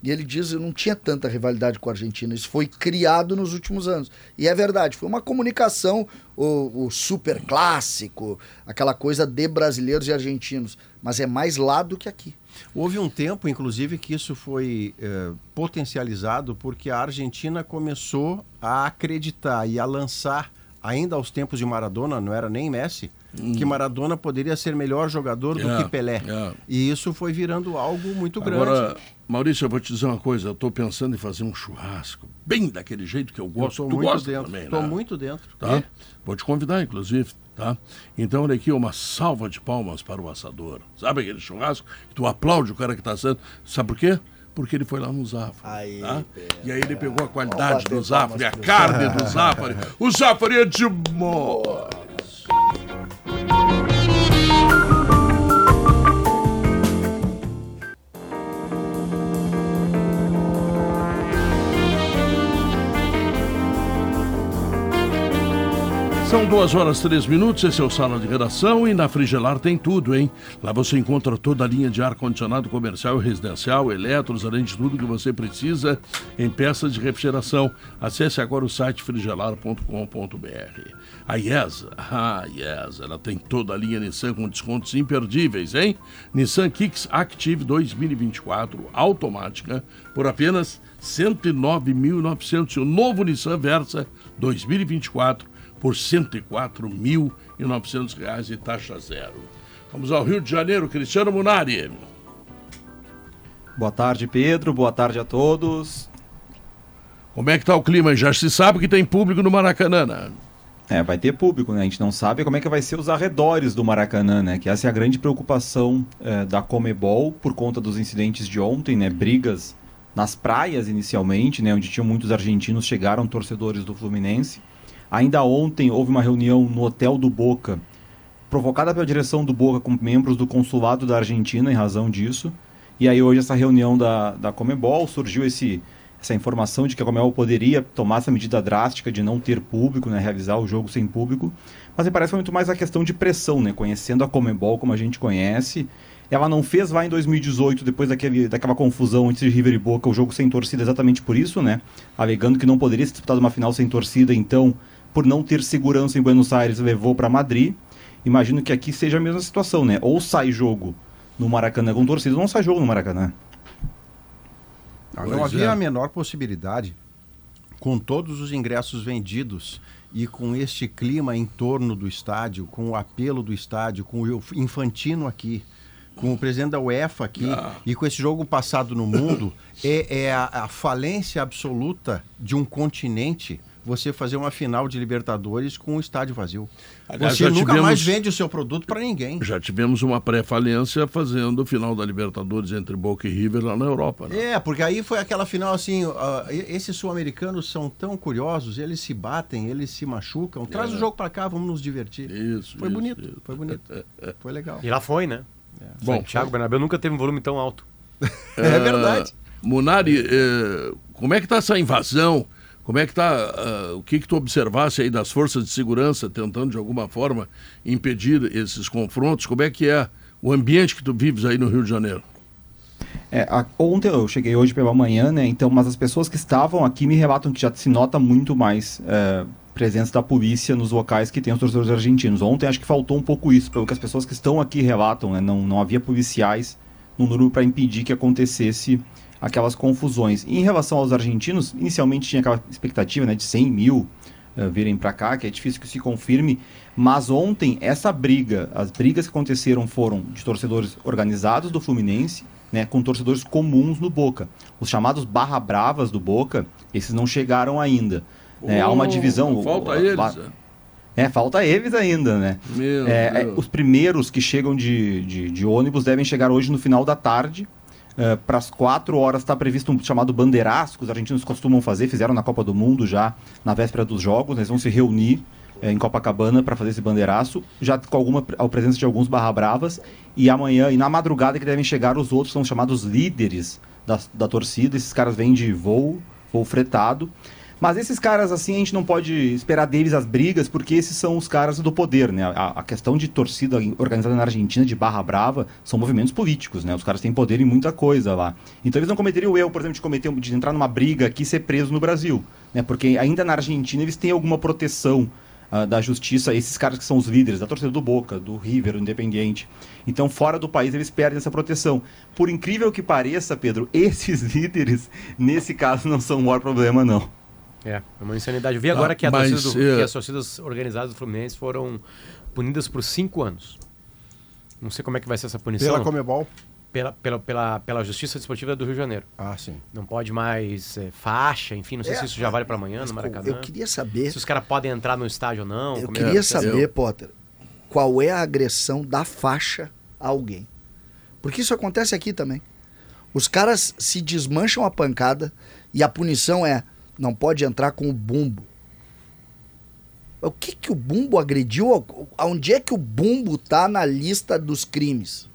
E ele diz que não tinha tanta rivalidade com a Argentina. Isso foi criado nos últimos anos. E é verdade, foi uma comunicação, o, o super clássico, aquela coisa de brasileiros e argentinos. Mas é mais lá do que aqui. Houve um tempo, inclusive, que isso foi eh, potencializado porque a Argentina começou a acreditar e a lançar, ainda aos tempos de Maradona, não era nem Messi, que Maradona poderia ser melhor jogador do Hum. É, que Pelé. é. E isso foi virando algo muito grande. Agora, Maurício, eu vou te dizer uma coisa. Eu estou pensando em fazer um churrasco, bem daquele jeito que eu eu gosto. estou tu muito gosta dentro. também, Estou né? muito dentro. Tá? Vou te convidar, inclusive, tá? Então, olha aqui, uma salva de palmas para o assador. Sabe aquele churrasco que tu aplaude o cara que está assando? Sabe por quê? Porque ele foi lá no Zafari. Aí, tá? E aí ele pegou a qualidade do Zafari, a carne do Zafari. O Zafari é demais. São duas horas três minutos, esse é o Sala de Redação e na Frigelar tem tudo, hein? Lá você encontra toda a linha de ar-condicionado comercial e residencial, eletros, além de tudo que você precisa em peças de refrigeração. Acesse agora o site frigelar.com.br. A IESA, ah, IESA, ela tem toda a linha Nissan com descontos imperdíveis, hein? Nissan Kicks Active 2024, automática, por apenas R$ 109.900. E o novo Nissan Versa 2024 por 104.900 reais e taxa zero. Vamos ao Rio de Janeiro, Cristiano Munari. Boa tarde, Pedro. Boa tarde a todos. Como é que tá o clima? Já se sabe que tem público no Maracanã. né? É, vai ter público, né? A gente não sabe como é que vai ser os arredores do Maracanã, né? Que essa é a grande preocupação é, da Comebol por conta dos incidentes de ontem, né? Brigas nas praias inicialmente, né? Onde tinham muitos argentinos, chegaram torcedores do Fluminense. Ainda ontem houve uma reunião no Hotel do Boca, provocada pela direção do Boca com membros do consulado da Argentina em razão disso. E aí hoje essa reunião da, da Comebol surgiu esse, essa informação de que a Comebol poderia tomar essa medida drástica de não ter público, né, realizar o jogo sem público. Mas me parece foi muito mais a questão de pressão, né, conhecendo a Comebol como a gente conhece. Ela não fez lá em 2018, depois daquele, daquela confusão entre River e Boca, o jogo sem torcida exatamente por isso, né? Alegando que não poderia ser disputado uma final sem torcida, então por não ter segurança em Buenos Aires, levou para Madrid. Imagino que aqui seja a mesma situação, né? Ou sai jogo no Maracanã com torcida, ou não sai jogo no Maracanã. Não, Pois não havia é. a menor possibilidade, com todos os ingressos vendidos e com este clima em torno do estádio, com o apelo do estádio, com o Infantino aqui, com o presidente da UEFA aqui e com esse jogo passado no mundo, é, é a, a falência absoluta de um continente você fazer uma final de Libertadores com o estádio vazio. Aliás, você nunca tivemos- mais vende o seu produto para ninguém. Já tivemos uma pré-falência fazendo o final da Libertadores entre Boca e River lá na Europa. Né? É, porque aí foi aquela final assim, ah, e- esses sul-americanos são tão curiosos, eles se batem, eles se machucam. Traz o jogo pra cá, vamos nos divertir. Isso, Foi isso, bonito, isso. foi bonito. Foi legal. E lá foi, né? Bom, Bom, Thiago Bernabéu nunca teve um volume tão alto. É verdade. Munari, eh, como é que está essa invasão? Como é que está, o que que tu observasse aí das forças de segurança tentando de alguma forma impedir esses confrontos? Como é que é o ambiente que tu vives aí no Rio de Janeiro? É, a- ontem eu cheguei hoje pela manhã, né? Então, mas as pessoas que estavam aqui me relatam que já se nota muito mais é, presença da polícia nos locais que tem os torcedores argentinos. Ontem acho que faltou um pouco isso, pelo que as pessoas que estão aqui relatam, né? Não, não havia policiais no número para impedir que acontecesse aquelas confusões. E em relação aos argentinos, inicialmente tinha aquela expectativa, né, de 100 mil eh, virem para cá, que é difícil que se confirme. Mas ontem, essa briga, as brigas que aconteceram foram de torcedores organizados do Fluminense, né, com torcedores comuns no Boca. Os chamados barra bravas do Boca, esses não chegaram ainda. né, há uma Oh, divisão. Falta o- eles. né? é, falta eles ainda, né? É, é, os primeiros que chegam de, de, de ônibus devem chegar hoje no final da tarde. Para as quatro horas está previsto um chamado bandeiraço, que os argentinos costumam fazer, fizeram na Copa do Mundo já na véspera dos jogos. Eles vão se reunir é, em Copacabana para fazer esse bandeiraço, já com alguma a presença de alguns barra bravas. E amanhã, e na madrugada, que devem chegar os outros, são chamados líderes da, da torcida. Esses caras vêm de voo, voo fretado. Mas esses caras, assim, a gente não pode esperar deles as brigas, porque esses são os caras do poder, né? A, a questão de torcida organizada na Argentina, de barra brava, são movimentos políticos, né? Os caras têm poder em muita coisa lá. Então eles não cometeriam o erro, por exemplo, de, cometer, de entrar numa briga aqui e ser preso no Brasil, né? Porque ainda na Argentina eles têm alguma proteção ah, da justiça, esses caras que são os líderes da torcida do Boca, do River, do Independiente. Então, fora do país, eles perdem essa proteção. Por incrível que pareça, Pedro, esses líderes, nesse caso, não são o maior problema, não. É, é uma insanidade. Eu vi agora Ah, que, a mas, do- é- que as torcidas organizadas do Fluminense foram punidas por cinco anos. Não sei como é que vai ser essa punição. Pela Comebol. pela, pela, pela, pela Justiça Desportiva do Rio de Janeiro. Ah, sim. Não pode mais é, faixa, enfim, não sei É, se isso já vale para amanhã Mas, no Maracanã. Eu queria saber, Se os caras podem entrar no estádio ou não. eu é que queria saber, Potter, qual é a agressão da faixa a alguém. Porque isso acontece aqui também. Os caras se desmancham a pancada e a punição é não pode entrar com o bumbo. O que que o bumbo agrediu? Onde é que o bumbo tá na lista dos crimes?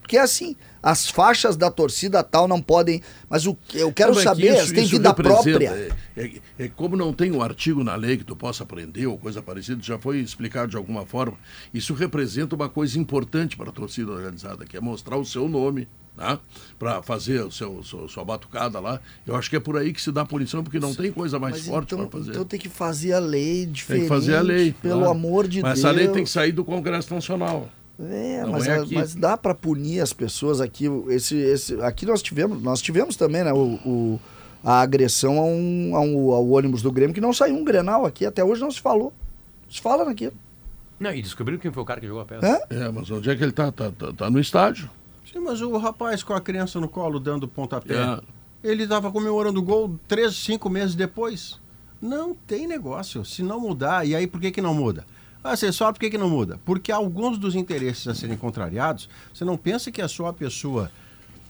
Porque assim, as faixas da torcida tal não podem. Mas o, eu quero Não, é que saber, isso- têm isso vida própria. É, é- é como não tem um artigo na lei que tu possa prender ou coisa parecida, já foi explicado de alguma forma. Isso representa uma coisa importante para a torcida organizada, que é mostrar o seu nome, né? para fazer o seu, seu- sua batucada lá. Eu acho que é por aí que se dá punição, porque não tem coisa mais Mas forte então, para fazer. então tem que fazer a lei diferente. tem que fazer a lei. Pelo claro. amor de Mas Deus. essa lei tem que sair do Congresso Nacional. É, mas, é aqui. mas dá para punir as pessoas aqui. Esse, esse, aqui nós tivemos, nós tivemos também, né, o, o- a agressão a um, a um- ao ônibus do Grêmio, que não saiu um Grenal aqui. Até hoje não se falou. Se fala naquilo. Não, e descobriram quem foi o cara que jogou a pedra. É? É, mas onde é que ele está? Tá, tá, tá no estádio. Sim, mas o rapaz com a criança no colo dando pontapé, É. ele estava comemorando o gol três, cinco meses depois. Não tem negócio. Se não mudar, e aí por que, que não muda? Ah, você sabe por que, que não muda? Porque alguns dos interesses a serem contrariados, você não pensa que é só a pessoa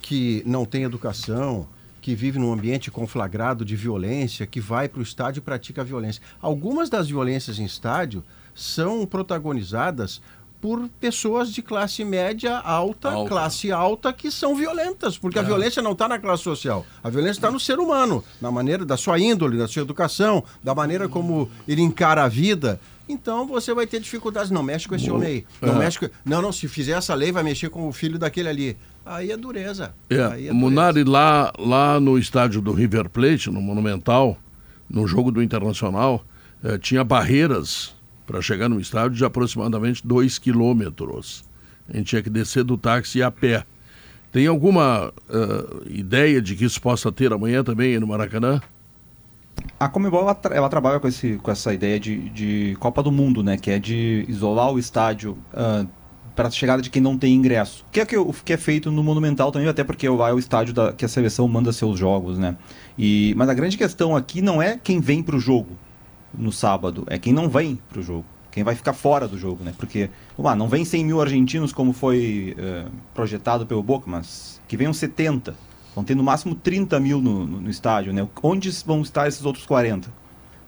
que não tem educação, que vive num ambiente conflagrado de violência, que vai para o estádio e pratica violência. Algumas das violências em estádio são protagonizadas por pessoas de classe média alta, Alta. classe alta, que são violentas, porque a violência não está na classe social. A violência está no ser humano, na maneira da sua índole, da sua educação, da maneira como ele encara a vida. Então você vai ter dificuldades. Não mexe com esse homem aí. Não É. mexe com... Não, não, se fizer essa lei, vai mexer com o filho daquele ali. Aí é dureza. Aí É, é dureza. Munari lá, lá no estádio do River Plate, no Monumental, no jogo do Internacional, eh, tinha barreiras para chegar no estádio de aproximadamente 2 quilômetros. A gente tinha que descer do táxi a pé. Tem alguma uh, ideia de que isso possa ter amanhã também no Maracanã? A Comebol ela, ela, trabalha com, esse, com essa ideia de, de, Copa do Mundo, né? Que é de isolar o estádio uh, para a chegada de quem não tem ingresso. Que é que, que é feito no Monumental também, até porque lá é o estádio da, que a seleção manda seus jogos, né? E, mas a grande questão aqui não é quem vem para o jogo no sábado, é quem não vem para o jogo quem vai ficar fora do jogo, né? Porque, vamos lá, não vem 100 mil argentinos como foi uh, projetado pelo Boca, mas que venham 70. Vão ter no máximo 30 mil no, no, no, estádio, né? Onde vão estar esses outros 40?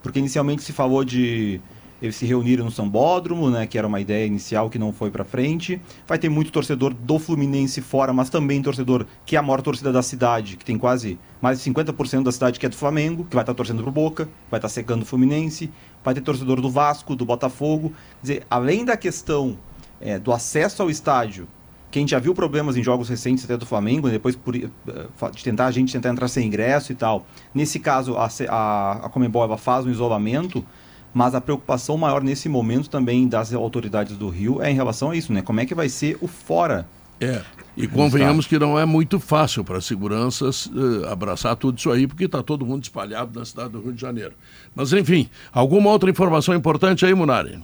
Porque inicialmente se falou de eles se reunirem no Sambódromo, né, que era uma ideia inicial que não foi para frente. Vai ter muito torcedor do Fluminense fora, mas também torcedor que é a maior torcida da cidade, que tem quase mais de 50% da cidade que é do Flamengo, que vai estar tá torcendo pro Boca, vai estar tá secando o Fluminense. Vai ter torcedor do Vasco, do Botafogo. Quer dizer, além da questão é, do acesso ao estádio, que a gente já viu problemas em jogos recentes até do Flamengo, depois por, uh, de tentar a gente tentar entrar sem ingresso e tal. Nesse caso, a, a, a Comembol faz um isolamento, mas a preocupação maior nesse momento também das autoridades do Rio é em relação a isso, né? Como é que vai ser o fora? É, e convenhamos que não é muito fácil para as seguranças uh, abraçar tudo isso aí, porque está todo mundo espalhado na cidade do Rio de Janeiro. Mas, enfim, alguma outra informação importante aí, Munari?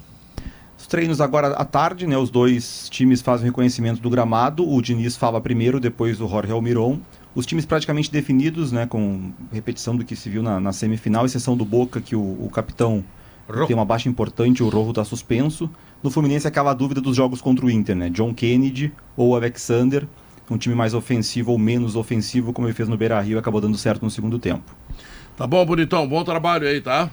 Os treinos agora à tarde, né? Os dois times fazem reconhecimento do gramado. O Diniz fala primeiro, depois o Jorge Almiron. Os times praticamente definidos, né? Com repetição do que se viu na, na semifinal, exceção do Boca, que o, o capitão tem uma baixa importante, o Rojo está suspenso. No Fluminense acaba a dúvida dos jogos contra o Inter, né? John Kennedy ou Alexander, um time mais ofensivo ou menos ofensivo, como ele fez no Beira-Rio, acabou dando certo no segundo tempo. Tá bom, bonitão, bom trabalho aí, tá?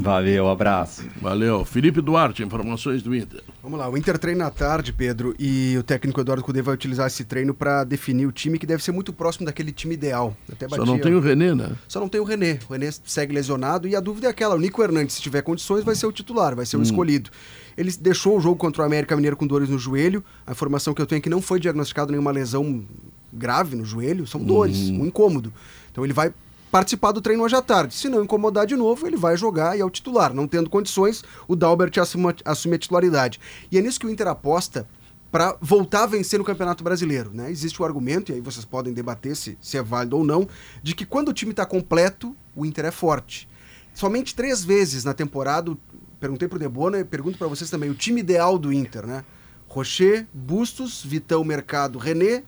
Valeu, abraço. Valeu. Felipe Duarte, informações do Inter. Vamos lá, o Inter treina à tarde, Pedro, e o técnico Eduardo Cudê vai utilizar esse treino para definir o time que deve ser muito próximo daquele time ideal. Até batia... Só não tem o René, né? Só não tem o René. O René segue lesionado e a dúvida é aquela: o Nico Hernandes, se tiver condições, vai ser o titular, vai ser o hum. escolhido. Ele deixou o jogo contra o América Mineiro com dores no joelho. A informação que eu tenho é que não foi diagnosticado nenhuma lesão grave no joelho, são dores, hum. um incômodo. Então ele vai participar do treino hoje à tarde. Se não incomodar de novo, ele vai jogar e é o titular. Não tendo condições, o Dalbert assume, assume a titularidade. E é nisso que o Inter aposta para voltar a vencer no Campeonato Brasileiro. Né? Existe o argumento, e aí vocês podem debater se, se é válido ou não, de que quando o time está completo, o Inter é forte. Somente três vezes na temporada, perguntei para o Debona e pergunto para vocês também, o time ideal do Inter, né? Rocher, Bustos, Vitão, Mercado, René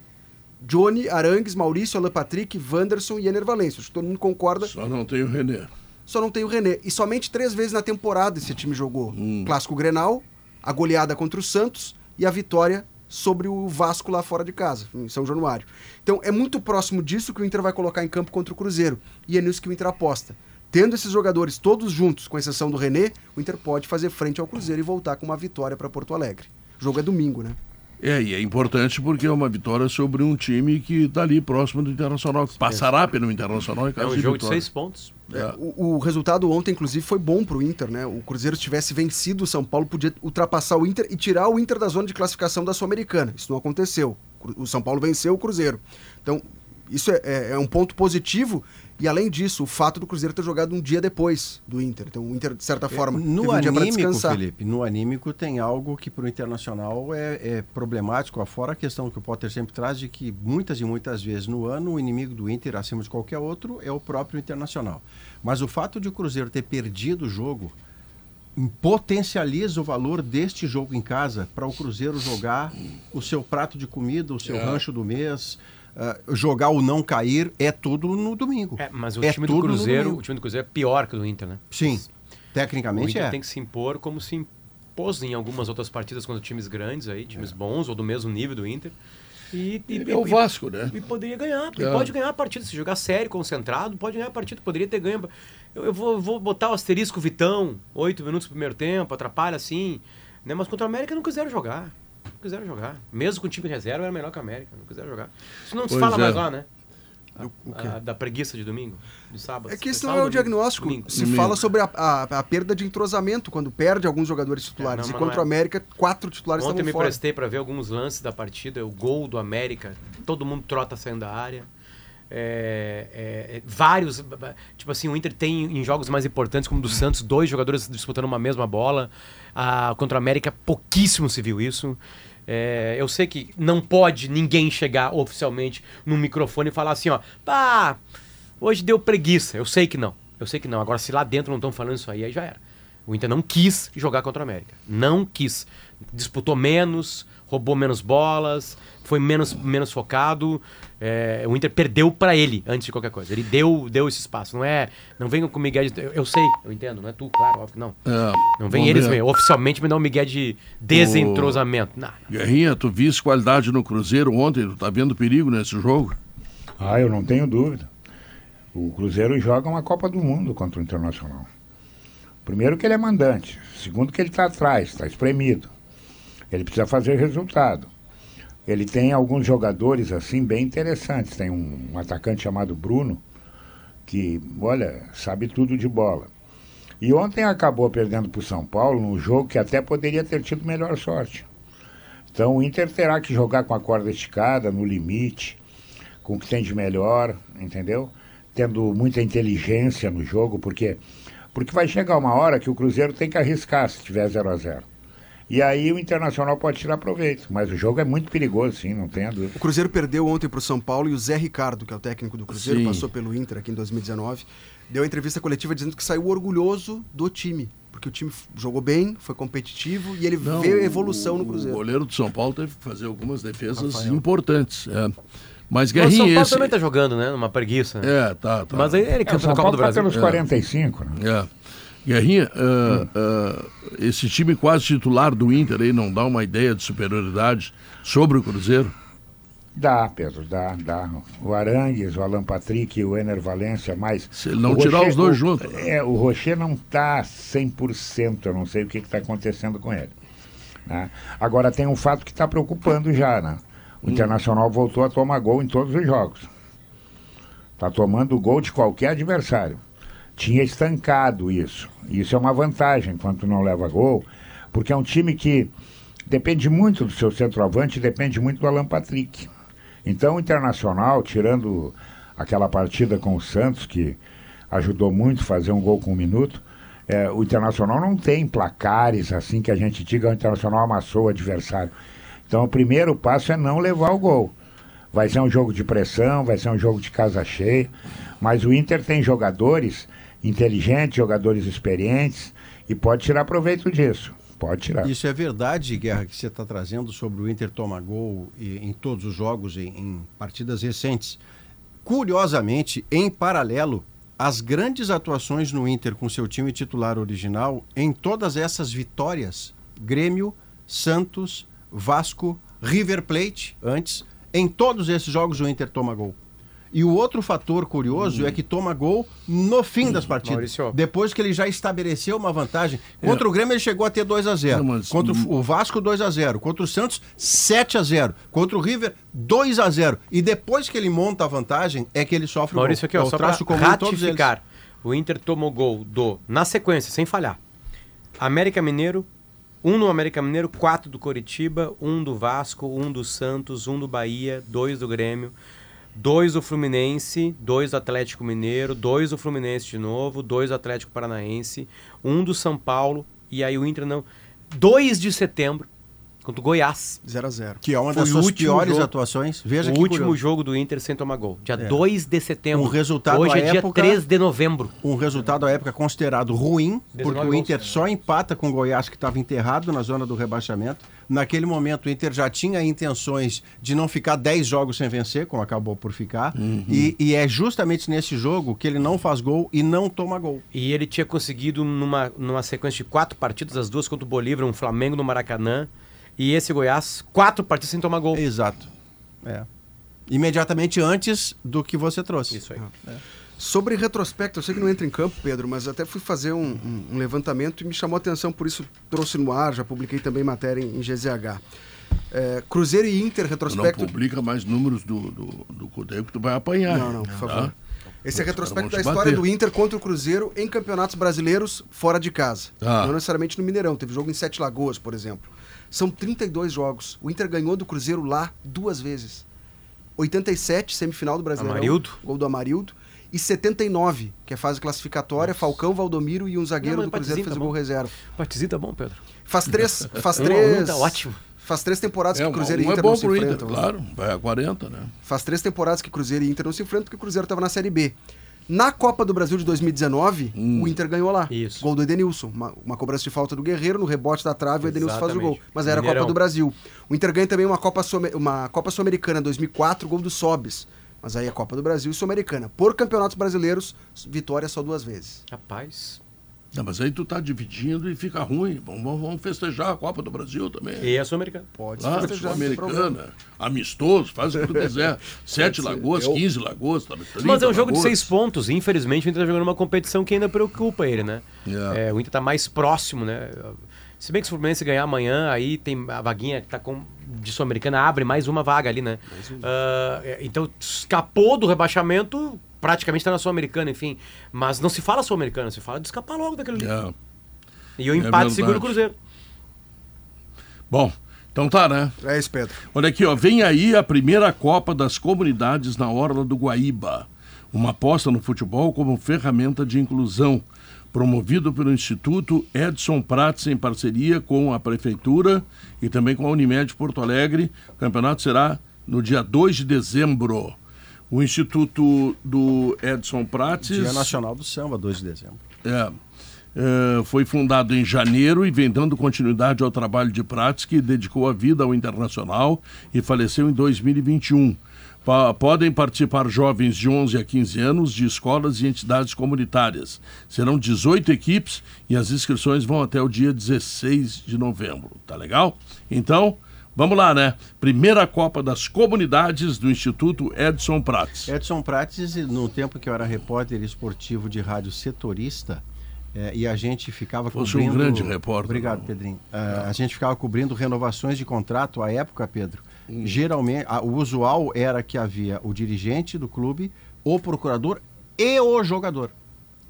Johnny, Arangues, Maurício, Alan Patrick, Wanderson e Ener Valência. Acho que todo mundo concorda. Só não tem o René. Só não tem o René. E somente três vezes na temporada esse time jogou. Hum. Clássico Grenal, a goleada contra o Santos e a vitória sobre o Vasco lá fora de casa, em São Januário. Então é muito próximo disso que o Inter vai colocar em campo contra o Cruzeiro. E é nisso que o Inter aposta. Tendo esses jogadores todos juntos, com exceção do René, o Inter pode fazer frente ao Cruzeiro e voltar com uma vitória para Porto Alegre. O jogo é domingo, né? É, e é importante porque é uma vitória sobre um time que está ali próximo do Internacional, que passará pelo Internacional É um jogo de seis pontos. É. O, o, resultado ontem, inclusive, foi bom para o Inter, né? O Cruzeiro se tivesse vencido o São Paulo, podia ultrapassar o Inter e tirar o Inter da zona de classificação da Sul-Americana. Isso não aconteceu. O São Paulo venceu o Cruzeiro. Então, isso é, é, é um ponto positivo e além disso, o fato do Cruzeiro ter jogado um dia depois do Inter. Então o Inter, de certa é, forma, no teve um anímico, dia descansar. Felipe, no anímico tem algo que para o Internacional é, é problemático, fora a questão que o Potter sempre traz de que muitas e muitas vezes no ano o inimigo do Inter, acima de qualquer outro, é o próprio Internacional. Mas o fato de o Cruzeiro ter perdido o jogo potencializa o valor deste jogo em casa para o Cruzeiro jogar o seu prato de comida, o seu é. rancho do mês, Uh, jogar ou não cair é tudo no domingo. É, mas o é time do Cruzeiro, o time do Cruzeiro é pior que o do Inter, né? Sim. Tecnicamente o Inter é. tem que se impor como se impôs em algumas outras partidas contra times grandes aí, times é. bons ou do mesmo nível do Inter. E, e, é o Vasco, né? E poderia ganhar. É. Pode ganhar a partida. Se jogar sério, concentrado, pode ganhar a partida. Poderia ter ganho. Eu, eu vou, vou, botar o asterisco Vitão, oito minutos no primeiro tempo, atrapalha assim. Né? Mas contra o América não quiseram jogar não quiseram jogar. Mesmo com o time reserva, era melhor que a América. Não quiseram jogar. Isso não se fala é. mais lá, né? A, a, da preguiça de domingo, de sábado. É que isso não é o diagnóstico. Domingo. Se domingo. fala sobre a, a, a, perda de entrosamento quando perde alguns jogadores titulares. É, não, e contra o é. América, quatro titulares Ontem estavam fora. Ontem me prestei para ver alguns lances da partida, o gol do América, todo mundo trota saindo da área. é, é, é, vários. Tipo assim, o Inter tem em jogos mais importantes, como o do Santos, dois jogadores disputando uma mesma bola. Ah, contra o América, pouquíssimo se viu isso. É, eu sei que não pode ninguém chegar oficialmente no microfone e falar assim, ó, pá, hoje deu preguiça. Eu sei que não. Eu sei que não. Agora, se lá dentro não estão falando isso aí, aí já era. O Inter não quis jogar contra o América. Não quis. Disputou menos, roubou menos bolas, foi menos, menos focado. É, o Inter perdeu para ele antes de qualquer coisa. Ele deu, deu esse espaço. Não é. Não venham com o Miguel de. Eu, eu, sei, eu entendo, não é tu, claro, óbvio que não. É, não vem eles ver. oficialmente me dar um Miguel de desentrosamento. O... Não, não. Guerrinha, tu viste qualidade no Cruzeiro ontem? Tu tá vendo perigo nesse jogo? Ah, eu não tenho dúvida. O Cruzeiro joga uma Copa do Mundo contra o Internacional. Primeiro que ele é mandante. Segundo que ele está atrás, está espremido. Ele precisa fazer resultado. Ele tem alguns jogadores assim bem interessantes. Tem um, um atacante chamado Bruno, que, olha, sabe tudo de bola. E ontem acabou perdendo para o São Paulo num jogo que até poderia ter tido melhor sorte. Então o Inter terá que jogar com a corda esticada, no limite, com o que tem de melhor, entendeu? Tendo muita inteligência no jogo, porque, porque vai chegar uma hora que o Cruzeiro tem que arriscar se tiver 0 a 0 e aí o Internacional pode tirar proveito. Mas o jogo é muito perigoso, sim, não tenha dúvida. O Cruzeiro perdeu ontem para o São Paulo e o Zé Ricardo, que é o técnico do Cruzeiro, sim. passou pelo Inter aqui em 2019, deu entrevista coletiva dizendo que saiu orgulhoso do time. Porque o time jogou bem, foi competitivo e ele não, vê evolução no Cruzeiro. O goleiro do São Paulo teve que fazer algumas defesas Rafael. importantes. É. Mas Guerrinha, Mas o São Paulo esse... também tá jogando, né? Numa preguiça. É, tá, tá. Mas ele, ele é, o São Paulo tá pelos 45, né? É. Guerrinha, uh, uh, esse time quase titular do Inter aí não dá uma ideia de superioridade sobre o Cruzeiro? Dá, Pedro, dá, dá. O Arangues, o Alan Patrick e o Ener Valência, mas... Se ele não tirar os dois juntos. É, o Rocher não está 100%, eu não sei o que está acontecendo com ele. Né? Agora tem um fato que está preocupando já, né? O hum. Internacional voltou a tomar gol em todos os jogos. Está tomando gol de qualquer adversário tinha estancado isso. Isso é uma vantagem quando não leva gol, porque é um time que depende muito do seu centroavante, depende muito do Alan Patrick. Então o Internacional, tirando aquela partida com o Santos, que ajudou muito a fazer um gol com um minuto, é, o Internacional não tem placares assim que a gente diga o Internacional amassou o adversário. Então o primeiro passo é não levar o gol. Vai ser um jogo de pressão, vai ser um jogo de casa cheia, mas o Inter tem jogadores inteligentes, jogadores experientes e pode tirar proveito disso. Pode tirar. Isso é verdade, Guerra, que você está trazendo sobre o Inter tomar gol em todos os jogos, em, em partidas recentes. Curiosamente, em paralelo, as grandes atuações no Inter com seu time titular original, em todas essas vitórias, Grêmio, Santos, Vasco, River Plate, antes, em todos esses jogos o Inter toma gol. E o outro fator curioso hum. é que toma gol no fim das partidas. Maurício. Depois que ele já estabeleceu uma vantagem. Contra é. o Grêmio ele chegou a ter 2 a 0 Não, mas... Contra o Vasco, 2 a 0 Contra o Santos, 7 a 0 Contra o River, 2 a 0 E depois que ele monta a vantagem, é que ele sofre Maurício, o gol. Aqui, ó, é traço comum ratificar. O Inter tomou gol do, na sequência, sem falhar. América Mineiro, um no América Mineiro, quatro do Coritiba, um do Vasco, um do Santos, um do Bahia, dois do Grêmio, dois do Fluminense, dois do Atlético Mineiro, dois do Fluminense de novo, dois do Atlético Paranaense, um do São Paulo, e aí o Inter não. 2 de setembro, contra o Goiás. 0 a 0 Que é uma das suas piores jogo, atuações. Veja o último curioso. jogo do Inter sem tomar gol. Dia é. 2 de setembro. Um resultado Hoje é época, dia 3 de novembro. Um resultado à época considerado ruim, porque o Inter gols. só empata com o Goiás, que estava enterrado na zona do rebaixamento. Naquele momento, o Inter já tinha intenções de não ficar 10 jogos sem vencer, como acabou por ficar. Uhum. E, e, é justamente nesse jogo que ele não faz gol e não toma gol. E ele tinha conseguido, numa, numa sequência de quatro partidas, as duas contra o Bolívar, um Flamengo no Maracanã e esse Goiás, quatro partidas sem tomar gol. Exato. É. Imediatamente antes do que você trouxe. Isso aí. É. Sobre retrospecto, eu sei que não entra em campo, Pedro, mas até fui fazer um, um, um, levantamento e me chamou a atenção, por isso trouxe no ar, já publiquei também matéria em, em GZH. É, Cruzeiro e Inter, retrospecto. Não publica mais números do, do, do Cudeu que tu vai apanhar. Não, não, por favor. Tá? Esse é retrospecto da história bater. do Inter contra o Cruzeiro em campeonatos brasileiros fora de casa. Ah. Não necessariamente no Mineirão. Teve jogo em Sete Lagoas, por exemplo. São 32 jogos. O Inter ganhou do Cruzeiro lá duas vezes. 87, semifinal do Brasileirão. Amarildo. Gol do Amarildo. E 79, que é fase classificatória, Falcão, Valdomiro e um zagueiro Não, do Cruzeiro fez tá o gol bom. reserva. Partizinho tá bom, Pedro. Faz três. Faz Um a um três. tá ótimo. Faz três temporadas É, que um, Cruzeiro e um é Inter bom não se pro Inter, enfrentam. né? claro. Vai a 40, né? Faz três temporadas que Cruzeiro e Inter não se enfrentam, porque o Cruzeiro estava na Série B. Na Copa do Brasil de 2019, Hum. o Inter ganhou lá. Isso. Gol do Edenilson. Uma, uma cobrança de falta do Guerreiro, no rebote da trave, o Edenilson faz o gol. Mas era a Copa do Brasil. O Inter ganha também uma Copa, Sul- uma Copa Sul-Americana em 2004, gol do Sobes. Mas aí a Copa do Brasil e Sul-Americana. Por campeonatos brasileiros, vitória só duas vezes. Rapaz. Não, mas aí tu tá dividindo e fica ruim. Vamos, vamos- vamos festejar a Copa do Brasil também. E a Sul-Americana. Pode Claro, festejar. Sul-Americana, amistoso, faz o que tu quiser. Sete lagoas, Eu- 15 lagoas, tá, 30 Mas é um jogo de seis pontos. Infelizmente, o Inter tá jogando uma competição que ainda preocupa ele, né? É. É, o Inter tá mais próximo, né? Se bem que se o Fluminense ganhar amanhã, aí tem a vaguinha que tá com, de Sul-Americana, abre mais uma vaga ali, né? Ah, é, então, escapou do rebaixamento, praticamente tá na Sul-Americana, enfim. Mas não se fala Sul-Americana, se fala de escapar logo daquele. É. E o empate verdade. segura o Cruzeiro. Bom, então tá, né? É isso, Pedro. Olha aqui, ó, vem aí a primeira Copa das Comunidades na Orla do Guaíba. Uma aposta no futebol como ferramenta de inclusão, promovido pelo Instituto Edson Prats em parceria com a Prefeitura e também com a Unimed Porto Alegre. O campeonato será no dia 2 de dezembro. O Instituto do Edson Prats... Dia Nacional do Samba, 2 de dezembro. É. É, foi fundado em janeiro e vem dando continuidade ao trabalho de Prats, que dedicou a vida ao internacional e faleceu em 2021. Pa- podem participar jovens de 11 a 15 anos de escolas e entidades comunitárias. Serão 18 equipes e as inscrições vão até o dia 16 de novembro. Tá legal? Então, vamos lá, né? Primeira Copa das Comunidades do Instituto Edson Prats. Edson Prates, no tempo que eu era repórter esportivo de rádio setorista, eh, e a gente ficava Fosse um cobrindo... grande repórter, Obrigado. Pedrinho. Eh, a gente ficava cobrindo renovações de contrato à época, Pedro. Hum. Geralmente, a- o usual era que havia o dirigente do clube, o procurador e o jogador.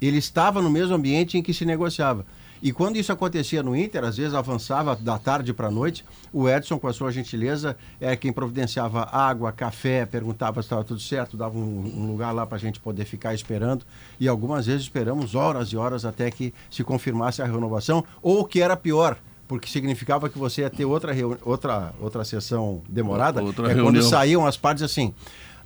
Ele estava no mesmo ambiente em que se negociava. E quando isso acontecia no Inter, às vezes avançava da tarde para a noite, o Edson, com a sua gentileza, é quem providenciava água, café, perguntava se estava tudo certo, dava um, um lugar lá para a gente poder ficar esperando. E algumas vezes esperamos horas e horas até que se confirmasse a renovação, ou o que era pior, porque significava que você ia ter outra, outra, outra sessão demorada. Outra é quando reunião. saíam as partes assim.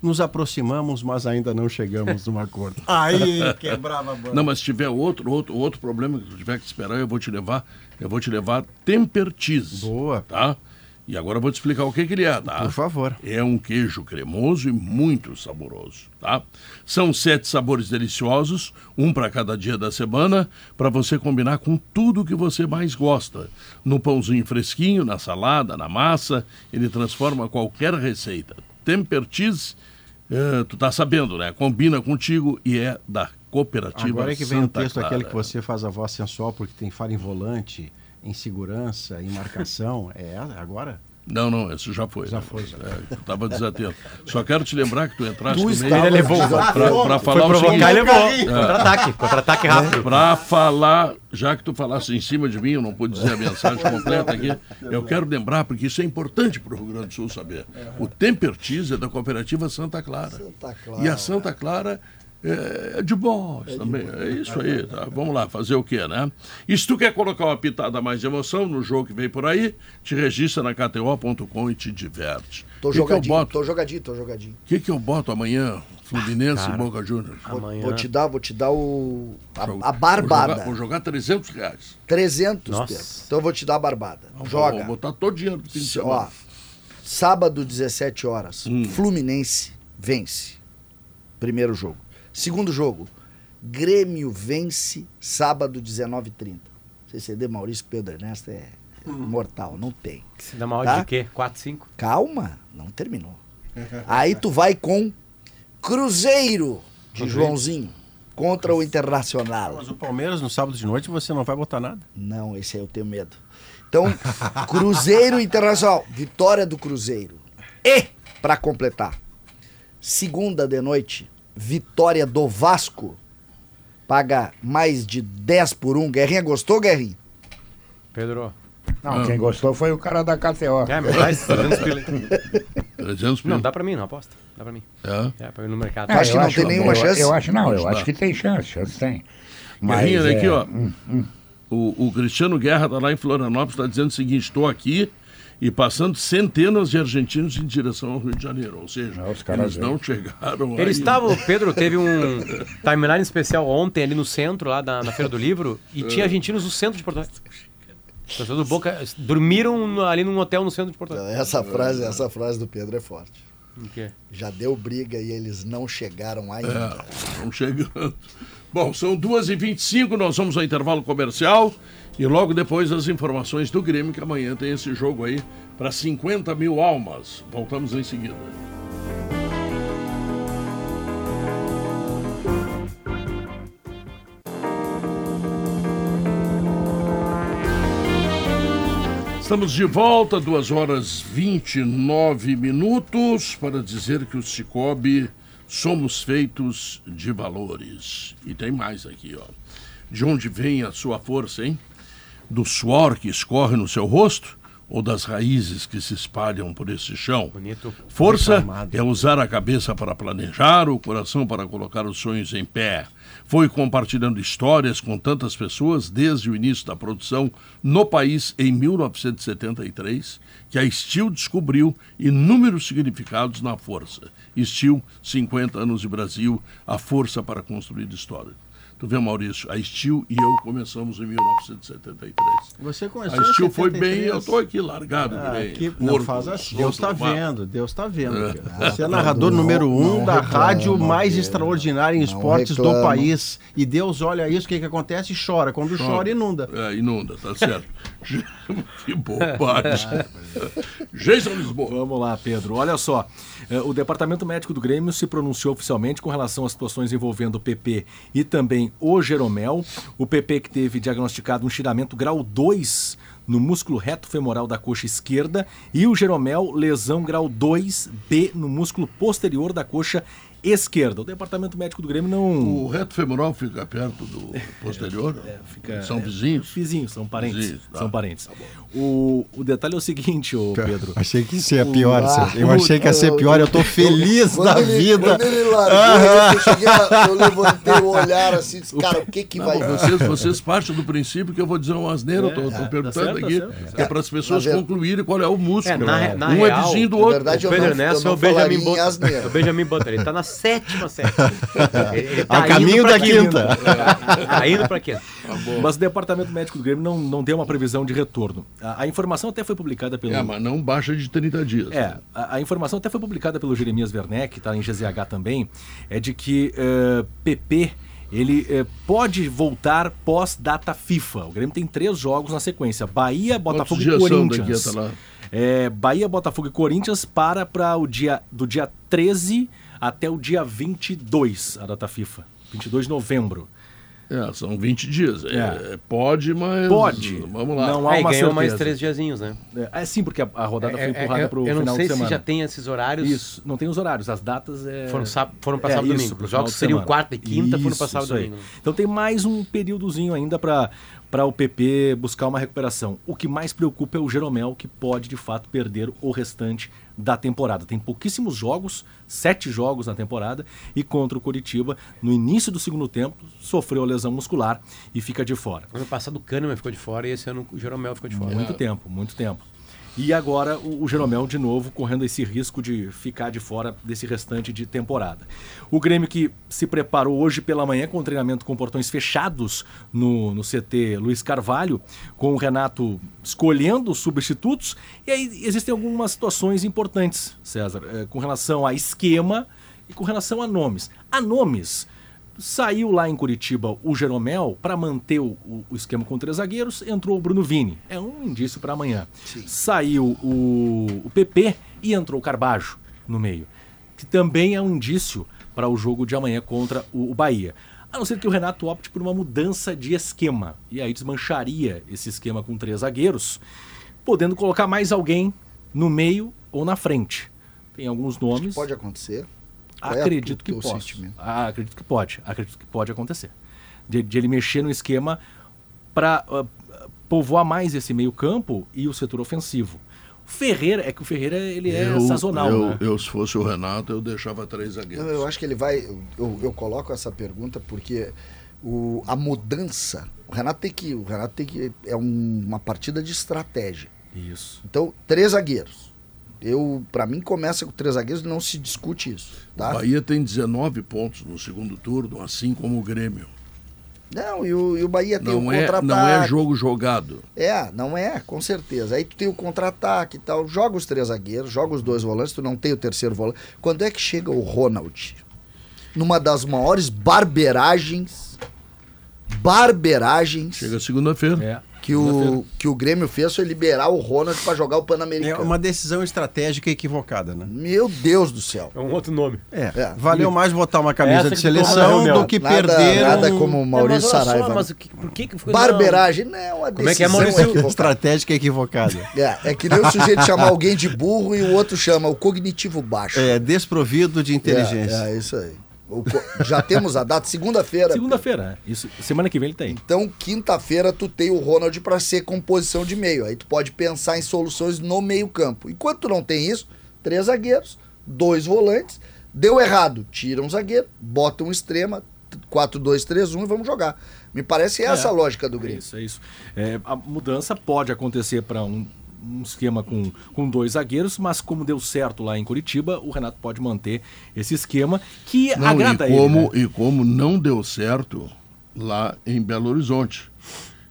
Nos aproximamos, mas ainda não chegamos num acordo. Aí quebrava a banda. Não, mas se tiver outro, outro, outro problema que tu tiver que esperar, eu vou te levar, eu vou te levar Tempertiz. Boa. Tá? E agora eu vou te explicar o que, que ele é, tá? Por favor. É um queijo cremoso e muito saboroso, tá? São sete sabores deliciosos, um para cada dia da semana, para você combinar com tudo que você mais gosta. No pãozinho fresquinho, na salada, na massa, ele transforma qualquer receita. Temper Cheese, eh, tu tá sabendo, né? Combina contigo e é da cooperativa Agora é que vem o Santa texto Clara. aquele que você faz a voz sensual porque tem fala em volante, em segurança, em marcação. É agora? Não, não, esse já foi. Já foi, já. É, tu estava desatento. Só quero te lembrar que tu entraste Tu no meio Ele levou. para Foi falar o seguinte. provocar e levou. Contra-ataque. Contra-ataque rápido. Para falar, já que tu falasse em cima de mim, eu não pude dizer a mensagem completa aqui, eu quero lembrar, porque isso é importante para o Rio Grande do Sul saber. O Temper Cheese é da cooperativa Santa Clara. Santa Clara. E a Santa Clara é de boas também. É isso aí, tá? Vamos lá, fazer o quê, né? E se tu quer colocar uma pitada mais de emoção no jogo que vem por aí, te registra na KTO.com e te diverte. Tô que, que eu jogadinho, boto? tô jogadinho, tô jogadinho. O que, que eu boto amanhã? Fluminense e Boca Juniors. Vou, Amanhã. vou te dar, vou te dar o a, a barbada. Vou jogar, vou jogar 300 reais. 300, Nossa. Pedro. Então eu vou te dar a barbada. Vou Joga. botar todo o dinheiro do fim de Ó, sábado, 17 horas, Hum. Fluminense vence. Primeiro jogo. Segundo jogo, Grêmio vence sábado, 19h30. CCD Maurício Pedro Ernesto é mortal, não tem. Se dá maior Tá? de quê? 4, 5? Calma, não terminou. Aí tu vai com Cruzeiro de Joãozinho contra o Internacional. Mas o Palmeiras no sábado de noite você não vai botar nada? Não, esse aí eu tenho medo. Então, Cruzeiro Internacional, vitória do Cruzeiro. E, para completar, segunda de noite, vitória do Vasco. Paga mais de 10 por 1. Guerrinha, gostou, Guerrinha? Pedro. Não, quem gostou foi o cara da KTO. É, mas vai, 300 pila. aí. 300 Não, pila. dá pra mim, não aposta. Dá pra mim. É. É, pra ir no mercado. acha que eu não tem nenhuma eu, chance? Eu acho, não, eu acho que tem chance, chance tem. Guerrinha, olha é, aqui, ó. hum, O, o Cristiano Guerra está lá em Florianópolis, está dizendo o seguinte: estou aqui e passando centenas de argentinos em direção ao Rio de Janeiro. Ou seja, É, os caras eles não chegaram Ele ainda. estava, o Pedro teve um timeline especial ontem ali no centro, lá da, na Feira do Livro, e tinha argentinos no centro de Porto Alegre. Torcedores do Boca dormiram ali num hotel no centro de Porto Alegre. Essa frase, essa frase do Pedro é forte. O quê? Já deu briga e eles não chegaram ainda. Estão chegando. Bom, são 2h25, nós vamos ao intervalo comercial e logo depois as informações do Grêmio, que amanhã tem esse jogo aí para 50 mil almas. Voltamos em seguida. Estamos de volta, 2 horas 29 minutos, para dizer que o Cicobi somos feitos de valores. E tem mais aqui, ó. De onde vem a sua força, hein? Do suor que escorre no seu rosto ou das raízes que se espalham por esse chão? Bonito. Força é usar a cabeça para planejar, o coração para colocar os sonhos em pé. Foi compartilhando histórias com tantas pessoas desde o início da produção no país em 1973 que a Steel descobriu inúmeros significados na força. Steel, 50 anos de Brasil, a força para construir história. Tu vê, Maurício, a Steel e eu começamos em 1973. Você começou A Steel foi 73. bem, eu tô aqui largado Ah, bem. não morto, faz assim. Deus está vendo, Deus está vendo. É. Você é narrador número um não da reclama, rádio mais Pedro. extraordinária em Não esportes do país. E Deus olha isso, o que, que acontece? E chora. Quando chora, inunda. É, inunda, tá certo. que bobagem. Jason Lisboa. Vamos lá, Pedro. Olha só. eh, O Departamento Médico do Grêmio se pronunciou oficialmente com relação às situações envolvendo o PP e também o Jeromel. O PP que teve diagnosticado um estiramento grau 2 no músculo reto femoral da coxa esquerda e o Jeromel lesão grau 2B no músculo posterior da coxa esquerda. O Departamento Médico do Grêmio não O reto femoral fica perto do posterior? fica- São é, vizinhos? Vizinhos, são parentes. Vizinhos, tá. São parentes. o, o detalhe é o seguinte, ô Pedro. Achei que isso ia pior. Ah, eu achei que ia ser pior. Eu tô feliz Quando da ele, vida. Quando ele largou, eu, a- eu levantei o olhar assim e disse, cara, o que que vai Não, vocês, vocês partem do princípio que eu vou dizer uma asneira, eu tô, tô tá perguntando certo, tá aqui, que é para as pessoas Na concluírem qual é o músculo. É, na- na um é real, vizinho do na outro. verdade, o eu Pedro eu é o Benjamin. É o Benjamin Button. Ele tá na sétima série. Ele, ele Ao indo caminho da quinta. Tá indo pra quinta. Mas o Departamento Médico do Grêmio não, não deu uma previsão de retorno. A, a informação até foi publicada pelo. É, mas não baixa de 30 dias. É, a, a informação até foi publicada pelo Jeremias Werneck, que está em GZH também, é de que eh, PP ele eh, pode voltar pós-data FIFA. O Grêmio tem três jogos na sequência: Bahia, Botafogo e Corinthians. É, Bahia, Botafogo e Corinthians para para o dia do dia 13 até o dia 22, a data FIFA. 22 de novembro. É, são 20 dias. É, É. pode, mas. Pode. Vamos lá. Não há Aí uma ganhou mais três diazinhos, né? É, é sim, porque a, a rodada foi É, é, empurrada é, para o eu não final sei de se semana. já tem esses horários. Isso, não tem os horários, as datas é... Foram, foram para É, sábado e domingo. Os final jogos de seriam semana. quarta e quinta, foram Isso, para sábado isso e aí. domingo. Então tem mais um períodozinho ainda para para o PP buscar uma recuperação. O que mais preocupa é o Jeromel, que pode de fato perder o restante da temporada. Tem pouquíssimos jogos, sete jogos na temporada, e contra o Coritiba, no início do segundo tempo, sofreu a lesão muscular e fica de fora. Ano passado o Kahneman ficou de fora e esse ano o Jeromel ficou de fora. Muito tempo, muito tempo. E agora o, o Jeromel de novo correndo esse risco de ficar de fora desse restante de temporada. O Grêmio que se preparou hoje pela manhã com treinamento com portões fechados no, no CT Luiz Carvalho, com o Renato escolhendo os substitutos. E aí existem algumas situações importantes, César, eh, com relação a esquema e com relação a nomes. A nomes. Saiu lá em Curitiba o Jeromel para manter o, o- esquema com três zagueiros, entrou o Bruno Vini. É um indício para amanhã. Saiu o, o PP e entrou o Carbajo no meio, que também é um indício para o jogo de amanhã contra o, o Bahia. A não ser que o Renato opte por uma mudança de esquema. E aí desmancharia esse esquema com três zagueiros, podendo colocar mais alguém no meio ou na frente. Tem alguns nomes. Pode acontecer. É Acredito que sentimento? Ah, acredito que pode. Acredito que pode acontecer. De, de ele mexer no esquema para povoar mais esse meio-campo e o setor ofensivo. Ferreira, é que o Ferreira ele é eu, sazonal, eu, né? eu, se fosse o Renato, eu deixava três zagueiros. Eu, eu acho que ele vai. Eu, eu coloco essa pergunta porque o, a mudança. O Renato tem que. O Renato tem que. É um- uma partida de estratégia. Isso. Então, três zagueiros. Eu, para mim, começa com três zagueiros não se discute isso. O Tá? Bahia tem 19 pontos no segundo turno, assim como o Grêmio. Não, e o, e o Bahia tem Não o é, contra-ataque. não é jogo jogado. É, não é, com certeza. Aí tu tem o contra-ataque e tal. Joga os três zagueiros, joga os dois volantes, tu não tem o terceiro volante. Quando é que chega o Ronald? Numa das maiores barberagens. Barberagens Chega segunda-feira. É. que o, que o Grêmio fez foi liberar o Ronald pra jogar o É Pan-Americano. uma decisão estratégica equivocada, né? Meu Deus do céu. É um outro nome. É, É. valeu mais botar uma camisa Essa de que seleção torna- do que Nada, perder nada um- como o Maurício É, mas só, Saraiva. mas que, por que que foi... Barberagem, não, a Como é que é, decisão Maurício? equivocada. estratégica equivocada. É, é que nem o sujeito chamar alguém de burro e o outro chama o cognitivo baixo. É, desprovido de inteligência. É, é isso aí. Já temos a data, segunda-feira. Segunda-feira, é. Isso, semana que vem ele tem. Então, quinta-feira, tu tem o Ronald para ser composição de meio. Aí tu pode pensar em soluções no meio-campo. Enquanto tu não tem isso, três zagueiros, dois volantes. Deu errado, tira um zagueiro, bota um extrema, 4-2-3-1 e vamos jogar. Me parece essa É. a lógica do É Grêmio. isso, é isso. É, a mudança pode acontecer para um, um esquema com, com dois zagueiros, mas como deu certo lá em Curitiba, o Renato pode manter esse esquema que Não, agrada e, como, ele. né? e como não deu certo lá em Belo Horizonte,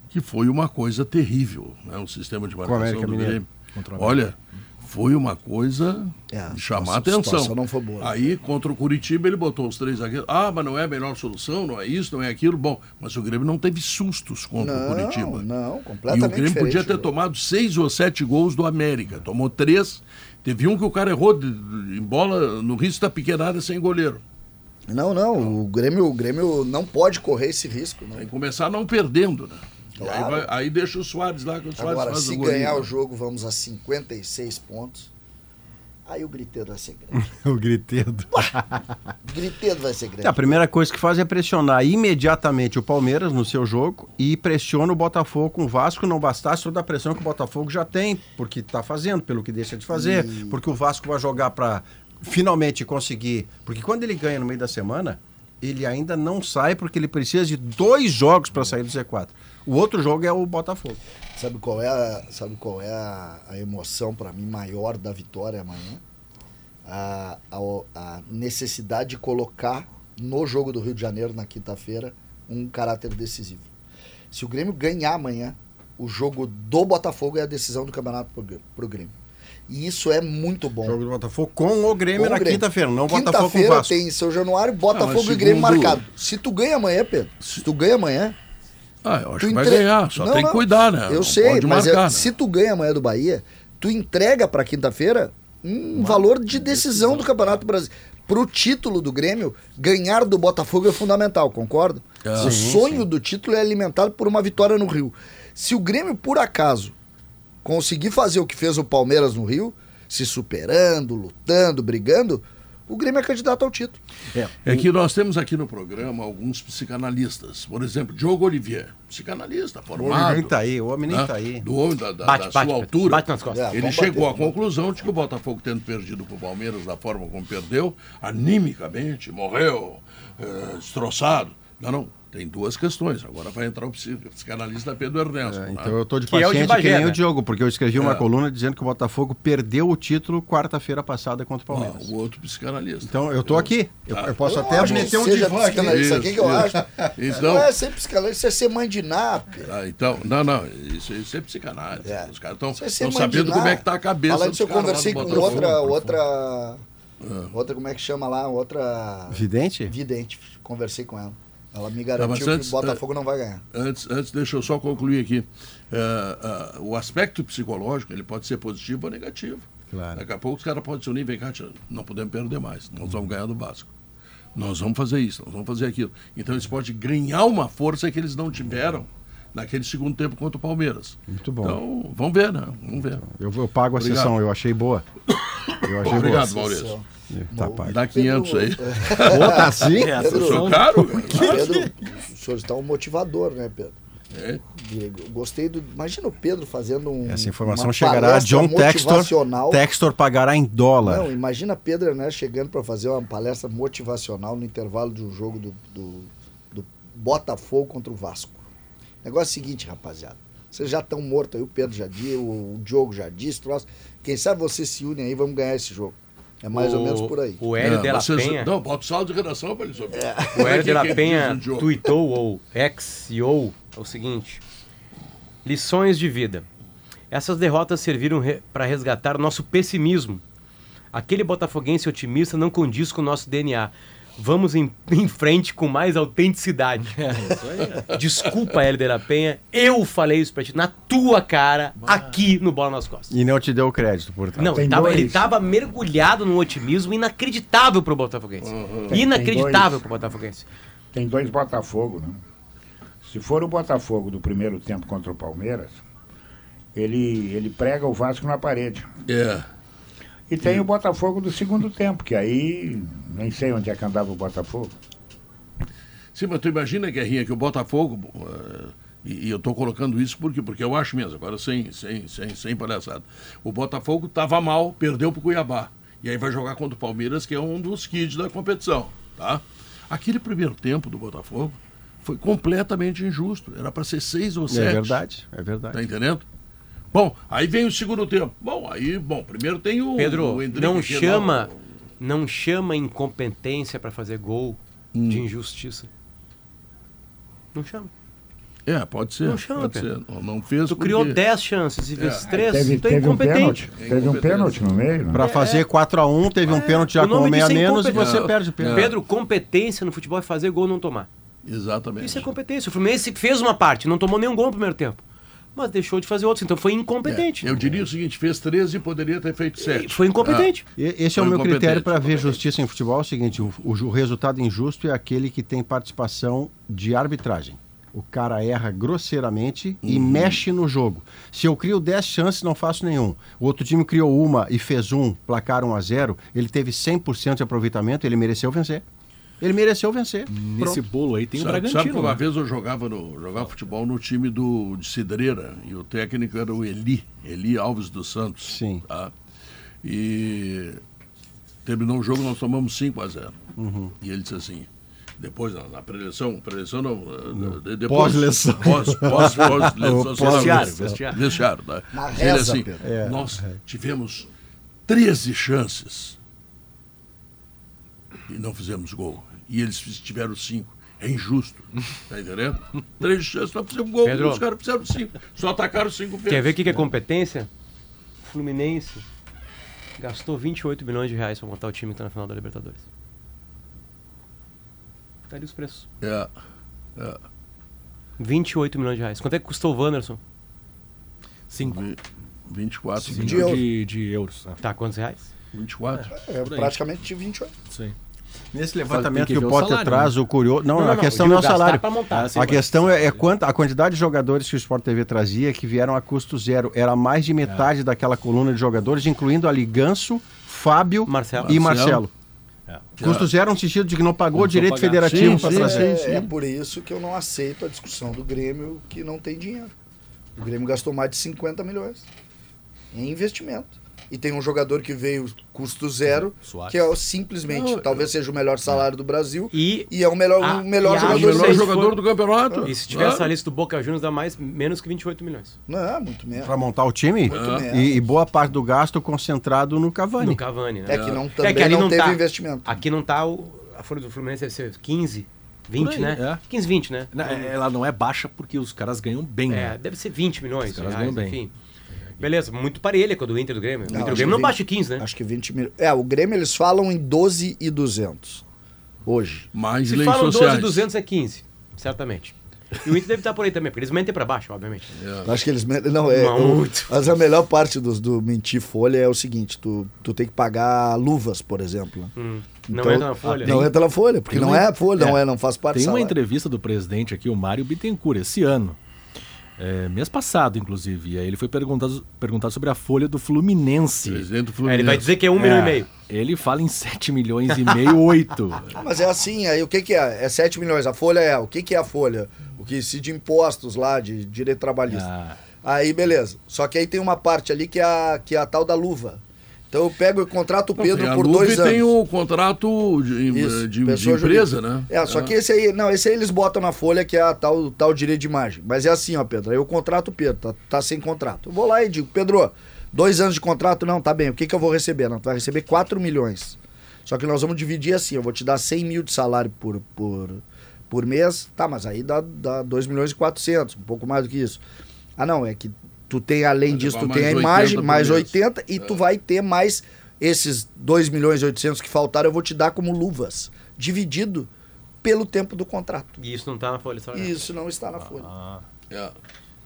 que foi uma coisa terrível, né? o sistema de marcação do. Grêmio. Olha, foi uma coisa É, de chamar a atenção. não foi boa. Aí, contra o Curitiba, ele botou os três zagueiros. Ah, mas não é a melhor solução, não é isso, não é aquilo. Bom, mas o Grêmio não teve sustos contra o Não, Curitiba. não, E completamente o Grêmio podia ter né? tomado seis ou sete gols do América. Tomou três. Teve um que o cara errou de- de- em bola no risco da pequena área sem goleiro. Não, não, o Grêmio, o Grêmio não pode correr esse risco. Não. Tem que começar não perdendo, né? E Claro. Aí, vai- aí deixa o Soares lá, que o Soares Agora, faz se o ganhar o jogo, vamos a 56 pontos. Aí o griteiro vai ser grande. O gritedo. O griteiro vai ser grande. A primeira coisa que faz é pressionar imediatamente o Palmeiras no seu jogo e pressiona o Botafogo com o Vasco. Não bastasse toda a pressão que o Botafogo já tem, porque está fazendo, pelo que deixa de fazer, porque o Vasco vai jogar para finalmente conseguir. Porque quando ele ganha no meio da semana, ele ainda não sai porque ele precisa de dois jogos para sair do Z4. O outro jogo é o Botafogo. Sabe qual é a, sabe qual é a, a emoção para mim maior da vitória amanhã? A, a, a necessidade de colocar no jogo do Rio de Janeiro na quinta-feira um caráter decisivo. Se o Grêmio ganhar amanhã, o jogo do Botafogo é a decisão do campeonato Grê- pro Grêmio. E isso é muito bom. Jogo do Botafogo com o Grêmio Com na quinta-feira, não o Botafogo com o Vasco. tem São Januário, Botafogo mas e Grêmio marcado. Se tu ganha amanhã, Pedro, se tu ganha amanhã, Ah, eu acho que vai entre- ganhar, só Não, tem que não. cuidar, né? Eu Não sei, pode mas é- marcar, né? se tu ganha amanhã do Bahia, tu entrega pra quinta-feira um valor de decisão do Campeonato Brasileiro. Pro título do Grêmio, ganhar do Botafogo é fundamental, concorda? Ah, o sim, sonho do título é alimentado por uma vitória no Rio. Se o Grêmio, por acaso, conseguir fazer o que fez o Palmeiras no Rio, se superando, lutando, brigando, o Grêmio é candidato ao título. É que nós temos aqui no programa alguns psicanalistas. Por exemplo, Diogo Olivier, psicanalista, O homem formado. nem tá aí, o homem nem né? tá aí. Do homem da, da, Bate, da bate, sua altura. Bate nas costas. É, Ele chegou bater. à conclusão de que o Botafogo, tendo perdido para o Palmeiras da forma como perdeu, animicamente, morreu, eh, destroçado. Não, não. Tem duas questões. Agora vai entrar o psi- psicanalista Pedro Ernesto. né? Então eu tô de Que é o de paciente Bagé, que nem né? o Diogo, porque eu escrevi uma É. coluna dizendo que o Botafogo perdeu o título quarta-feira passada contra o Ah, Palmeiras. o outro psicanalista. Então eu tô aqui. Eu, Ah. eu posso Eu até acho meter um divã aqui. psicanalista, Isso, o que, eu isso. acho? Então- Não é ser psicanalista, isso é ser mãe de nap. Ah, então, não, não, isso, isso é psicanálise. É. Os caras estão é sabendo como é que tá a cabeça Falando dos disso, eu conversei com Botafogo. outra, outra, outra, como é que chama lá? Outra Vidente? vidente. Conversei com ela. Ela me mas garantiu antes, que o Botafogo não vai ganhar. Antes, antes, deixa eu só concluir aqui. É, é, o aspecto psicológico ele pode ser positivo ou negativo. Claro. Daqui a pouco os caras podem se unir, vem cá, não podemos perder mais. Nós vamos ganhar do Vasco. Nós vamos fazer isso, nós vamos fazer aquilo. Então eles podem ganhar uma força que eles não tiveram naquele segundo tempo contra o Palmeiras. Muito bom. Então, vamos ver, né? Vamos ver. Eu, eu pago a Obrigado. sessão, eu achei boa. Eu achei Obrigado, boa. Maurício. Tá, pago. Dá 500 aí. Pô, tá assim? É, Pedro, Sou caro? Pedro, o senhor está um motivador, né, Pedro? É. Gostei do. Imagina o Pedro fazendo um. Essa informação uma chegará a John Textor. Textor pagará em dólar. Não, imagina Pedro né, chegando para fazer uma palestra motivacional no intervalo de um jogo do, do, do Botafogo contra o Vasco. Negócio é o seguinte, rapaziada. Vocês já estão mortos aí, o Pedro já disse, o, o Diogo já disse, troço. Quem sabe vocês se unem aí, vamos ganhar esse jogo. É mais ou O- menos por aí. O Hélio É, de la vocês- Penha. Não, bota o saldo de redação para ele saber. O Hélio de la Quem- quem Penha diz o jogo? tweetou ou ex-CEO o seguinte: Lições de vida. Essas derrotas serviram para resgatar o nosso pessimismo. Aquele botafoguense otimista não condiz com o nosso DNA. Vamos em, em frente com mais autenticidade. Desculpa, Hélio de la Penha. Eu falei isso pra ti, na tua cara, aqui no Bola nas Costas. E não te deu crédito, portanto. Não, Tem ele tava, ele tava mergulhado num otimismo inacreditável pro Botafoguense. Inacreditável dois. pro Botafoguense. Tem dois Botafogo, né? Se for o Botafogo do primeiro tempo contra o Palmeiras, ele, ele prega o Vasco na parede. É. E tem o Botafogo do segundo tempo, que aí nem sei onde é que andava o Botafogo. Sim, mas tu imagina, Guerrinha, que o Botafogo. eh, e, e eu estou colocando isso porque, porque eu acho mesmo, agora sem, sem, sem, sem palhaçada. O Botafogo estava mal, perdeu para o Cuiabá. E aí vai jogar contra o Palmeiras, que é um dos kids da competição. Tá? Aquele primeiro tempo do Botafogo foi completamente injusto. Era para ser seis ou sete. É verdade, é verdade. Tá entendendo? Bom, aí vem o segundo tempo. Bom, aí, bom, primeiro tem o. Pedro, o não é chama, lá não chama incompetência pra fazer gol de injustiça. Não chama. É, pode ser. Não chama, pode Pedro. ser. Não, não fez Tu porque- criou 10 chances e fez É. 3, Teve, tu é um incompetente. pênalti. Teve um pênalti no meio, né? Pra fazer 4x1, teve um pênalti já com meia é menos e você perde o pênalti. Pedro, competência no futebol é fazer gol ou não tomar. Exatamente. Isso é competência. O Fluminense fez uma parte, não tomou nenhum gol no primeiro tempo. Mas deixou de fazer outros, então foi incompetente. É, eu diria o seguinte: fez 13 e poderia ter feito 7. Foi incompetente. E- Esse é o Foi meu critério para ver justiça em futebol. É o seguinte: o, o resultado injusto é aquele que tem participação de arbitragem. O cara erra grosseiramente e mexe no jogo. Se eu crio 10 chances, não faço nenhum. O outro time criou uma e fez um, placar 1 a 0 ele teve 100% de aproveitamento, ele mereceu vencer. Ele mereceu vencer. Nesse Pronto. bolo aí tem o Sabe, sabe que Bragantino. uma né? vez eu jogava, no, jogava futebol no time do, de Cidreira e o técnico era o Eli, Eli Alves dos Santos. Sim. Tá? E terminou o jogo, nós tomamos 5 a 0 Uhum. E ele disse assim, depois na, na preleção, preleção não, eh, de- depois, Pós-leção. Pós, pós, pós, O sei lá, vestiário, vestiário, vestiário. tá? Na Ele reza, assim, Pedro. É. nós tivemos 13 chances e não fizemos gol. E eles tiveram cinco. É injusto. Tá entendendo? Três chances, nós fizemos gol. Pedro. Os caras fizeram cinco. Só atacaram cinco vezes. Quer ver o que que é competência? Fluminense gastou 28 milhões de reais pra montar o time que tá na final da Libertadores. Tá ali os preços. É. é. 28 milhões de reais. Quanto é que custou o Wanderson? Cinco. Vi- 24. Cinco de de, de, euros. né? Tá, quantos reais? 24. É, praticamente de 28. Sim. Nesse levantamento que que, ver o o Potter salário, traz, o curioso. Não, Não, não, a questão não é o salário. montar. Ah, sim, a questão é, é quanto, a quantidade de jogadores que o Sport TV trazia que vieram a custo zero. Era mais de metade daquela coluna de jogadores, incluindo ali Ganso, Fábio Marcelo. e Marcelo. Marcelo. Custo zero no sentido de que não pagou o Não direito federativo Sim, para trazer. É, é por isso que eu não aceito a discussão do Grêmio que não tem dinheiro. O Grêmio gastou mais de 50 milhões em investimento. E tem um jogador que veio custo zero, Soares. que é simplesmente, Não, talvez seja o melhor salário do Brasil. E, E é o melhor, Ah, o melhor e a- O jogador melhor jogador for- do campeonato. e se tiver Ah. essa lista do Boca Juniors, dá mais, menos que 28 milhões. Não, muito menos. Para montar o time Muito menos. e, e boa parte do gasto concentrado no Cavani. No Cavani, né? É que não, É também que ali não, não teve tá. investimento. Aqui não tá o. A folha do Fluminense deve ser 15, 20, aí, né? é. 15, 20, né? Não, é- Ela não é baixa porque os caras ganham bem. É, né? deve ser 20 milhões Os caras reais, ganham bem. enfim. Beleza, muito parelha com a do Inter do Grêmio. O Inter e acho o Grêmio não que baixa 15, né? Acho que 20 mil. É, o Grêmio eles falam em 12 e 200 hoje. Mais Se leis falam 12 sociais. e 200 é 15, certamente. E o Inter deve estar por aí também, porque eles mentem pra baixo, obviamente. Acho que eles. men- Não, é. Não, o- muito. mas a melhor parte do, do mentir folha é o seguinte: tu, tu tem que pagar luvas, por exemplo. Hum, não Então, entra na folha. Não entra na folha, porque não uma- é folha, não é. é, não faz parte Tem do uma entrevista do presidente aqui, o Mário Bittencourt, esse ano. É, mês passado, inclusive. E aí ele foi perguntado, perguntado sobre a folha do Fluminense. Presidente do É, Fluminense. ele vai dizer que é 1 milhão e meio. Ele fala em 7 milhões e meio, 8. Mas é assim, aí o que, que é? É 7 milhões. A folha é. O que, que é a folha? O que se de impostos lá, de direito trabalhista. Ah. Aí, beleza. Só que aí tem uma parte ali que é a, que é a tal da luva. Então eu pego e contrato o Pedro a por dois e anos. tem o contrato de, Isso, de- de empresa, jurídica. né? É, só que esse aí, não, esse aí eles botam na folha que é a tal, tal direito de imagem. Mas é assim, ó, Pedro. Aí eu contrato o Pedro, tá, tá sem contrato. Eu vou lá e digo, Pedro, dois anos de contrato, não, tá bem. O que, que eu vou receber? Não, tu vai receber 4 milhões. Só que nós vamos dividir assim, eu vou te dar 100 mil de salário por, por, por mês. Tá, mas aí dá, dá 2 milhões e 400, um pouco mais do que isso. Ah, não, é que tu tem, além Vai disso, tu tem a mais 80 imagem, mais mês. 80, e tu vai ter mais esses 2 milhões e 800 que faltaram, eu vou te dar como luvas, dividido pelo tempo do contrato. E isso não tá na folha salarial. Isso não está na folha. Ah. É,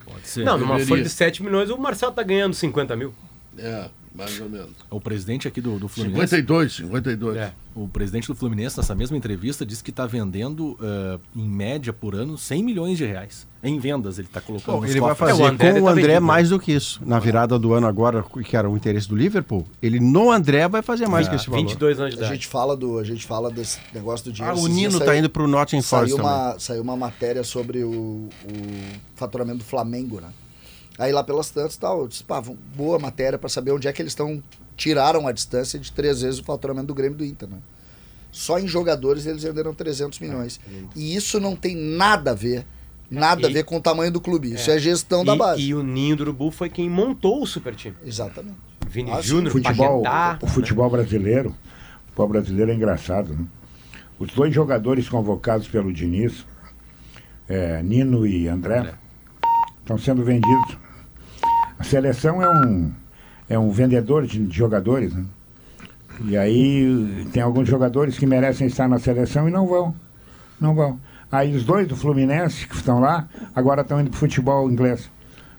Pode ser. Não, numa folha de 7 milhões, o Marcelo tá ganhando 50 mil. é, mais ou menos. O presidente aqui do, do Fluminense. 52, 52. É. O presidente do Fluminense, nessa mesma entrevista, disse que está vendendo, eh, em média, por ano, 100 milhões de reais. Em vendas, ele está colocando Bom, ele vai cofres. fazer É, o André com o tá André vendido, mais do que isso. Na virada do ano agora, que era o interesse do Liverpool, ele no André vai fazer mais que esse valor. 22 anos de A idade. gente fala do, a gente fala desse negócio do Ah, dinheiro. o Esses dias Nino tá saiu- indo pro Nottingham Forest Saiu também. uma, saiu uma matéria sobre o, o faturamento do Flamengo, né? Aí lá pelas tantas tal, eu disse, pá, boa matéria para saber onde é que eles estão. Tiraram a distância de três vezes o faturamento do Grêmio do Inter, né? Só em jogadores eles venderam 300 milhões. E isso não tem nada a ver, nada a E- ver com o tamanho do clube. Isso é gestão da E- base. E o Ninho do Urubu foi quem montou o super time. Exatamente. Vini Ah, sim. Júnior, futebol, Paquetá. o futebol brasileiro, o futebol brasileiro é engraçado, né? Os dois jogadores convocados pelo Diniz, é, Nino e André, estão sendo vendidos. A seleção é um, é um vendedor de, de jogadores, né? E aí tem alguns jogadores que merecem estar na seleção e não vão. Não vão. Aí os dois do Fluminense que estão lá, agora estão indo pro futebol inglês.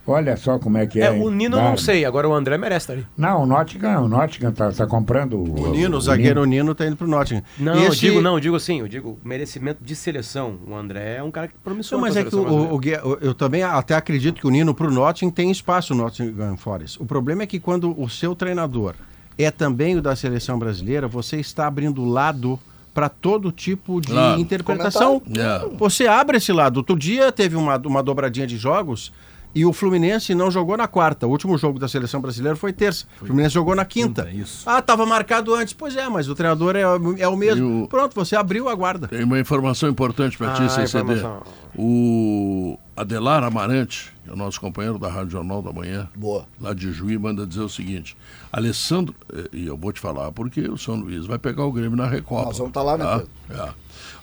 Olha só como é que é. É, o Nino eu não sei, agora o André merece estar ali. Não, o Nottingham, o Nottingham tá, tá comprando O Nino, o zagueiro Nino, tá indo pro Nottingham. Não, E eu esse- digo não, eu digo assim, eu digo merecimento de seleção. O André é um cara que promissor. Não, mas é que o, o, o eu também até acredito que o Nino pro Nottingham tem espaço no Nottingham Forest. O problema é que quando o seu treinador é também o da seleção brasileira, você está abrindo lado para todo tipo de Claro. interpretação. Comentário. É. Você abre esse lado. Outro dia teve uma, uma dobradinha de jogos e o Fluminense não jogou na quarta. O último jogo da seleção brasileira foi terça. O Fluminense jogou na quinta. Quinta, isso. Ah, estava marcado antes. Pois é, mas o treinador é, é o mesmo. O- Pronto, você abriu a guarda. Tem uma informação importante para ti, Ah, CCD. informação. O Adelar Amarante, que é o nosso companheiro da Rádio Jornal da Manhã, Boa. lá de Juí, manda dizer o seguinte: Alessandro, eh, e eu vou te falar porque o São Luís vai pegar o Grêmio na Recopa. Nós vamos estar lá, né, tá? É.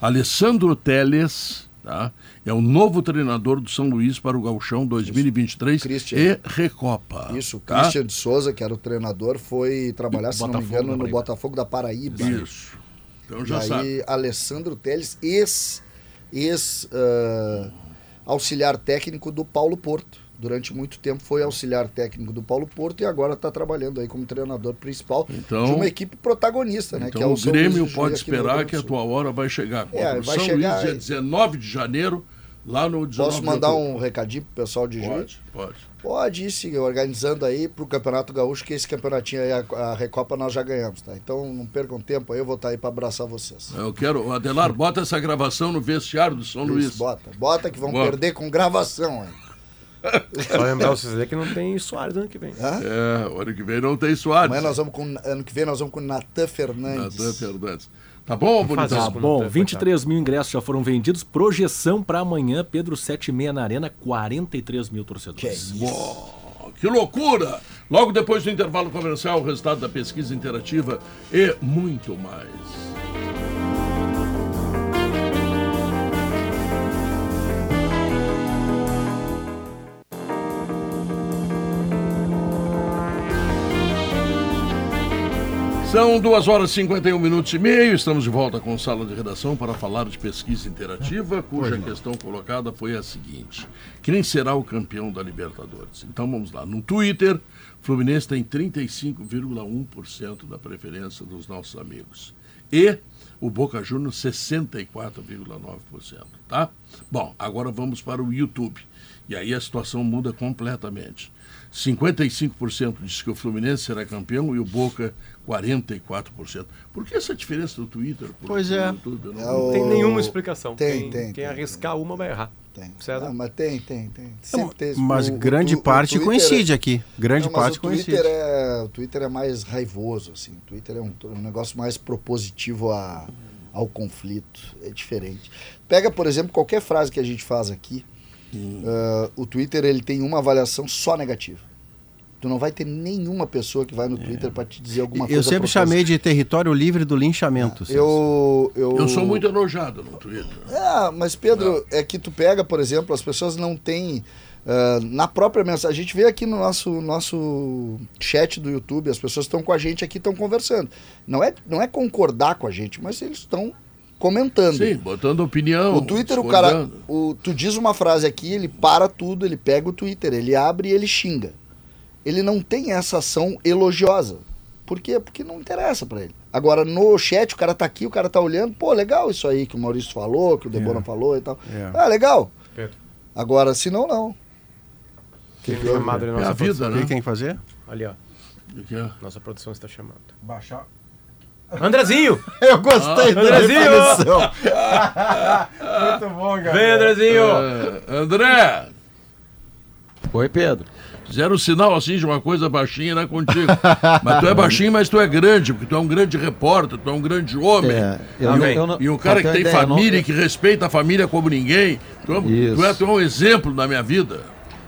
Alessandro Teles tá? é o novo treinador do São Luís para o Gauchão 2023 Christian. e Recopa. Isso, o tá? Christian de Souza, que era o treinador, foi trabalhar, se não me Botafogo engano, no. Botafogo da Paraíba. Isso. Então E já aí, sabe. Alessandro Teles, ex, ex ah, auxiliar técnico do Paulo Porto. Durante muito tempo foi auxiliar técnico do Paulo Porto e agora está trabalhando aí como treinador principal Então- de uma equipe protagonista, né? que é Então o São Grêmio Luís pode esperar que a tua hora vai chegar. É, o vai São chegar Luís, dia aí. 19 de janeiro, lá no 19 Posso mandar um recadinho pro pessoal de Juiz? Pode, pode. Pode ir se organizando aí pro Campeonato Gaúcho, que esse campeonatinho aí, a, a Recopa, nós já ganhamos, tá? Então não percam tempo aí, eu vou estar aí para abraçar vocês. Eu quero, Adelar, bota essa gravação no vestiário do São Luís. Isso, bota, bota que vão Bota. perder com gravação, hein? Só lembrar vocês que não tem Soares ano que vem. Hã? É, o ano que vem não tem Soares. Amanhã nós vamos com, ano que vem nós vamos com Natan Fernandes. Natan Fernandes. Tá bom, bonitão? Tá bom, Coitado. 23 mil ingressos já foram vendidos. Projeção para amanhã, Pedro 7 e meia na Arena, 43 mil torcedores. Uau, que loucura! Logo depois do intervalo comercial, o resultado da pesquisa interativa e muito mais. São duas horas e 51 minutos e meio. Estamos de volta com sala de redação para falar de pesquisa interativa, cuja questão colocada foi a seguinte: quem será o campeão da Libertadores? Então vamos lá. No Twitter, Fluminense tem 35,1% da preferência dos nossos amigos. E o Boca Juniors 64,9%, tá? Bom, agora vamos para o YouTube. E aí a situação muda completamente. 55% diz que o Fluminense será campeão e o Boca 44%. Por que essa diferença no Twitter? Por- Pois por é. YouTube? Não- É Não o- tem nenhuma explicação. Tem, quem, tem, Quem tem. arriscar uma vai errar. Tem. César? Não, mas tem, tem, tem. Sempre tem esse- Mas o- o grande o parte Twitter coincide é- aqui. Grande Não, parte o Twitter coincide. é o Twitter é mais raivoso assim. O Twitter é um, um negócio mais propositivo a, ao conflito, é diferente. Pega, por exemplo, qualquer frase que a gente faz aqui, ah, o Twitter ele tem uma avaliação só negativa. Tu não vai ter nenhuma pessoa que vai no Twitter para te dizer alguma coisa. Eu sempre chamei de território livre do linchamento. Celso. Eu, eu, Eu sou muito enojado no Twitter. Ah, mas Pedro, é que tu pega, por exemplo, as pessoas não têm. ah, na própria mensagem, a gente vê aqui no nosso, nosso chat do YouTube, as pessoas estão com a gente aqui, estão conversando. Não é, não é concordar com a gente, mas eles estão comentando. Sim, botando opinião. O Twitter, o cara, o, tu diz uma frase aqui, ele para tudo, ele pega o Twitter, ele abre e ele xinga. Ele não tem essa ação elogiosa. Por quê? Porque não interessa pra ele. Agora, no chat, o cara tá aqui, o cara tá olhando, pô, legal isso aí que o Maurício falou, que o Debona falou e tal. É. Ah, legal. Pedro. Agora, se não, não. Tem um chamado É a vida, produção. O que né? tem que fazer? Ali, ó. Que é? Nossa produção está chamando. Baixar. Andrezinho! Eu gostei da Andrezinho! Muito bom, cara. Vem, Andrezinho! É, André, Oi, Pedro. Fizeram sinal assim de uma coisa baixinha, né, contigo. mas tu é baixinho, mas tu é grande, porque tu é um grande repórter, tu é um grande homem. É, eu, Amém. eu não- E um cara que tem ideia, não- família e que respeita a família como ninguém. Tu, é- tu é, tu é um exemplo na minha vida.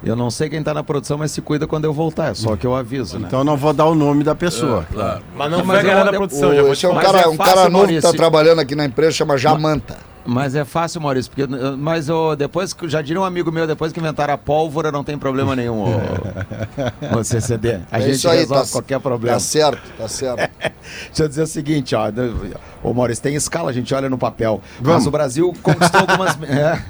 Eu não sei quem tá na produção, mas se cuida quando eu voltar. É só que eu aviso, né? Então eu não vou dar o nome da pessoa. Claro. Mas não Mas foi a eu galera da produção, já esse é um cara, é um fácil, cara novo que tá Maurício. trabalhando aqui na empresa, chama Jamanta. Mas é fácil, Maurício, porque mas ô, depois que já diria um amigo meu, depois que inventaram a pólvora, não tem problema nenhum. ô- ô CCD. A é gente aí, resolve tá, qualquer problema. Tá certo, tá certo. Deixa eu dizer o seguinte, ó. Ô Maurício, tem escala, a gente olha no papel. Mas o Brasil conquistou algumas. é,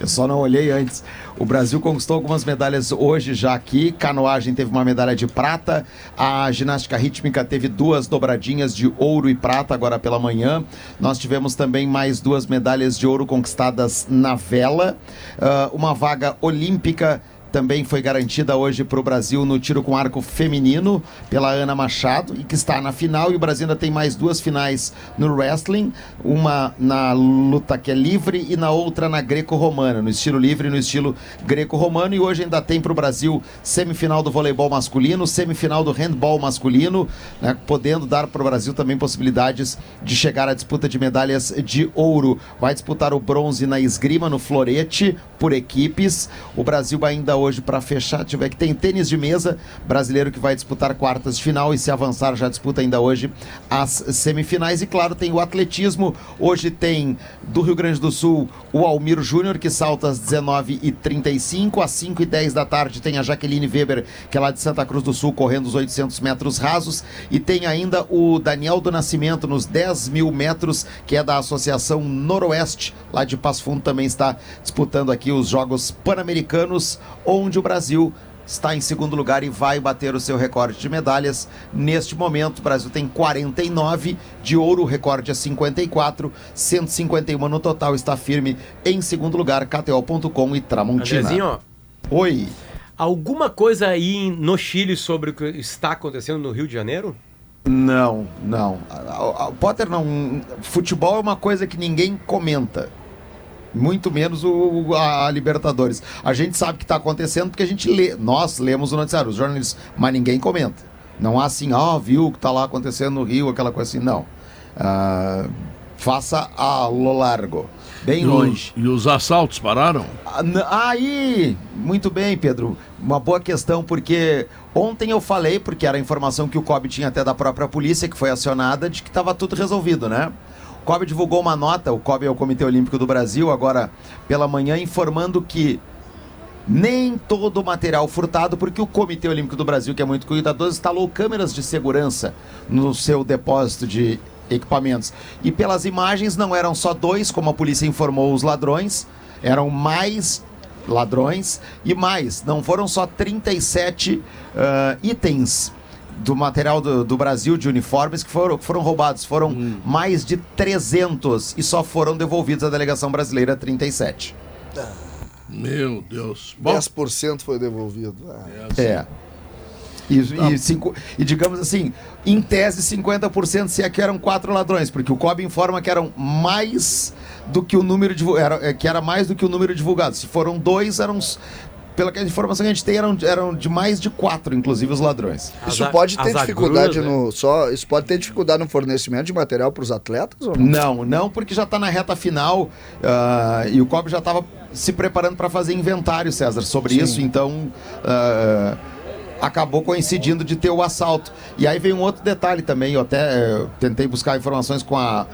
eu só não olhei antes. O Brasil conquistou algumas medalhas hoje já aqui. Canoagem teve uma medalha de prata. A ginástica rítmica teve duas dobradinhas de ouro e prata agora pela manhã. Nós tivemos também mais duas medalhas de ouro conquistadas na vela. Ah, uma vaga olímpica também foi garantida hoje para o Brasil no tiro com arco feminino pela Ana Machado e que está na final. E o Brasil ainda tem mais duas finais no wrestling: uma na luta que é livre e na outra na greco-romana, no estilo livre e no estilo greco-romano. E hoje ainda tem para o Brasil semifinal do voleibol masculino, semifinal do handball masculino, né, podendo dar para o Brasil também possibilidades de chegar à disputa de medalhas de ouro. Vai disputar o bronze na esgrima, no florete, por equipes. O Brasil ainda hoje para fechar, tiver que tem tênis de mesa, brasileiro que vai disputar quartas de final. E se avançar já disputa ainda hoje as semifinais. E claro, tem o atletismo. Hoje tem do Rio Grande do Sul o Almir Júnior que salta às 19h35, às 5 e 10 da tarde tem a Jaqueline Weber, que é lá de Santa Cruz do Sul, correndo os 800 metros rasos. E tem ainda o Daniel do Nascimento nos 10 mil metros, que é da Associação Noroeste, lá de Passo Fundo, também está disputando aqui os Jogos Pan-Americanos, onde o Brasil está em segundo lugar e vai bater o seu recorde de medalhas. Neste momento, o Brasil tem 49 de ouro, o recorde é 54, 151 no total, está firme em segundo lugar, KTO.com e Tramontina. Andrezinho. Oi. Alguma coisa aí no Chile sobre o que está acontecendo no Rio de Janeiro? Não, não. Potter não. Futebol é uma coisa que ninguém comenta. Muito menos o, a, Libertadores. A gente sabe o que está acontecendo porque a gente lê. Nós lemos o noticiário, os jornalistas, mas ninguém comenta. Não há assim, ah, viu o que está lá acontecendo no Rio, aquela coisa assim. Não. Ah, faça a lo largo. Bem E os- longe. E os assaltos pararam? Ah, Aí, muito bem, Pedro. Uma boa questão, porque ontem eu falei, porque era a informação que o COB tinha até da própria polícia, que foi acionada, de que estava tudo resolvido, né? COB divulgou uma nota, o COB é o Comitê Olímpico do Brasil, agora pela manhã, informando que nem todo o material furtado, porque o Comitê Olímpico do Brasil, que é muito cuidadoso, instalou câmeras de segurança no seu depósito de equipamentos. E pelas imagens não eram só dois, como a polícia informou os ladrões, eram mais ladrões e mais, não foram só 37 ah, itens do material do, do Brasil de uniformes que foram, que foram roubados. Foram mais de 300 e só foram devolvidos à delegação brasileira 37. Meu Deus. Bom, 10% foi devolvido. Ah, É. E, e, cinco- e digamos assim, em tese 50% se é que eram quatro ladrões, porque o COB informa que eram mais do que o número divu- era, é, que era mais do que o número divulgado. Se foram dois, eram uns- pela que a informação que a gente tem, eram, eram de mais de quatro, inclusive os ladrões. Isso As- pode ter dificuldade agruras, no. Só, isso pode ter dificuldade no fornecimento de material para os atletas ou não? Não, não, porque já está na reta final ah, e o COB já estava se preparando para fazer inventário, César, sobre isso, então ah, acabou coincidindo de ter o assalto. E aí vem um outro detalhe também, eu até eh, tentei buscar informações com a.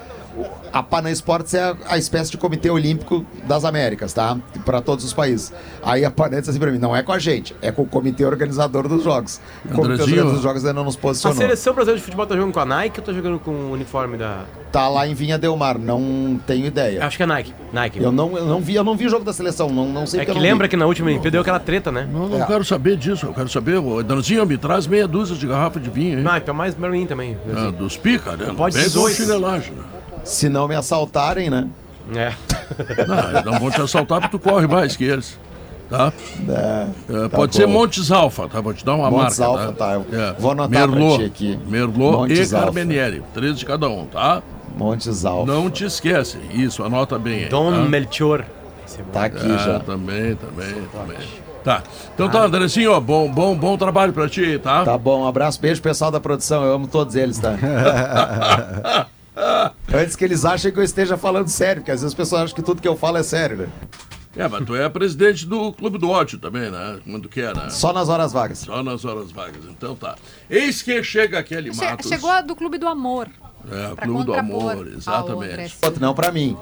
A Pana Esportes é a, a espécie de comitê olímpico das Américas, tá? Para todos os países. Aí a Pana disse assim para mim: não é com a gente, é com o comitê organizador dos jogos. O comitê organizador dos jogos ainda não nos A posicionou. seleção brasileira de futebol tá jogando com a Nike ou tá jogando com o uniforme da. Tá lá em Vinha Del Mar, não tenho ideia. Acho que é Nike. Nike. Eu não, eu não vi, eu não vi o jogo da seleção, não, não sei É que eu não lembra vi. que na última Olimpíada deu aquela treta, né? não, não quero saber disso. Eu quero saber. O Danzinho me traz meia dúzia de garrafa de vinho, hein? Não, então mais pra mim também. Ah, dos pica, né? Não Pode ser dois. chinelagem, né? Se não me assaltarem, né? É. Não, eles não vão te assaltar porque tu corre mais que eles. Tá? É, É, tá pode bom. ser Montes Alfa, tá? Vou te dar uma Montes marca. Alfa, tá, eu É. vou anotar pra Merlot, ti aqui. Merlot Montes e Alfa. Carmenieri. Três de cada um, tá? Montes Alfa. Não te esquece. Isso, anota bem aí. Dom tá? Melchior. Tá aqui Ah, já. também, também, também. Tá. Então tá, Andressinho, ó, bom, bom, bom trabalho pra ti, tá? Tá bom, um abraço, beijo pessoal da produção, eu amo todos eles, tá? Antes que eles achem que eu esteja falando sério, porque às vezes as pessoas acham que tudo que eu falo é sério, né? É, mas tu é presidente do Clube do Ódio também, né? Quando quer, né? Só nas horas vagas. Só nas horas vagas. Então tá. Eis que chega aquele Che- Matos. Chegou a do Clube do Amor. É, o Clube do Amor, exatamente. Outro não pra mim.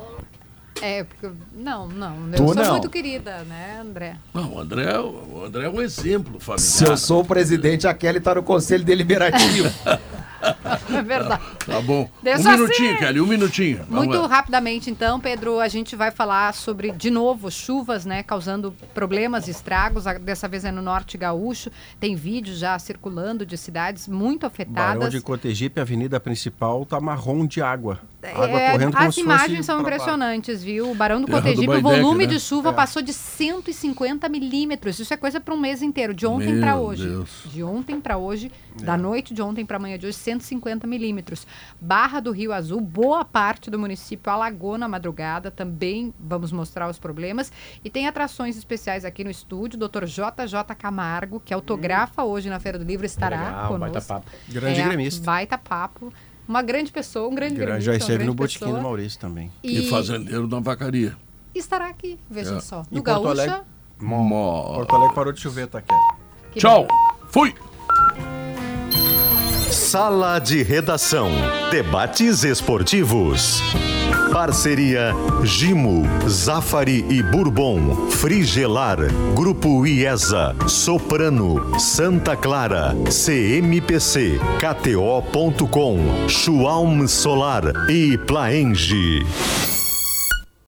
É, porque. Não, não. Eu Tu sou não. muito querida, né, André? Não, o André, o André é um exemplo familiar. Se eu sou o presidente, a Kelly tá no conselho deliberativo. É verdade. Tá bom. Deixa um minutinho, assim. Kelly, um minutinho. Vamos Muito lá. rapidamente, então, Pedro, a gente vai falar sobre, de novo, chuvas, né, causando problemas estragos. A- Dessa vez é no norte gaúcho. Tem vídeos já circulando de cidades muito Barão afetadas. de Cotegipe, a avenida principal, tá marrom de água. Água É, correndo como as imagens são impressionantes, viu? O Barão do Terra do Cotegipe, o volume né? de chuva É. passou de 150 milímetros. Isso é coisa para um mês inteiro, de ontem para hoje. Deus. De ontem para hoje, da noite de ontem para amanhã de hoje, 150 milímetros. Barra do Rio Azul, boa parte do município alagou na madrugada. Também vamos mostrar os problemas. E tem atrações especiais aqui no estúdio. Dr. JJ Camargo, que autografa hoje na Feira do Livro, estará Legal, conosco. baita papo. Grande É, gremista. Baita papo. Uma grande pessoa, um grande gremista. já esteve no Botequim pessoa. do Maurício também. E fazendeiro na vacaria. estará aqui, veja É. só. No Porto Gaúcha. Alegre. Mó. Porto Alegre parou de chover, tá aqui. que Tchau. Fui. Sala de Redação. Debates esportivos. Parceria Gimo, Zafari e Bourbon, Frigelar, Grupo IESA, Soprano, Santa Clara, CMPC, KTO.com, Schwalm Solar e Plaenge.